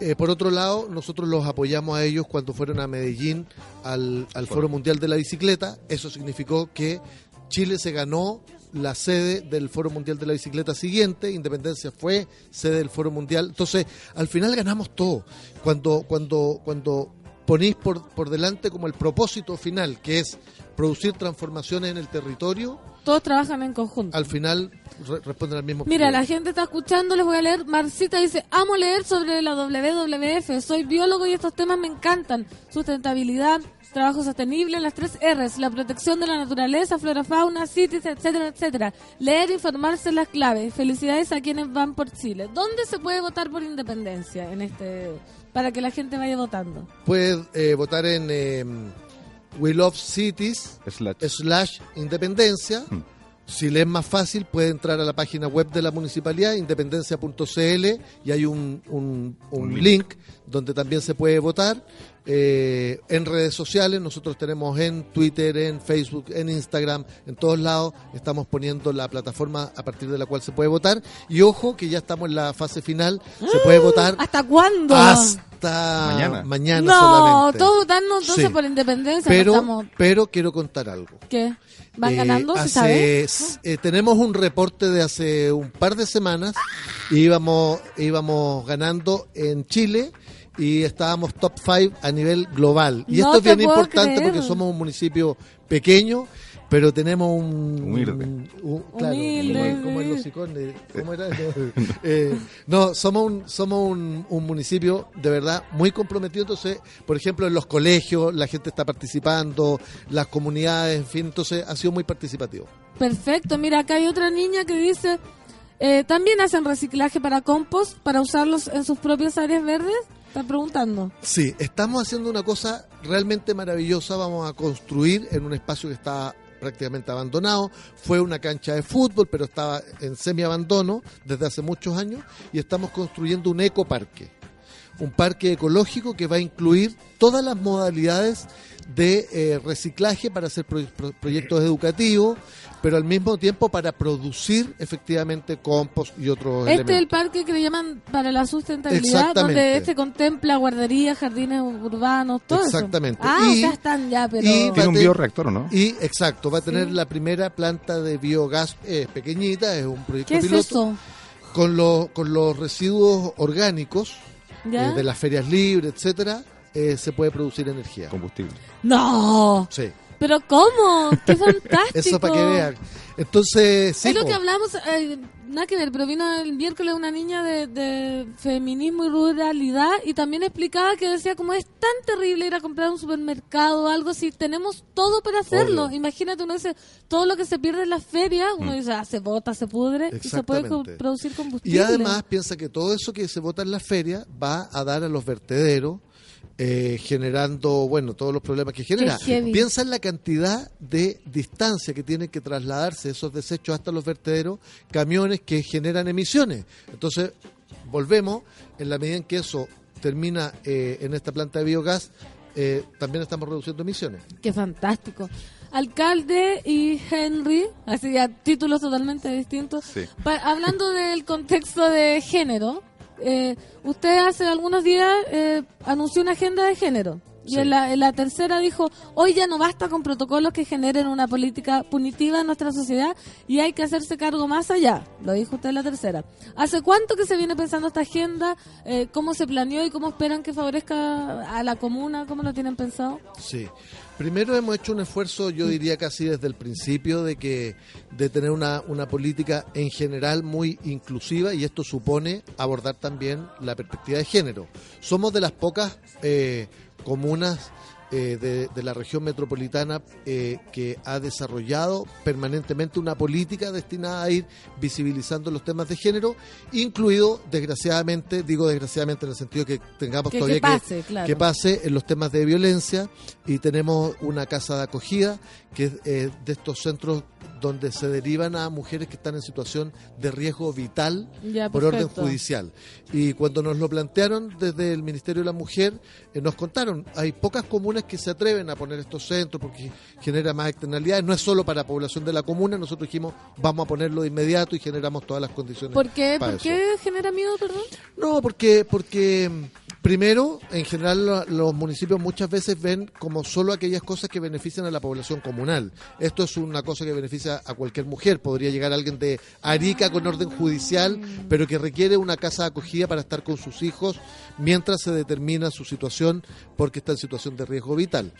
Eh, por otro lado, nosotros los apoyamos a ellos cuando fueron a Medellín al, al Foro Mundial de la Bicicleta. Eso significó que Chile se ganó la sede del Foro Mundial de la Bicicleta siguiente, Independencia fue sede del Foro Mundial. Entonces, al final ganamos todo. Cuando, cuando, cuando ponéis por, por delante como el propósito final, que es producir transformaciones en el territorio, Todos trabajan en conjunto. al final re- responden al mismo Mira, problema. la gente está escuchando, les voy a leer. Marcita dice, amo leer sobre la WWF, soy biólogo y estos temas me encantan. Sustentabilidad, trabajo sostenible, las tres R's, la protección de la naturaleza, flora, fauna, cities, etcétera, etcétera. Leer informarse es la clave. Felicidades a quienes van por Chile. ¿Dónde se puede votar por independencia en este para que la gente vaya votando? Puedes eh, votar en eh, We Love Cities Slash. slash independencia. Mm. Si le es más fácil, puede entrar a la página web de la municipalidad, independencia.cl, y hay un, un- un Un link. link. donde también se puede votar. Eh, en redes sociales, nosotros tenemos en Twitter, en Facebook, en Instagram, en todos lados, estamos poniendo la plataforma a partir de la cual se puede votar. Y ojo, que ya estamos en la fase final, se puede votar ¿Hasta cuándo? hasta Mañana. mañana no, solamente. todos votando entonces Sí. por independencia. pero, estamos- pero quiero contar algo. ¿Qué? ¿Van Eh, ganando? ¿Se hace- sabe? eh, tenemos un reporte de hace un par de semanas. Íbamos, íbamos ganando en Chile y estábamos top 5 a nivel global. Y No esto es bien importante creer. porque somos un municipio pequeño, pero tenemos un... Humilde. un- claro, Humilde, como, sí. los icones, ¿cómo era? No, eh, no, somos, un, somos un, un municipio de verdad muy comprometido. Entonces, por ejemplo, en los colegios la gente está participando, las comunidades, en fin, entonces ha sido muy participativo. Perfecto, mira, acá hay otra niña que dice, eh, ¿también hacen reciclaje para compost, para usarlos en sus propias áreas verdes? Está preguntando. Sí, estamos haciendo una cosa realmente maravillosa. Vamos a construir en un espacio que está prácticamente abandonado. Fue una cancha de fútbol, pero estaba en semi-abandono desde hace muchos años. Y estamos construyendo un ecoparque. Un parque ecológico que va a incluir todas las modalidades de eh, reciclaje para hacer pro- pro- proyectos educativos, pero al mismo tiempo para producir efectivamente compost y otros Este es el elementos. parque que le llaman para la sustentabilidad, donde este contempla guarderías, jardines urbanos, todo Exactamente. eso. Ah, Y- sea, están ya, pero... y- Tiene un bioreactor, ¿o no? Y exacto, va a tener Sí. la primera planta de biogás eh, pequeñita, es un proyecto ¿Qué es piloto, eso? con los con los residuos orgánicos eh, de las ferias libres, etcétera, eh, se puede producir energía. Combustible. No, Sí, pero ¿cómo? ¡Qué fantástico! eso para que vean. Entonces, sí, es lo que hablamos, eh, nada que ver, pero vino el miércoles una niña de, de feminismo y ruralidad y también explicaba que decía como es tan terrible ir a comprar a un supermercado o algo si tenemos todo para hacerlo. Obvio. Imagínate, uno dice, todo lo que se pierde en las ferias, uno dice, ah, se bota, se pudre y se puede co- producir combustible. Y además piensa que todo eso que se vota en la feria va a dar a los vertederos, eh, generando, bueno, todos los problemas que genera. Piensa en la cantidad de distancia que tienen que trasladarse esos desechos hasta los vertederos, camiones que generan emisiones. Entonces, volvemos, en la medida en que eso termina eh, en esta planta de biogás, eh, también estamos reduciendo emisiones. Qué fantástico. Alcalde y Henry, así ya títulos totalmente distintos. Sí. Pa- hablando del contexto de género, eh, usted hace algunos días eh, anunció una agenda de género. Y Sí. en, la, en la tercera dijo, hoy ya no basta con protocolos que generen una política punitiva en nuestra sociedad y hay que hacerse cargo más allá. Lo dijo usted en la tercera. ¿Hace cuánto que se viene pensando esta agenda? Eh, ¿Cómo se planeó y cómo esperan que favorezca a la comuna? ¿Cómo lo tienen pensado? Sí. Primero hemos hecho un esfuerzo, yo diría casi desde el principio, de que de tener una, una política en general muy inclusiva y esto supone abordar también la perspectiva de género. Somos de las pocas eh, comunas eh, de, de la región metropolitana eh, que ha desarrollado permanentemente una política destinada a ir visibilizando los temas de género, incluido, desgraciadamente, digo desgraciadamente en el sentido que tengamos Que- todavía que pase, claro. que pase en los temas de violencia y tenemos una casa de acogida que es eh, de estos centros donde se derivan a mujeres que están en situación de riesgo vital Ya, por orden judicial. Y cuando nos lo plantearon desde el Ministerio de la Mujer, nos contaron, hay pocas comunas que se atreven a poner estos centros porque genera más externalidades, no es solo para población de la comuna, nosotros dijimos, vamos a ponerlo de inmediato y generamos todas las condiciones. ¿Por qué, para ¿por eso. qué genera miedo, perdón? No, porque, porque primero, en general lo- los municipios muchas veces ven como solo aquellas cosas que benefician a la población comunal. Esto es una cosa que beneficia a cualquier mujer. Podría llegar alguien de Arica con orden judicial, pero que requiere una casa de acogida para estar con sus hijos mientras se determina su situación porque está en situación de riesgo vital.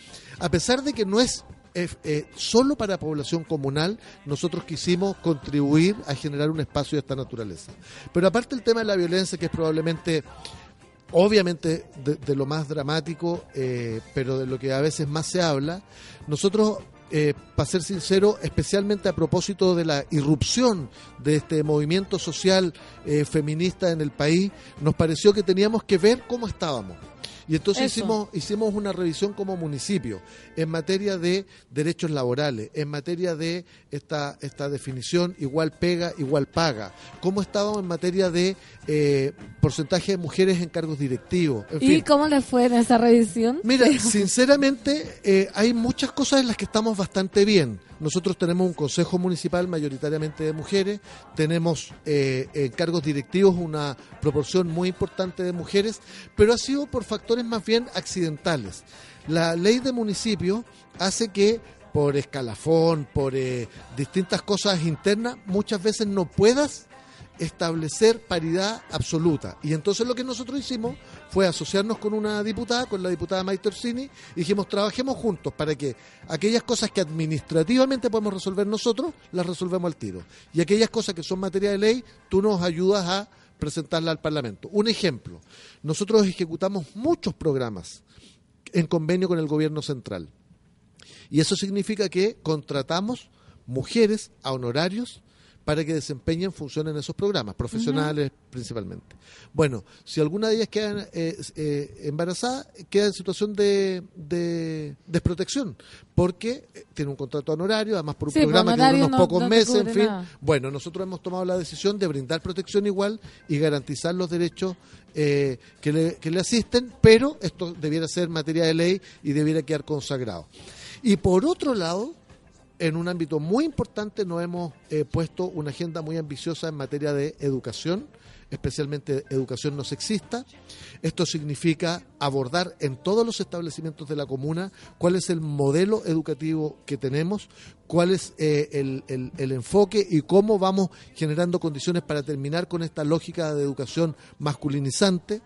A pesar de que no es eh, eh, solo para población comunal, nosotros quisimos contribuir a generar un espacio de esta naturaleza. Pero aparte el tema de la violencia, que es probablemente obviamente de, de lo más dramático, eh, pero de lo que a veces más se habla, nosotros, eh, para ser sincero, especialmente a propósito de la irrupción de este movimiento social eh, feminista en el país, nos pareció que teníamos que ver cómo estábamos. Y entonces Eso. hicimos, hicimos una revisión como municipio en materia de derechos laborales, en materia de esta, esta definición igual pega, igual paga. ¿Cómo estábamos en materia de eh, porcentaje de mujeres en cargos directivos? En ¿Y fin. cómo le fue en esa revisión? Mira, sinceramente, eh, hay muchas cosas en las que estamos bastante bien. Nosotros tenemos un consejo municipal mayoritariamente de mujeres, tenemos eh, en cargos directivos una proporción muy importante de mujeres, pero ha sido por factores más bien accidentales. La ley de municipio hace que por escalafón, por eh, distintas cosas internas, muchas veces no puedas establecer paridad absoluta. Y entonces lo que nosotros hicimos fue asociarnos con una diputada, con la diputada Maite Orsini, y dijimos, trabajemos juntos para que aquellas cosas que administrativamente podemos resolver nosotros, las resolvemos al tiro. Y aquellas cosas que son materia de ley, tú nos ayudas a presentarla al Parlamento. Un ejemplo, nosotros ejecutamos muchos programas en convenio con el gobierno central. Y eso significa que contratamos mujeres a honorarios para que desempeñen funciones en esos programas, profesionales principalmente. Bueno, si alguna de ellas queda eh, eh, embarazada, queda en situación de, de desprotección, porque eh, tiene un contrato honorario, además por un Sí, programa que dura unos no- pocos no meses, en fin. nada. Bueno, nosotros hemos tomado la decisión de brindar protección igual y garantizar los derechos eh, que, le, que le asisten, pero esto debiera ser materia de ley y debiera quedar consagrado. Y por otro lado, en un ámbito muy importante nos hemos eh, puesto una agenda muy ambiciosa en materia de educación, especialmente educación no sexista. Esto significa abordar en todos los establecimientos de la comuna cuál es el modelo educativo que tenemos, cuál es eh, el, enfoque y cómo vamos generando condiciones para terminar con esta lógica de educación masculinizante.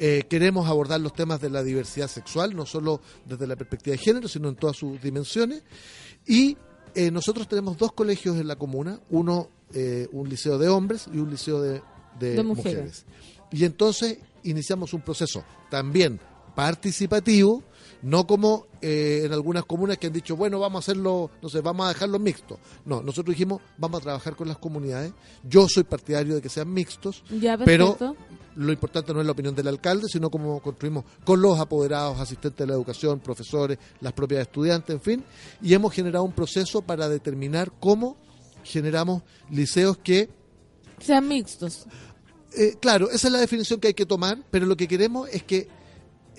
Eh, queremos abordar los temas de la diversidad sexual, no solo desde la perspectiva de género, sino en todas sus dimensiones. Y eh, nosotros tenemos dos colegios en la comuna, uno eh, un liceo de hombres y un liceo de, de De mujeres. mujeres. Y entonces iniciamos un proceso también participativo, no como eh, en algunas comunas que han dicho, bueno, vamos a hacerlo, no sé, vamos a dejarlo mixto. No, nosotros dijimos, vamos a trabajar con las comunidades. Yo soy partidario de que sean mixtos, Ya, pero lo importante no es la opinión del alcalde, sino cómo construimos con los apoderados, asistentes de la educación, profesores, las propias estudiantes, en fin. Y hemos generado un proceso para determinar cómo generamos liceos que Sean mixtos. eh, claro, esa es la definición que hay que tomar, pero lo que queremos es que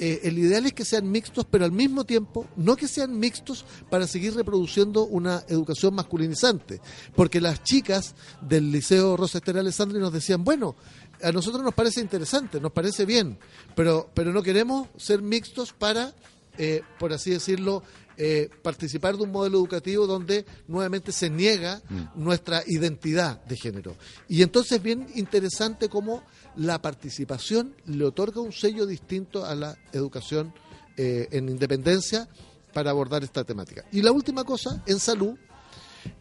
eh, el ideal es que sean mixtos, pero al mismo tiempo no que sean mixtos para seguir reproduciendo una educación masculinizante, porque las chicas del Liceo Rosa Esther Alessandri nos decían, bueno, a nosotros nos parece interesante, nos parece bien, pero, pero no queremos ser mixtos para, eh, por así decirlo, eh, participar de un modelo educativo donde nuevamente se niega nuestra identidad de género. Y entonces es bien interesante cómo la participación le otorga un sello distinto a la educación eh, en independencia para abordar esta temática. Y la última cosa, en salud,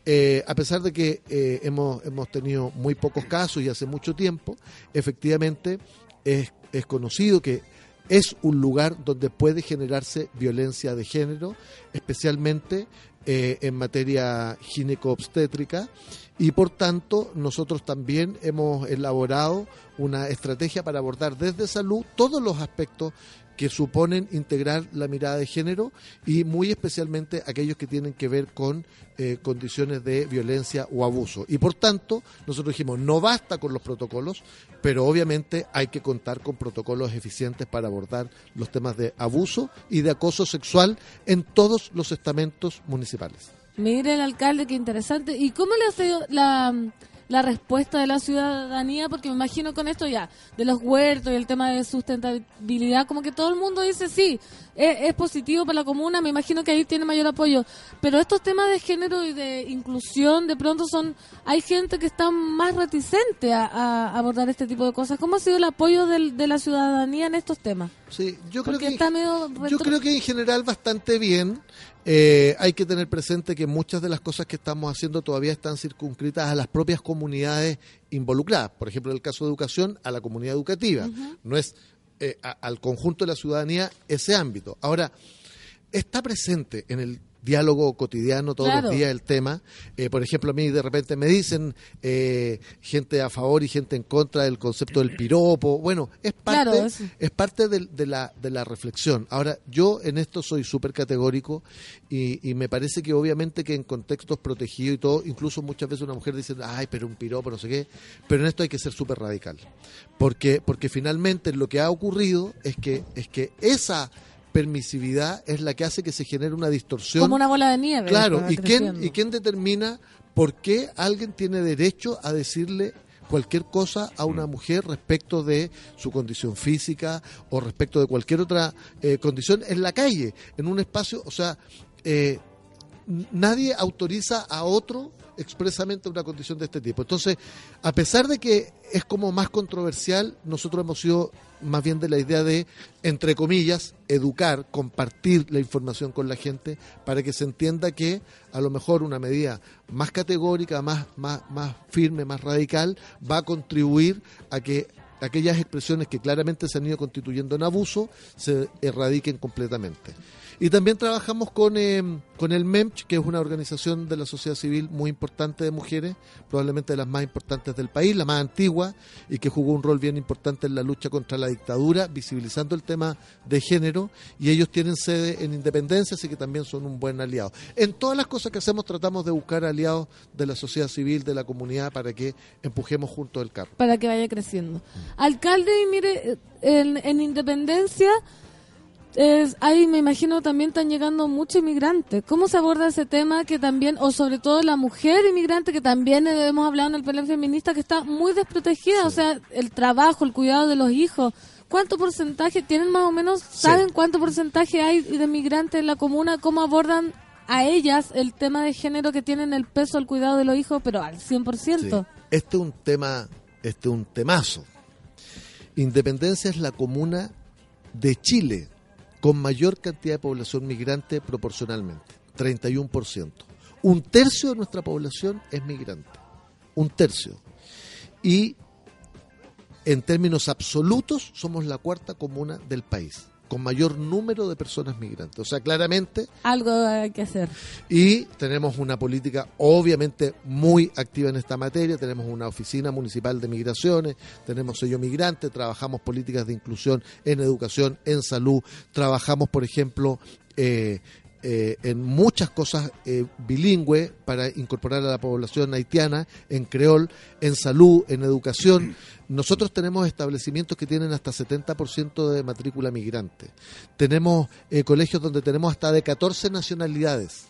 eh, a pesar de que eh, hemos, hemos tenido muy pocos casos y hace mucho tiempo, efectivamente es, es conocido que es un lugar donde puede generarse violencia de género, especialmente eh, en materia gineco-obstétrica, y por tanto nosotros también hemos elaborado una estrategia para abordar desde salud todos los aspectos que suponen integrar la mirada de género y muy especialmente aquellos que tienen que ver con eh, condiciones de violencia o abuso. Y por tanto, nosotros dijimos, no basta con los protocolos, pero obviamente hay que contar con protocolos eficientes para abordar los temas de abuso y de acoso sexual en todos los estamentos municipales. Mire el alcalde, qué interesante. ¿Y cómo le ha sido la, la respuesta de la ciudadanía? Porque me imagino con esto ya, de los huertos y el tema de sustentabilidad, como que todo el mundo dice sí, es, es positivo para la comuna, me imagino que ahí tiene mayor apoyo. Pero estos temas de género y de inclusión, de pronto son, hay gente que está más reticente a, a abordar este tipo de cosas. ¿Cómo ha sido el apoyo del- de la ciudadanía en estos temas? Sí, yo creo Porque que está medio Yo creo que en general bastante bien. eh, hay que tener presente que muchas de las cosas que estamos haciendo todavía están circunscritas a las propias comunidades involucradas. Por ejemplo, en el caso de educación, a la comunidad educativa. No es eh, a- al conjunto de la ciudadanía ese ámbito. Ahora, está presente en el diálogo cotidiano todos Claro. los días el tema. Eh, por ejemplo, a mí de repente me dicen eh, gente a favor y gente en contra del concepto del piropo. Bueno, es parte, Claro, es parte del- de, la, de la reflexión. Ahora, yo en esto soy súper categórico y, y me parece que obviamente que en contextos protegidos y todo, incluso muchas veces una mujer dice, ay, pero un piropo, no sé qué, pero en esto hay que ser súper radical. Porque, porque finalmente lo que ha ocurrido es que, es que esa permisividad es la que hace que se genere una distorsión Como una bola de nieve. Claro, ¿y quién. ¿y quién determina por qué alguien tiene derecho a decirle cualquier cosa a una mujer respecto de su condición física o respecto de cualquier otra eh, condición en la calle, en un espacio? O sea, eh, nadie autoriza a otro expresamente una condición de este tipo. Entonces, a pesar de que es como más controversial, nosotros hemos sido más bien de la idea de, entre comillas, educar, compartir la información con la gente para que se entienda que a lo mejor una medida más categórica, más, más, más firme, más radical, va a contribuir a que aquellas expresiones que claramente se han ido constituyendo en abuso se erradiquen completamente. Y también trabajamos con, eh, con el MEMCH, que es una organización de la sociedad civil muy importante de mujeres, probablemente de las más importantes del país, la más antigua, y que jugó un rol bien importante en la lucha contra la dictadura, visibilizando el tema de género, y ellos tienen sede en Independencia, así que también son un buen aliado. En todas las cosas que hacemos tratamos de buscar aliados de la sociedad civil, de la comunidad, para que empujemos juntos el carro. para que vaya creciendo. Alcalde, y mire, en Independencia, es, ahí me imagino también están llegando muchos inmigrantes. ¿Cómo se aborda ese tema que también, o sobre todo la mujer inmigrante, que también hemos hablado en el panel feminista, que está muy desprotegida? O sea, el trabajo, el cuidado de los hijos. ¿Cuánto porcentaje tienen más o menos? ¿Saben cuánto porcentaje hay de migrantes en la comuna? ¿Cómo abordan a ellas el tema de género que tienen el peso al cuidado de los hijos, pero al 100%? Sí. Este es un tema, este es un temazo. Independencia es la comuna de Chile con mayor cantidad de población migrante proporcionalmente, 31%. Un tercio de nuestra población es migrante, un tercio. Y en términos absolutos somos la cuarta comuna del país, con mayor número de personas migrantes. O sea, claramente Algo hay que hacer. y tenemos una política obviamente muy activa en esta materia, tenemos una oficina municipal de migraciones, tenemos sello migrante, trabajamos políticas de inclusión en educación, en salud, trabajamos por ejemplo eh, eh, en muchas cosas eh, bilingüe para incorporar a la población haitiana, en creol, en salud, en educación. Nosotros tenemos establecimientos que tienen hasta 70% de matrícula migrante. Tenemos eh, colegios donde tenemos hasta de 14 nacionalidades.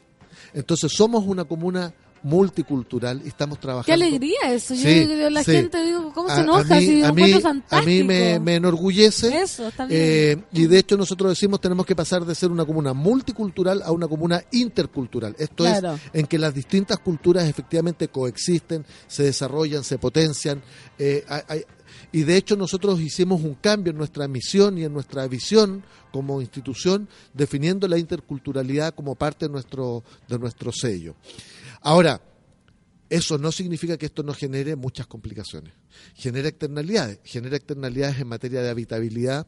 Entonces somos una comuna multicultural y estamos trabajando. Qué alegría eso. Yo Sí, digo, la sí. gente, digo, ¿cómo se A- enoja? A mí, si lo a mí, encuentro a fantástico. mí me, me enorgullece. Eso, está bien. Eh, y de hecho nosotros decimos tenemos que pasar de ser una comuna multicultural a una comuna intercultural. Esto Claro. es en que las distintas culturas efectivamente coexisten, se desarrollan, se potencian. eh, hay- y de hecho nosotros hicimos un cambio en nuestra misión y en nuestra visión como institución, definiendo la interculturalidad como parte de nuestro, de nuestro sello. Ahora, eso no significa que esto no genere muchas complicaciones. Genera externalidades, genera externalidades en materia de habitabilidad.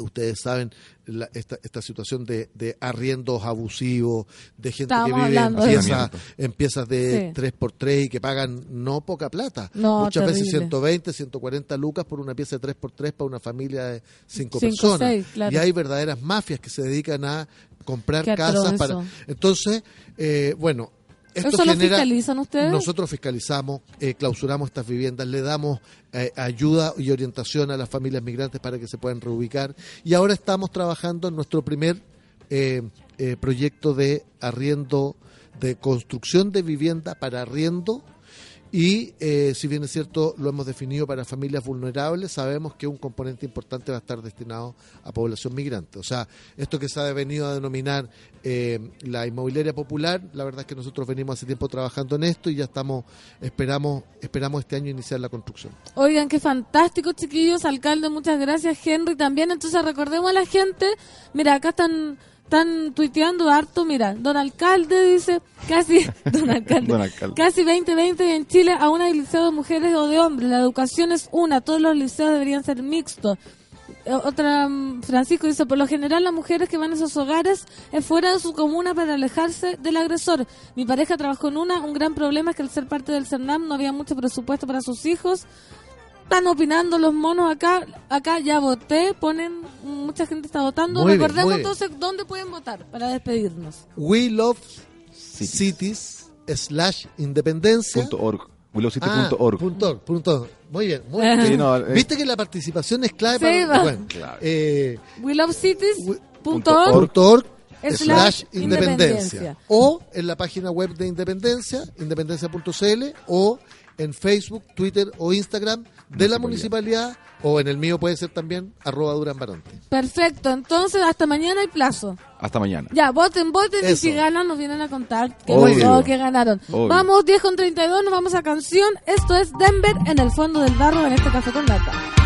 Ustedes saben la- esta, esta situación de, de arriendos abusivos, de gente que vive en piezas, en piezas de Sí. 3x3 y que pagan no poca plata. No, Muchas veces terrible. 120, 140 lucas por una pieza de 3x3 para una familia de 5 Cinco, personas. seis, claro. Y hay verdaderas mafias que se dedican a comprar Qué casas para... Entonces, eh, bueno, esto ¿Eso lo fiscalizan ustedes? Nosotros fiscalizamos, eh, clausuramos estas viviendas, le damos eh, ayuda y orientación a las familias migrantes para que se puedan reubicar. Y ahora estamos trabajando en nuestro primer eh, eh, proyecto de arriendo, de construcción de vivienda para arriendo. Y eh, si bien es cierto, lo hemos definido para familias vulnerables, sabemos que un componente importante va a estar destinado a población migrante. O sea, esto que se ha venido a denominar eh, la inmobiliaria popular, la verdad es que nosotros venimos hace tiempo trabajando en esto y ya estamos, esperamos, esperamos este año iniciar la construcción. Oigan, qué fantástico, chiquillos. Alcalde, muchas gracias, Henry. También, entonces, recordemos a la gente. Mira, acá están están tuiteando harto, mira, don alcalde dice, casi, don alcalde, Don alcalde. casi 2020 y en Chile aún hay liceos de mujeres o de hombres, la educación es una, todos los liceos deberían ser mixtos. Eh, Otra, mm, Francisco dice, por lo general las mujeres que van a esos hogares es fuera de su comuna para alejarse del agresor. Mi pareja trabajó en una, un gran problema es que al ser parte del CERNAM no había mucho presupuesto para sus hijos. Están opinando los monos acá, acá ya voté, ponen, mucha gente está votando. Muy Recordemos bien. entonces dónde pueden votar para despedirnos. We Love Cities. Cities slash independencia. Punto org. Ah, punto org, punto org. Muy bien, muy Sí, bien. no, eh. Viste que la participación es clave Sí, para... Bueno, eh, We Love Cities. We- punto org. punto org Slash slash independencia. independencia. O en la página web de Independencia, independencia.cl, o en Facebook, Twitter o Instagram de la municipalidad, o en el mío puede ser también arroba Durán Baronte. Perfecto, entonces hasta mañana hay plazo. Hasta mañana. Ya, voten, voten y si ganan nos vienen a contar que, no, que ganaron. Obvio. Vamos, 10 con 32, nos vamos a canción. Esto es Denver en el fondo del barro en este café con data.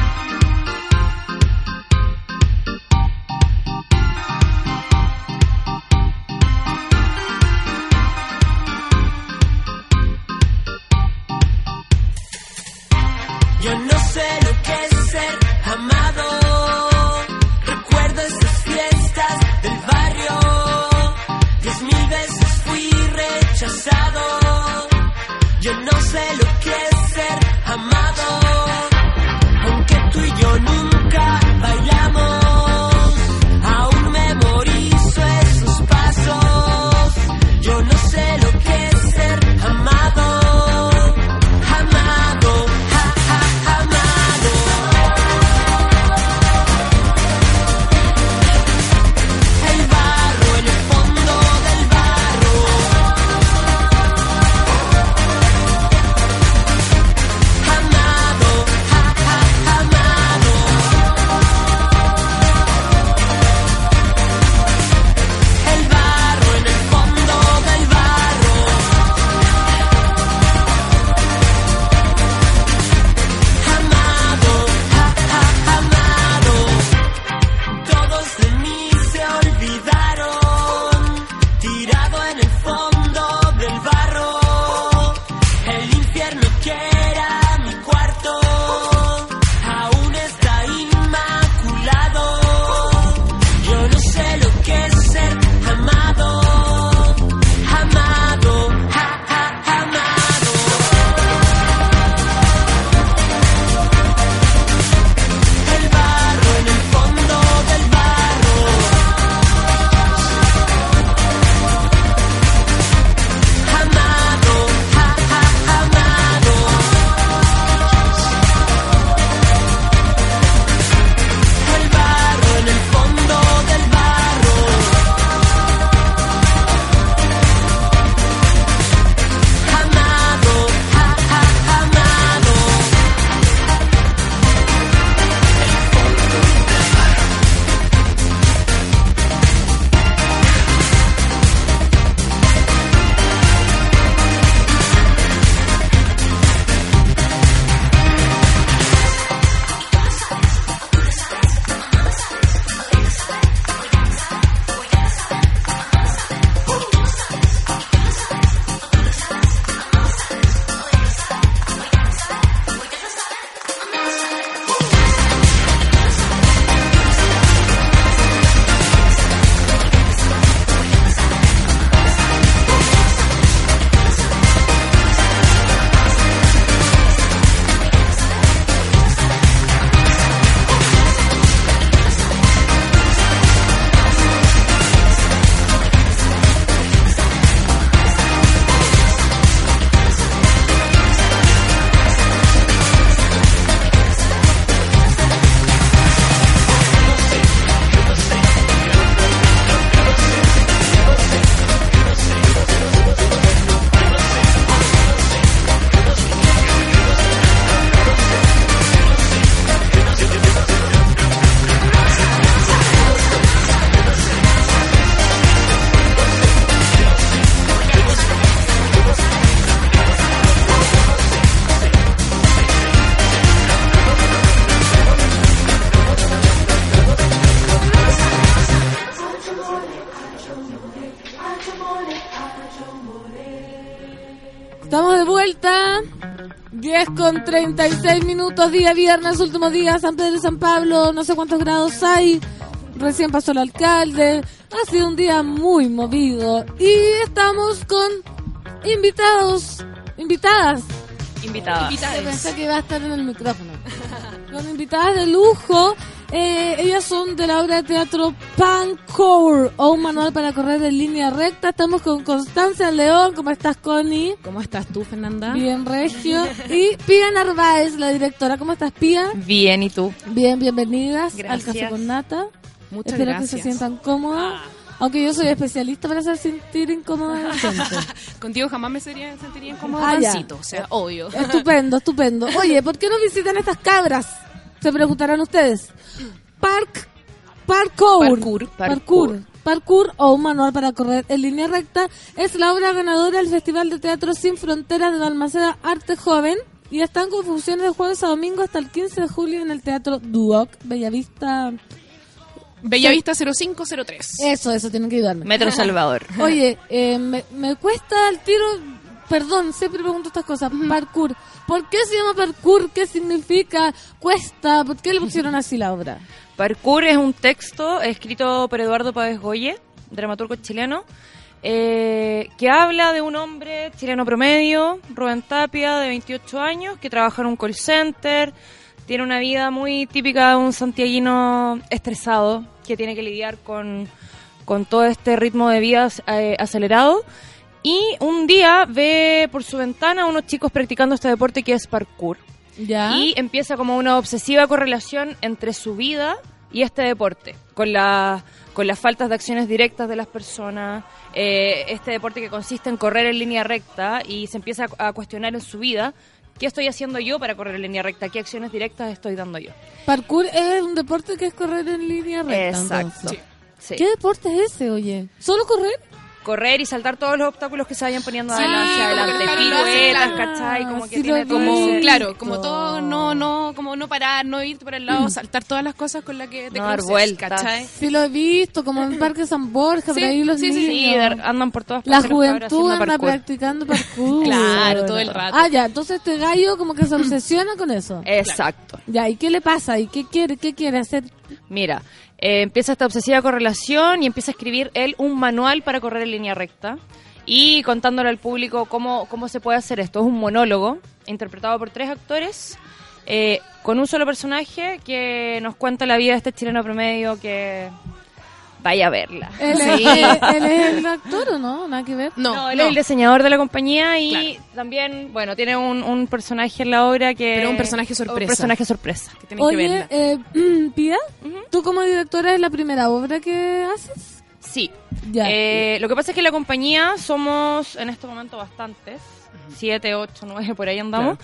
36 minutos, día viernes, último día, San Pedro y San Pablo, no sé cuántos grados hay. Recién pasó el alcalde. Ha sido un día muy movido. Y estamos con invitados, invitadas. Invitada. Yo pensé que iba a estar en el micrófono. Con invitadas de lujo. Eh, ellas son de la obra de teatro Pancore o un manual para correr en línea recta. Estamos con Constancia León. ¿Cómo estás, Connie? ¿Cómo estás tú, Fernanda? Bien, Regio. Y Pía Narváez, la directora. ¿Cómo estás, Pía? Bien, ¿y tú? Bien, bienvenidas al Gracias. Café con Nata. Muchas Espero gracias. que se sientan cómodas. Aunque yo soy especialista para hacer sentir incómoda a la gente. Contigo jamás me sería, sentiría incómoda, Ah, o sea, obvio. Estupendo, estupendo. Oye, ¿por qué no visitan estas cabras? Se preguntarán ustedes. Park, parkour. Parkour. Parkour. Parkour o un manual para correr en línea recta es la obra ganadora del Festival de Teatro Sin Fronteras de Balmaceda Arte Joven y están con funciones de jueves a domingo hasta el 15 de julio en el Teatro Duoc, Bellavista. Bellavista 0503. Eso, eso, tienen que ayudarme. Metro Salvador. Oye, eh, me, me cuesta el tiro, perdón, siempre pregunto estas cosas, parkour. ¿Por qué se llama parkour? ¿Qué significa? ¿Cuesta? ¿Por qué le pusieron así la obra? Parkour es un texto escrito por Eduardo Pávez Goye, dramaturgo chileno, eh, que habla de un hombre chileno promedio, Rubén Tapia, de 28 años, que trabaja en un call center, tiene una vida muy típica de un santiaguino estresado, que tiene que lidiar con, con todo este ritmo de vida eh, acelerado. Y un día ve por su ventana a unos chicos practicando este deporte que es parkour. ¿Ya? Y empieza como una obsesiva correlación entre su vida y este deporte, con, la, con las faltas de acciones directas de las personas, eh, este deporte que consiste en correr en línea recta y se empieza a, a cuestionar en su vida, ¿qué estoy haciendo yo para correr en línea recta? ¿Qué acciones directas estoy dando yo? Parkour es un deporte que es correr en línea recta. Exacto. Sí. ¿Qué deporte es ese, oye? ¿Solo correr? Correr y saltar todos los obstáculos que se vayan poniendo Sí, adelante, adelante, piruetas, claro. ¿cachai? Como que Sí, tiene Como, Sí. claro, como todo, no, no, como no parar, no irte por el lado, saltar todas las cosas con las que te No dar cruces, vueltas. ¿cachai? Sí, lo he visto, como en Parque San Borja, por Sí, ahí los sí, sí, sí. Sí, niños. de- andan por todas La partes cabros juventud anda parkour. practicando parkour. Claro, todo el rato. Ah, ya, entonces este gallo como que se obsesiona con eso. Exacto. Ya, ¿y qué le pasa? ¿Y qué quiere? ¿Qué quiere hacer? Mira, eh, empieza esta obsesiva correlación y empieza a escribir él un manual para correr en línea recta y contándole al público cómo, cómo se puede hacer esto. Es un monólogo interpretado por tres actores eh, con un solo personaje que nos cuenta la vida de este chileno promedio que vaya a verla. ¿Él, Sí. es, él es el actor o no? Nada que ver. No, No, él no. es el diseñador de la compañía y Claro. también, bueno, tiene un, un personaje en la obra que... Pero un personaje sorpresa. Un personaje sorpresa. que tienen que Oye, verla. eh, Pia, ¿tú como directora es la primera obra que haces? Sí. Ya. Eh, lo que pasa es que la compañía somos en este momento bastantes, siete, ocho, nueve, por ahí andamos.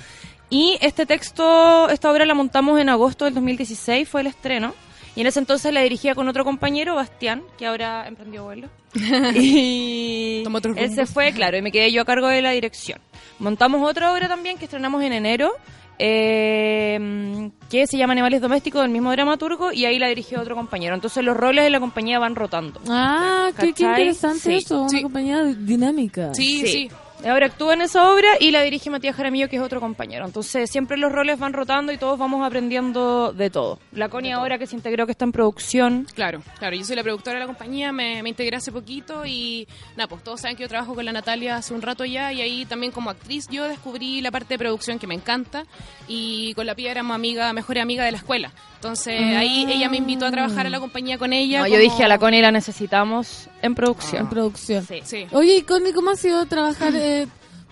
Y este texto, esta obra la montamos en agosto del 2016, fue el estreno. Y en ese entonces la dirigía con otro compañero, Bastián, que ahora emprendió vuelo. y Tomó otros él se fue, claro, y me quedé yo a cargo de la dirección. Montamos otra obra también que estrenamos en enero, eh, que se llama Animales Domésticos del mismo dramaturgo, y ahí la dirigió otro compañero. Entonces los roles de la compañía van rotando. Ah, qué, interesante Sí. eso, una Sí. compañía dinámica. Sí, sí. Ahora actúa en esa obra y la dirige Matías Jaramillo, que es otro compañero. Entonces siempre los roles van rotando y todos vamos aprendiendo de todo. La Connie ahora que se integró, que está en producción. Claro, claro. Yo soy la productora de la compañía, me, me integré hace poquito y nada, pues todos saben que yo trabajo con la Natalia hace un rato ya y ahí también como actriz yo descubrí la parte de producción que me encanta y con la Pía éramos amiga, mejor amiga de la escuela. Entonces ahí ella me invitó a trabajar a la compañía con ella. No, yo dije a la Connie la necesitamos en producción. En producción. Sí. Sí. Oye, Connie, ¿cómo ha sido trabajar? eh,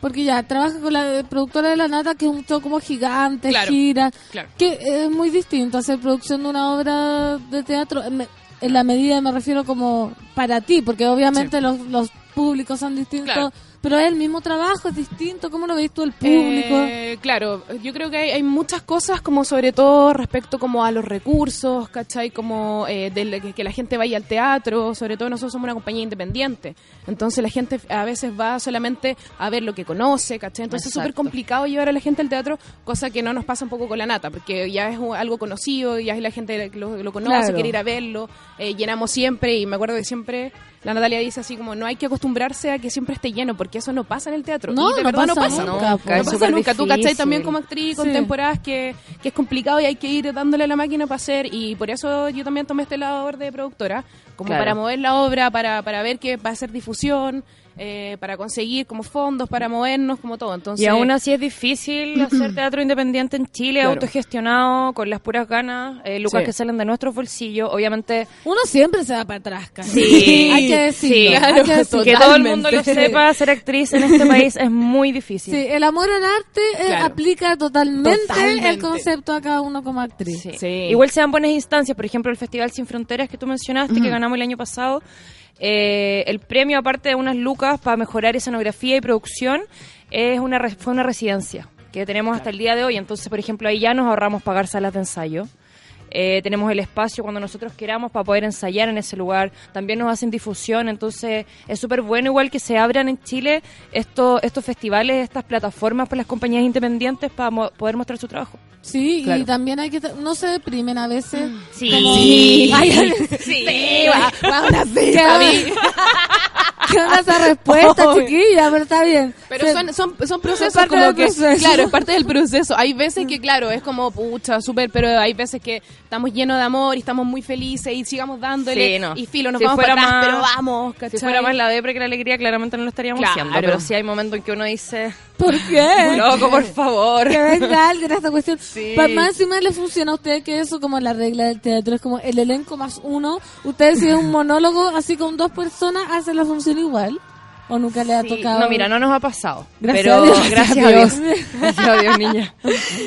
porque ya, trabaja con la productora de La Nata, que es un show como gigante, Claro, gira, claro. que es muy distinto hacer producción de una obra de teatro, en, en la medida me refiero como para ti, porque obviamente los, los públicos son distintos, Claro. Pero es el mismo trabajo, es distinto, ¿cómo lo ves tú el público? Eh, claro, yo creo que hay, hay muchas cosas como sobre todo respecto como a los recursos, ¿cachai? Como eh, de que, que la gente vaya al teatro, sobre todo nosotros somos una compañía independiente, entonces la gente a veces va solamente a ver lo que conoce, ¿cachai? Entonces es súper complicado llevar a la gente al teatro, cosa que no nos pasa un poco con la nata, porque ya es algo conocido, ya es la gente lo, lo conoce, Claro. quiere ir a verlo, eh, llenamos siempre y me acuerdo que siempre la Natalia dice así como no hay que acostumbrarse a que siempre esté lleno, porque eso no pasa en el teatro. No, y de no verdad no pasa pasa. nunca, No, no pasa nunca. Tú, ¿cachai? También como actriz con Sí. temporadas que, que es complicado y hay que ir dándole a la máquina para hacer. Y por eso yo también tomé este labor de productora, como Claro. para mover la obra, para, para ver que va a ser difusión, eh, para conseguir como fondos, para movernos, como todo. Entonces, Y aún así es difícil hacer teatro independiente en Chile, Claro. autogestionado, con las puras ganas, eh, lucas Sí. que salen de nuestros bolsillos. Obviamente, Uno siempre se va para atrás, casi. Sí, hay que decirlo. sí, hay claro, que decirlo. que todo el mundo lo sepa, ser actriz en este país es muy difícil. Sí, el amor al arte eh, Claro. aplica totalmente, Totalmente. el concepto a cada uno como actriz. Sí. Sí. Igual sean buenas instancias, por ejemplo, el Festival Sin Fronteras que tú mencionaste, que ganamos el año pasado. Eh, el premio, aparte de unas lucas para mejorar escenografía y producción, es una fue una residencia que tenemos hasta el día de hoy. Entonces, por ejemplo, ahí ya nos ahorramos pagar salas de ensayo. Eh, tenemos el espacio cuando nosotros queramos para poder ensayar en ese lugar. También nos hacen difusión, entonces es súper bueno igual que se abran en Chile estos, estos festivales, estas plataformas para las compañías independientes para mo- poder mostrar su trabajo. Sí, Claro. y también hay que... No se deprimen a veces. Sí. Como- Sí. Ay, Sí, va, va una sí, ¿Qué onda esa respuesta, Obvio. chiquilla? Pero está bien. Pero Se- son, son, son procesos parte como del que, proceso. claro, es parte del proceso. Hay veces que, claro, es como, pucha, súper, pero hay veces que estamos llenos de amor y estamos muy felices y sigamos dándole. Sí, no. Y filo, nos Si vamos para atrás, más- pero vamos, Si ¿cachai? fuera más la depre que la alegría, claramente no lo estaríamos Claro. haciendo. Pero sí hay momentos en que uno dice, ¿Por qué? loco, por favor. Que venga alguien a esta cuestión. Sí. Pa- más encima le funciona a usted que eso como la regla del teatro, es como el elenco más uno. Usted si es un monólogo así con dos personas, hace la función igual. ¿O nunca le ha Sí, tocado? No, mira, no nos ha pasado. Gracias pero a Dios. gracias a Dios. Gracias a Dios, niña.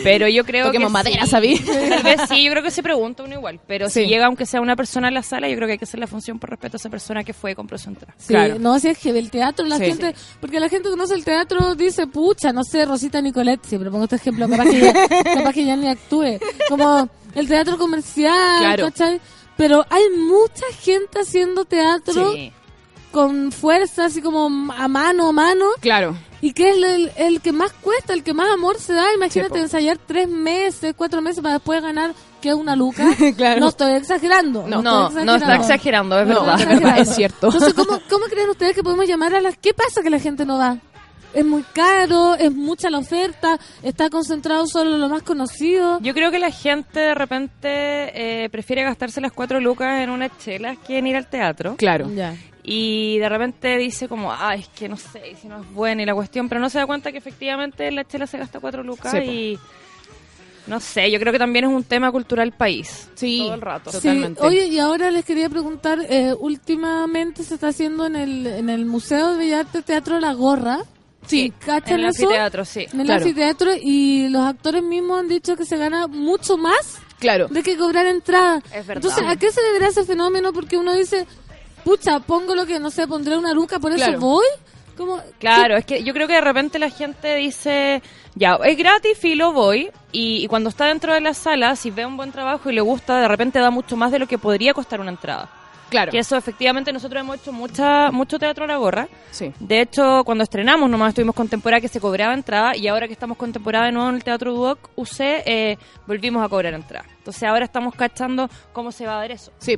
Pero yo creo Toquemos que madera, sí. ¿sabí? Tal vez sí, yo creo que se pregunta uno igual. Pero si llega aunque sea una persona a la sala, yo creo que hay que hacer la función por respeto a esa persona que fue y compró su entrada. Sí, Claro. no, si es que el teatro, la Sí. gente, porque la gente conoce el teatro, dice, pucha, no sé, Rosita Nicolet, siempre pongo este ejemplo, capaz que ya, capaz que ya ni actúe. Como el teatro comercial, Claro. ¿cachai? Pero hay mucha gente haciendo teatro Sí. Con fuerza, así como a mano a mano, Claro. y que es el, el que más cuesta, el que más amor se da. Imagínate ensayar tres meses, cuatro meses para después ganar que una luca. Claro. No estoy exagerando. No, No, no, está exagerando, es No, verdad. es verdad, es cierto. Entonces, ¿cómo, ¿cómo creen ustedes que podemos llamar a las... ¿Qué pasa que la gente no va? Es muy caro, es mucha la oferta, está concentrado solo en lo más conocido. Yo creo que la gente de repente eh, prefiere gastarse las cuatro lucas en unas chelas que en ir al teatro. Claro. Ya. Y de repente dice como, ah, es que no sé si no es buena y la cuestión, pero no se da cuenta que efectivamente la chela se gasta cuatro lucas Sí, po. y no sé, yo creo que también es un tema cultural país. Sí. Todo el rato. Sí, Totalmente. oye, y ahora les quería preguntar, eh, últimamente se está haciendo en el, en el Museo de Bellas Artes Teatro La Gorra. Sí. ¿Cachan En el anfiteatro, sí. En el claro. anfiteatro y los actores mismos han dicho que se gana mucho más Claro. de que cobrar entrada. Es verdad. Entonces, ¿a qué se deberá ese fenómeno? Porque uno dice, pucha, pongo lo que, no sé, pondré una luca, por eso voy. Como, Claro, es que yo creo que de repente la gente dice, ya, es gratis, filo, voy. Y, y cuando está dentro de la sala, si ve un buen trabajo y le gusta, de repente da mucho más de lo que podría costar una entrada. Claro. Que eso efectivamente nosotros hemos hecho mucha, mucho teatro a la gorra. Sí. De hecho, cuando estrenamos nomás estuvimos con temporada que se cobraba entrada y ahora que estamos con temporada de nuevo en el Teatro Duoc UC, eh, volvimos a cobrar entrada. Entonces ahora estamos cachando cómo se va a dar eso. Sí.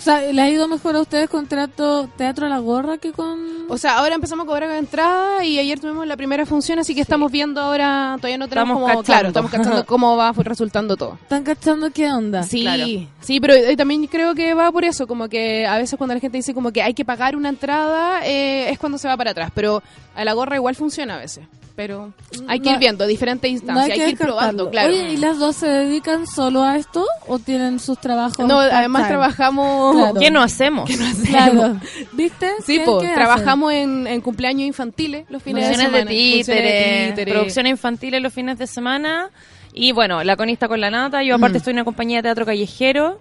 O sea, ¿le ha ido mejor a ustedes con teatro, teatro a la gorra que con...? O sea, ahora empezamos a cobrar con entrada y ayer tuvimos la primera función, así que estamos viendo ahora, todavía no tenemos Estamos como, cachando. claro, estamos cachando cómo va resultando todo. ¿Están cachando qué onda? Sí, Claro. sí, pero eh, también creo que va por eso, como que a veces cuando la gente dice como que hay que pagar una entrada, eh, es cuando se va para atrás, pero a la gorra igual funciona a veces. Pero hay que No- ir viendo diferentes No instancias, hay, que, ir probando, claro. Oye, ¿y las dos se dedican solo a esto o tienen sus trabajos? no, además trabajamos... Claro. ¿Qué no hacemos? Claro. ¿Viste? Sí, ¿Qué- pues, qué hacen? trabajamos en, en cumpleaños infantiles los fines de de semana. Funciones de títeres, títeres. producciones infantiles los fines de semana. Y bueno, la conista con la nata. Yo aparte estoy en una compañía de teatro callejero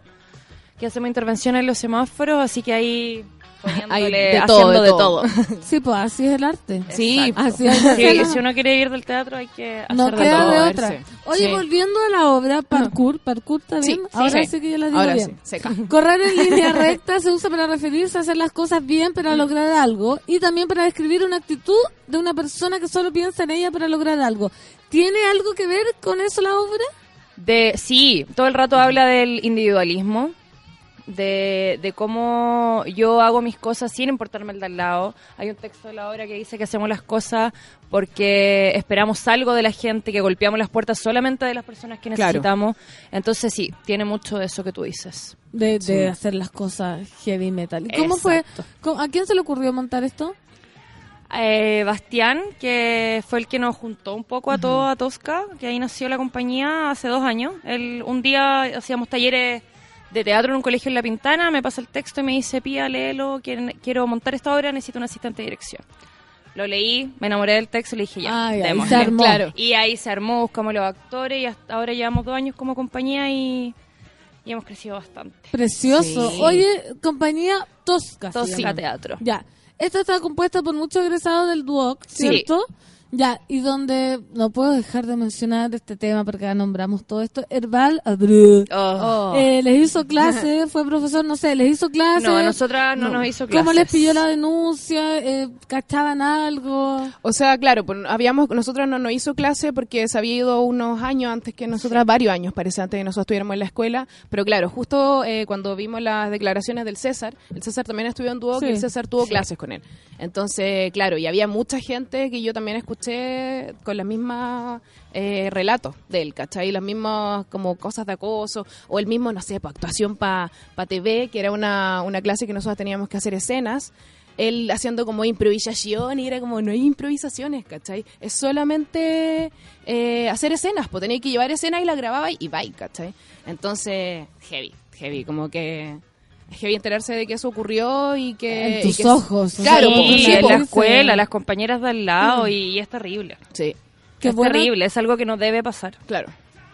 que hacemos intervenciones en los semáforos, así que ahí poniéndole, de todo, haciendo de de todo. Sí, pues así es el arte. Sí. Así es. Sí, si uno quiere ir del teatro hay que hacer No de queda todo. de otra. Oye, Sí. volviendo a la obra, parkour, parkour está Sí, Ahora sí. sí que yo la digo Ahora bien. sí, seca. Correr en línea recta se usa para referirse a hacer las cosas bien para lograr algo y también para describir una actitud de una persona que solo piensa en ella para lograr algo. ¿Tiene algo que ver con eso la obra? De, sí, todo el rato habla del individualismo, de, de cómo yo hago mis cosas sin importarme el de al lado. Hay un texto de la obra que dice que hacemos las cosas porque esperamos algo de la gente, que golpeamos las puertas solamente de las personas que Claro. necesitamos. Entonces sí, tiene mucho de eso que tú dices. De, de Sí. hacer las cosas heavy metal. ¿Y ¿Cómo fue? Exacto. ¿Cómo- ¿A quién se le ocurrió montar esto? Eh, Bastián, que fue el que nos juntó un poco a todo a Tosca, que ahí nació la compañía hace dos años. Él, un día hacíamos talleres de teatro en un colegio en La Pintana, me pasa el texto y me dice, Pía, léelo, quiero, quiero montar esta obra, necesito un asistente de dirección. Lo leí, me enamoré del texto y le dije, ya, Ah, y ahí démosle. se armó. Claro. Y ahí se armó, buscamos los actores y hasta ahora llevamos dos años como compañía y, y hemos crecido bastante. Precioso. Sí. Oye, compañía Tosca. Tosca. Teatro. Ya. Esta está compuesta por muchos egresados del Duoc, Sí. Ya, y donde no puedo dejar de mencionar este tema porque ya nombramos todo esto. Herbal. Oh. Eh, les hizo clase, fue profesor, no sé, les hizo clase. No, a nosotras no nos hizo ¿Cómo clases. les pilló la denuncia? Eh, ¿Cachaban algo? O sea, claro, pues habíamos, nosotros no nos hizo clase porque se había ido unos años antes que nosotras, varios años parece, antes de que nosotros estuviéramos en la escuela. Pero claro, justo eh, cuando vimos las declaraciones del César, el César también estudió en Duoc Sí. y el César tuvo Sí. clases con él. Entonces, claro, y había mucha gente que yo también escuché con las mismas eh, relatos de él, ¿cachai? Las mismas como cosas de acoso, o el mismo, no sé, pa, actuación para pa TV, que era una, una clase que nosotros teníamos que hacer escenas él haciendo como improvisación y era como, no hay improvisaciones, ¿cachai? Es solamente eh, hacer escenas, pues tenía que llevar escenas y la grababa y bye, ¿cachai? Entonces, heavy, heavy, como que es heavy enterarse de que eso ocurrió y que... En y tus que- ojos, Claro, Sí, sí, en la escuela, las compañeras de al lado y, y es terrible. Sí, Qué es bueno. terrible, es algo que no debe pasar. claro.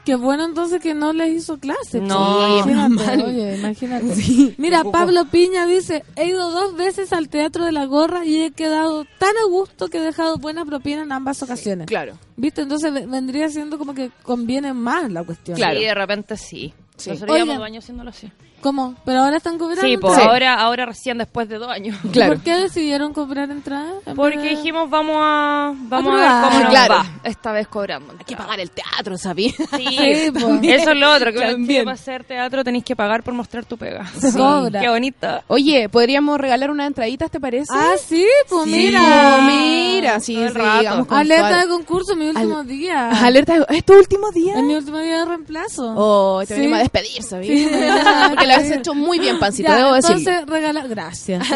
Qué bueno entonces que no les hizo clase. No, imagínate, oye, imagínate. Mira, Pablo Piña dice, he ido dos veces al Teatro de la Gorra y he quedado tan a gusto que he dejado buena propina en ambas ocasiones. Claro. ¿Viste? Entonces ve- vendría siendo como que conviene más la cuestión. Claro. Sí, de repente sí. Sí. Nosotros llevamos dos años haciéndolo así. ¿Cómo? Pero ahora están cobrando. Sí, pues entradas. ahora, ahora recién después de dos años. ¿Y Claro. ¿Por qué decidieron cobrar entradas? en Porque de- dijimos vamos a vamos a, A ver probar. cómo nos Claro. va esta vez cobrando. Hay que pagar el teatro, ¿sabí? Sí, Sí, pues. eso es lo otro, que También. también. para hacer teatro tenéis que pagar por mostrar tu pega. Se cobra. Qué bonita. Oye, ¿podríamos regalar unas entraditas, te parece? Ah, sí, pues Sí, mira. mira, sí, sí, con Alerta toda- de concurso, mi último Al- día. Alerta, de- ¿es tu último día? Es mi último día de reemplazo. Oh, te Sí. venimos a despedir. Sí, a Porque lo has hecho muy bien, Pancito, Ya, debo entonces decirlo. regala... Gracias.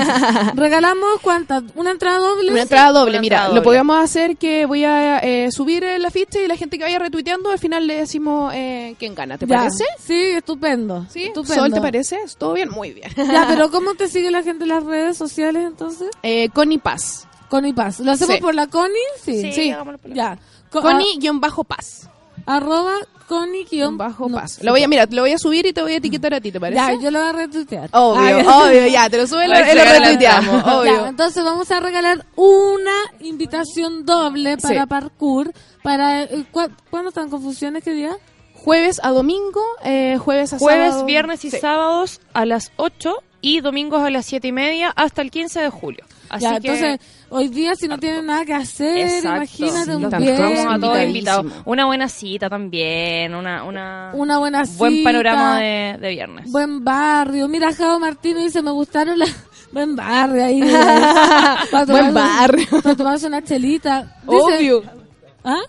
Regalamos cuántas? ¿Una entrada doble? Una entrada doble, una mira, entrada lo doble. podemos hacer que voy a eh, subir el afiche y la gente que vaya retuiteando, al final le decimos eh, quién gana, ¿te Ya. parece? Sí, estupendo. Sí, estupendo. Sol, ¿te parece? ¿Todo bien? Muy bien. Ya, pero ¿cómo te sigue la gente en las redes sociales entonces? Eh, Connie Paz. Connie Paz. ¿Lo hacemos Sí. por la Connie? Sí. Sí. la- Ya. Co- Connie-Paz. arroba Connie guion Bajo no, Paz. Lo voy a, mira, lo voy a subir y te voy a etiquetar a ti, ¿te parece? Ya, yo lo voy a retuitear. Obvio, Ah, ya. obvio, ya, te lo sube y lo, retuiteamos, Ya, obvio. entonces vamos a regalar una invitación doble para Sí. parkour. Para, eh, ¿cu- ¿Cuándo están confusiones? ¿Qué día? Jueves a domingo, eh, jueves a Jueves, sábado. viernes y Sí. sábados a las 8 y domingos a las 7 y media hasta el 15 de julio. Así ya, que entonces, hoy día si no tienen nada que hacer, Exacto. imagínate un Sí, bien, estamos a todos invitados. Una buena cita también, una, una una buena buen cita, panorama de, de viernes. Buen barrio. Mira, Jao Martínez dice, me gustaron las... Buen barrio ahí. para Buen barrio. Para tomarse una chelita. Dice- Obvio. ¿Ah?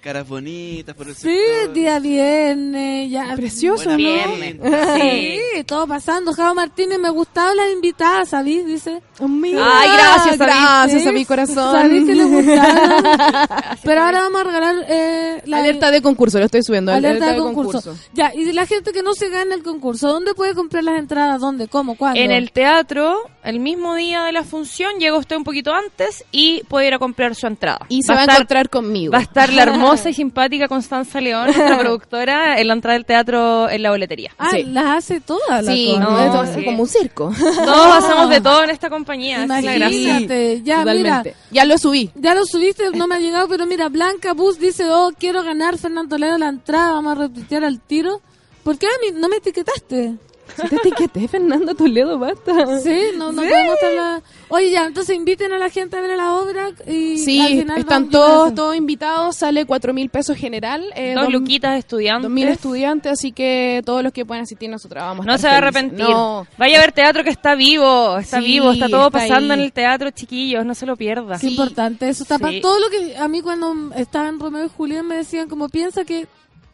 Caras bonitas por el Sí, sector. día viernes, ya. Precioso, Buena ¿no? Sí. Sí, todo pasando. Jao Martínez, me gustaban las invitadas, ¿sabís? Dice. Mira, Ay, gracias, gracias Sí, a mi corazón. Sabí que le gustaron. Pero ahora vamos a regalar eh, la Alerta de concurso, lo estoy subiendo. alerta de concurso. Ya, y la gente que no se gana el concurso, ¿dónde puede comprar las entradas? ¿Dónde? ¿Cómo? ¿Cuándo? En el teatro, el mismo día de la función, llega usted un poquito antes y puede ir a comprar su entrada. Y se va, a estar, encontrar conmigo. va a estar la hermosa y simpática Constanza León, nuestra productora, en la entrada del teatro en la boletería. Ah, Sí. las hace todas. la Sí, no, esto sí. como un circo. Todos hacemos de todo en esta compañía. esa es la gracia. Imagínate. Ya, mira. Ya lo subí. Ya lo subiste, no me ha llegado, pero mira, Blanca Bus dice, oh, quiero ganar Fernando Toledo la entrada, vamos a retuitear al tiro. ¿Por qué a mí no me etiquetaste? Si te etiqueté, Fernanda Toledo, basta. Sí, no, no Sí. podemos estar la... Oye, ya, entonces inviten a la gente a ver la obra y al Sí, final están todos, todos invitados, sale cuatro mil pesos general. Eh, Dos dos- luquitas estudiantes. Dos mil estudiantes, así que todos los que puedan asistir nosotros vamos a No estar se va a arrepentir. No. Vaya a ver teatro que está vivo, está Sí, vivo, está todo está pasando ahí. en el teatro, chiquillos, no se lo pierda. Qué importante eso. Está pa- Sí. Todo lo que a mí cuando estaba en Romeo y Julián me decían como piensa que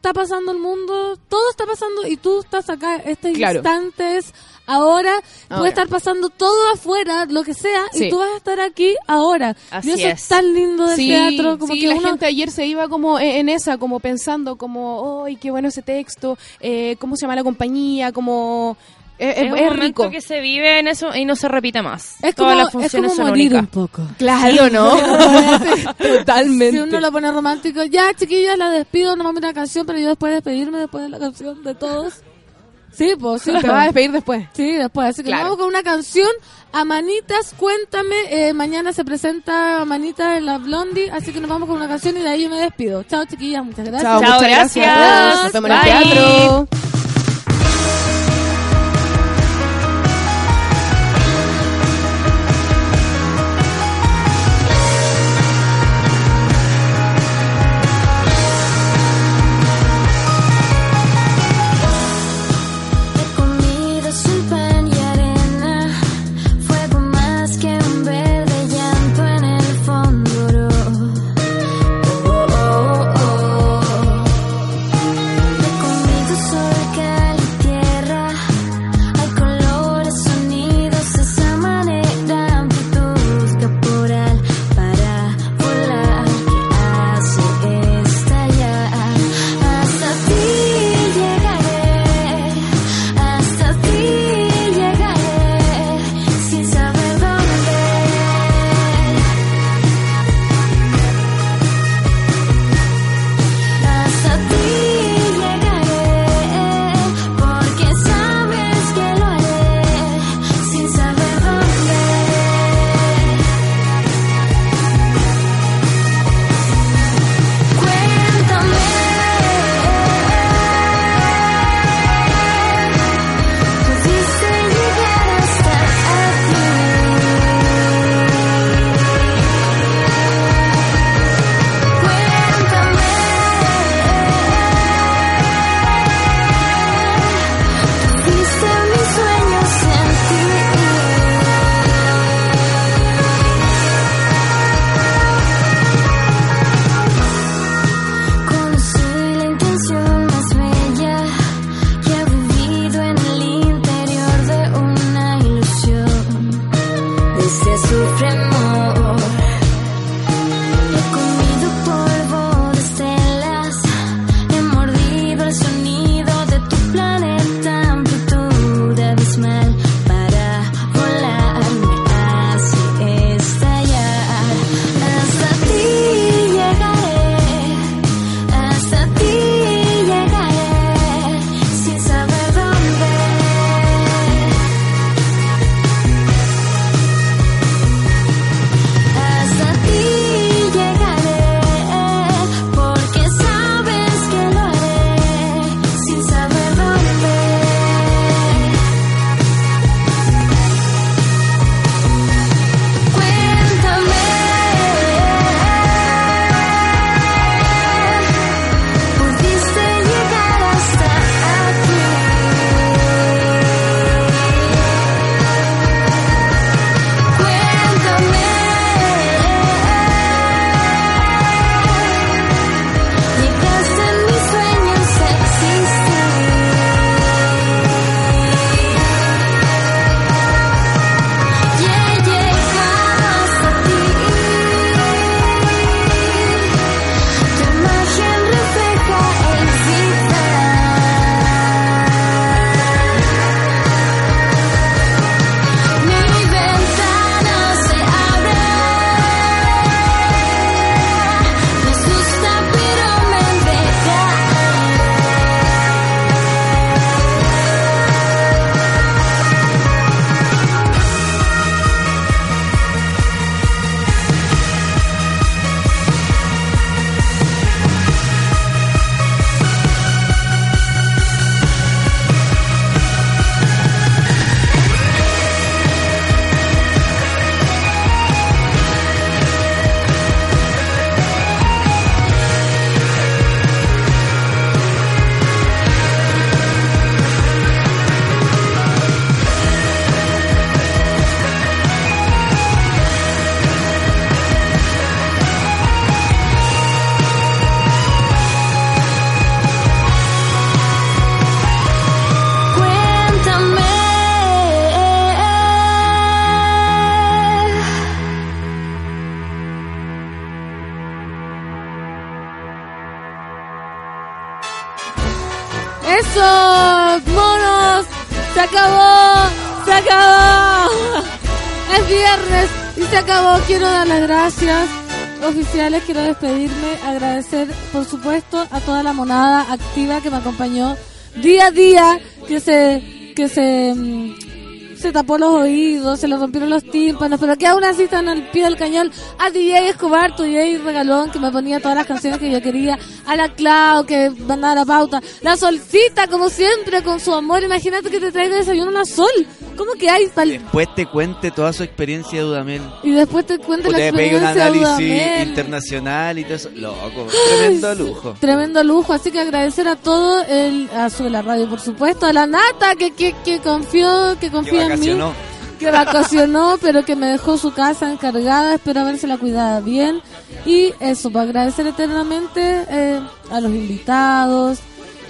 está pasando el mundo, todo está pasando y tú estás acá. Este Claro. instante es ahora, Ahora. puede estar pasando todo afuera, lo que sea, Sí. y tú vas a estar aquí ahora. Así y eso es. es. tan lindo del Sí, teatro, como sí, que la uno gente ayer se iba como en, en esa, como pensando, como, ¡ay, qué bueno ese texto! Eh, ¿Cómo se llama la compañía? Como... eh, Es, Es, un es momento rico. que se vive en eso y no se repite más. es Todas como, las es funciones como son morir un poco. Claro, ¿no? Totalmente. Si uno lo pone romántico, ya chiquillas, la despido, no mames una canción, pero yo después de despedirme, después de la canción de todos. Sí, pues sí. Te vas a despedir después. Sí, después. Así que Claro. vamos con una canción. Amanitas, cuéntame. Eh, mañana se presenta Amanitas en la Blondie. Así que nos vamos con una canción y de ahí yo me despido. Chao, chiquillas. Muchas gracias. Chao, Chao, muchas gracias. gracias. Nos vemos en el teatro. Y se acabó. Quiero dar las gracias oficiales. Quiero despedirme, agradecer, por supuesto, a toda la monada activa que me acompañó día a día, que se, que se, mm, se tapó los oídos, se le rompieron los tímpanos, pero que aún así están al pie del cañón. A DJ Escobar, tu DJ Regalón, que me ponía todas las canciones que yo quería. A la Clau, que mandaba la pauta. La Solcita, como siempre, con su amor. Imagínate que te traiga desayuno una Sol. ¿Cómo que hay? pa'l- Después te cuente toda su experiencia de Dudamel. Y después te cuento O la un experiencia de análisis Dudamel. internacional y todo eso. Loco, tremendo lujo. Tremendo lujo, así que agradecer a todo el, a su la radio por supuesto, a la Nata que, que, que confió, que confía en que vacacionó, pero que me dejó su casa encargada, espero habérsela cuidada bien. Y eso, para agradecer eternamente eh, a los invitados.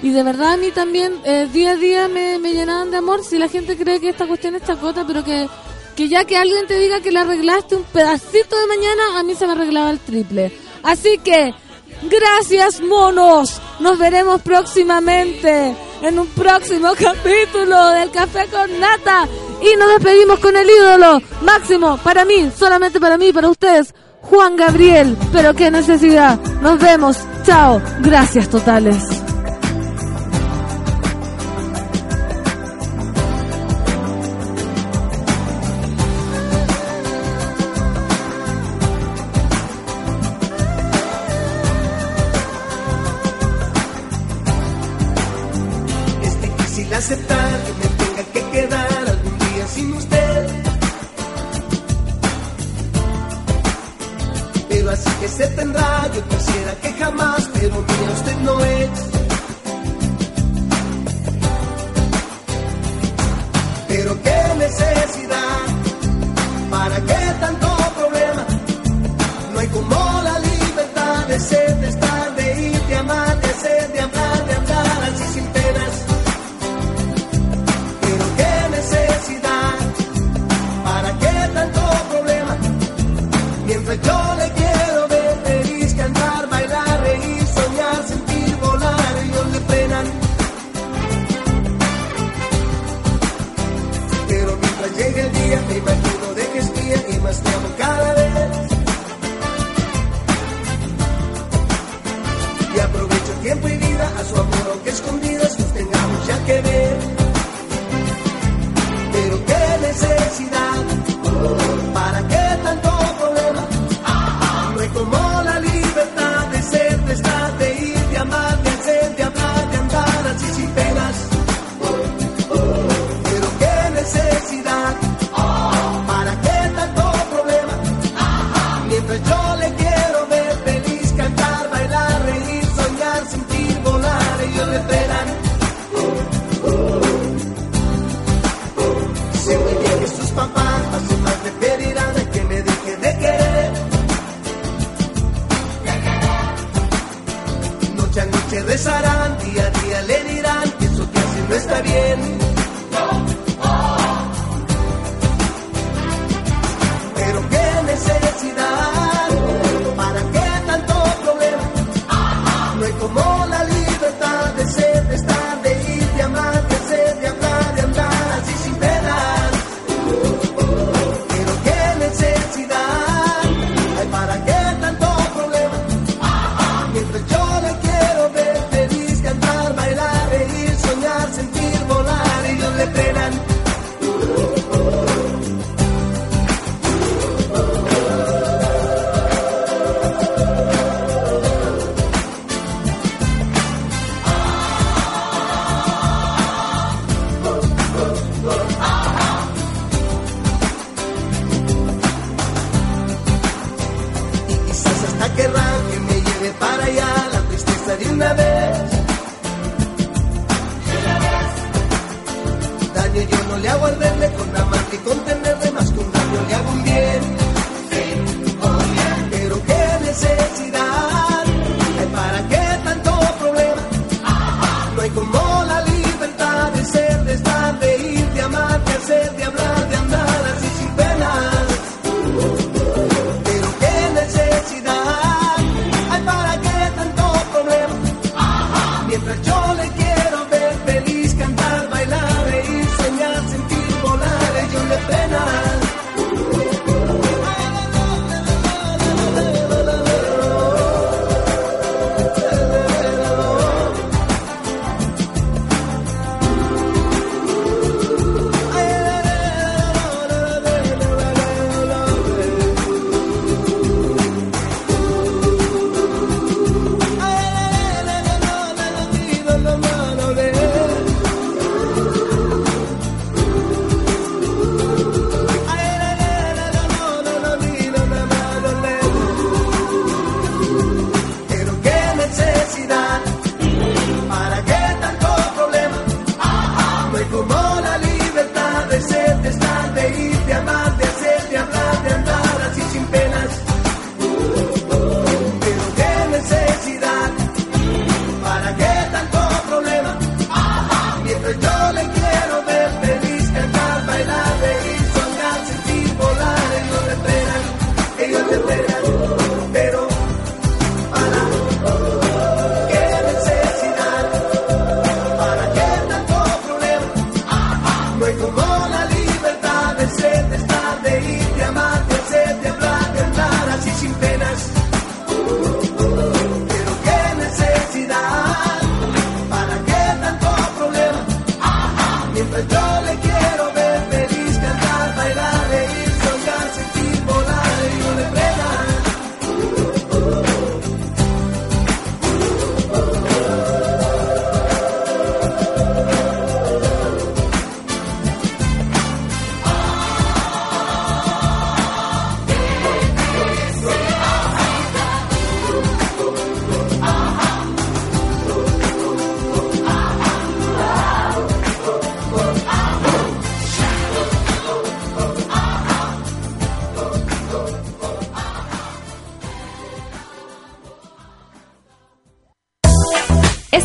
Y de verdad a mí también eh, día a día me, me llenaban de amor. Si la gente cree que esta cuestión es chacota, pero que, que ya que alguien te diga que le arreglaste un pedacito de mañana, a mí se me arreglaba el triple. Así que, gracias monos. Nos veremos próximamente en un próximo capítulo del Café con Nata. Y nos despedimos con el ídolo máximo para mí, solamente para mí, para ustedes, Juan Gabriel. Pero qué necesidad. Nos vemos. Chao. Gracias totales.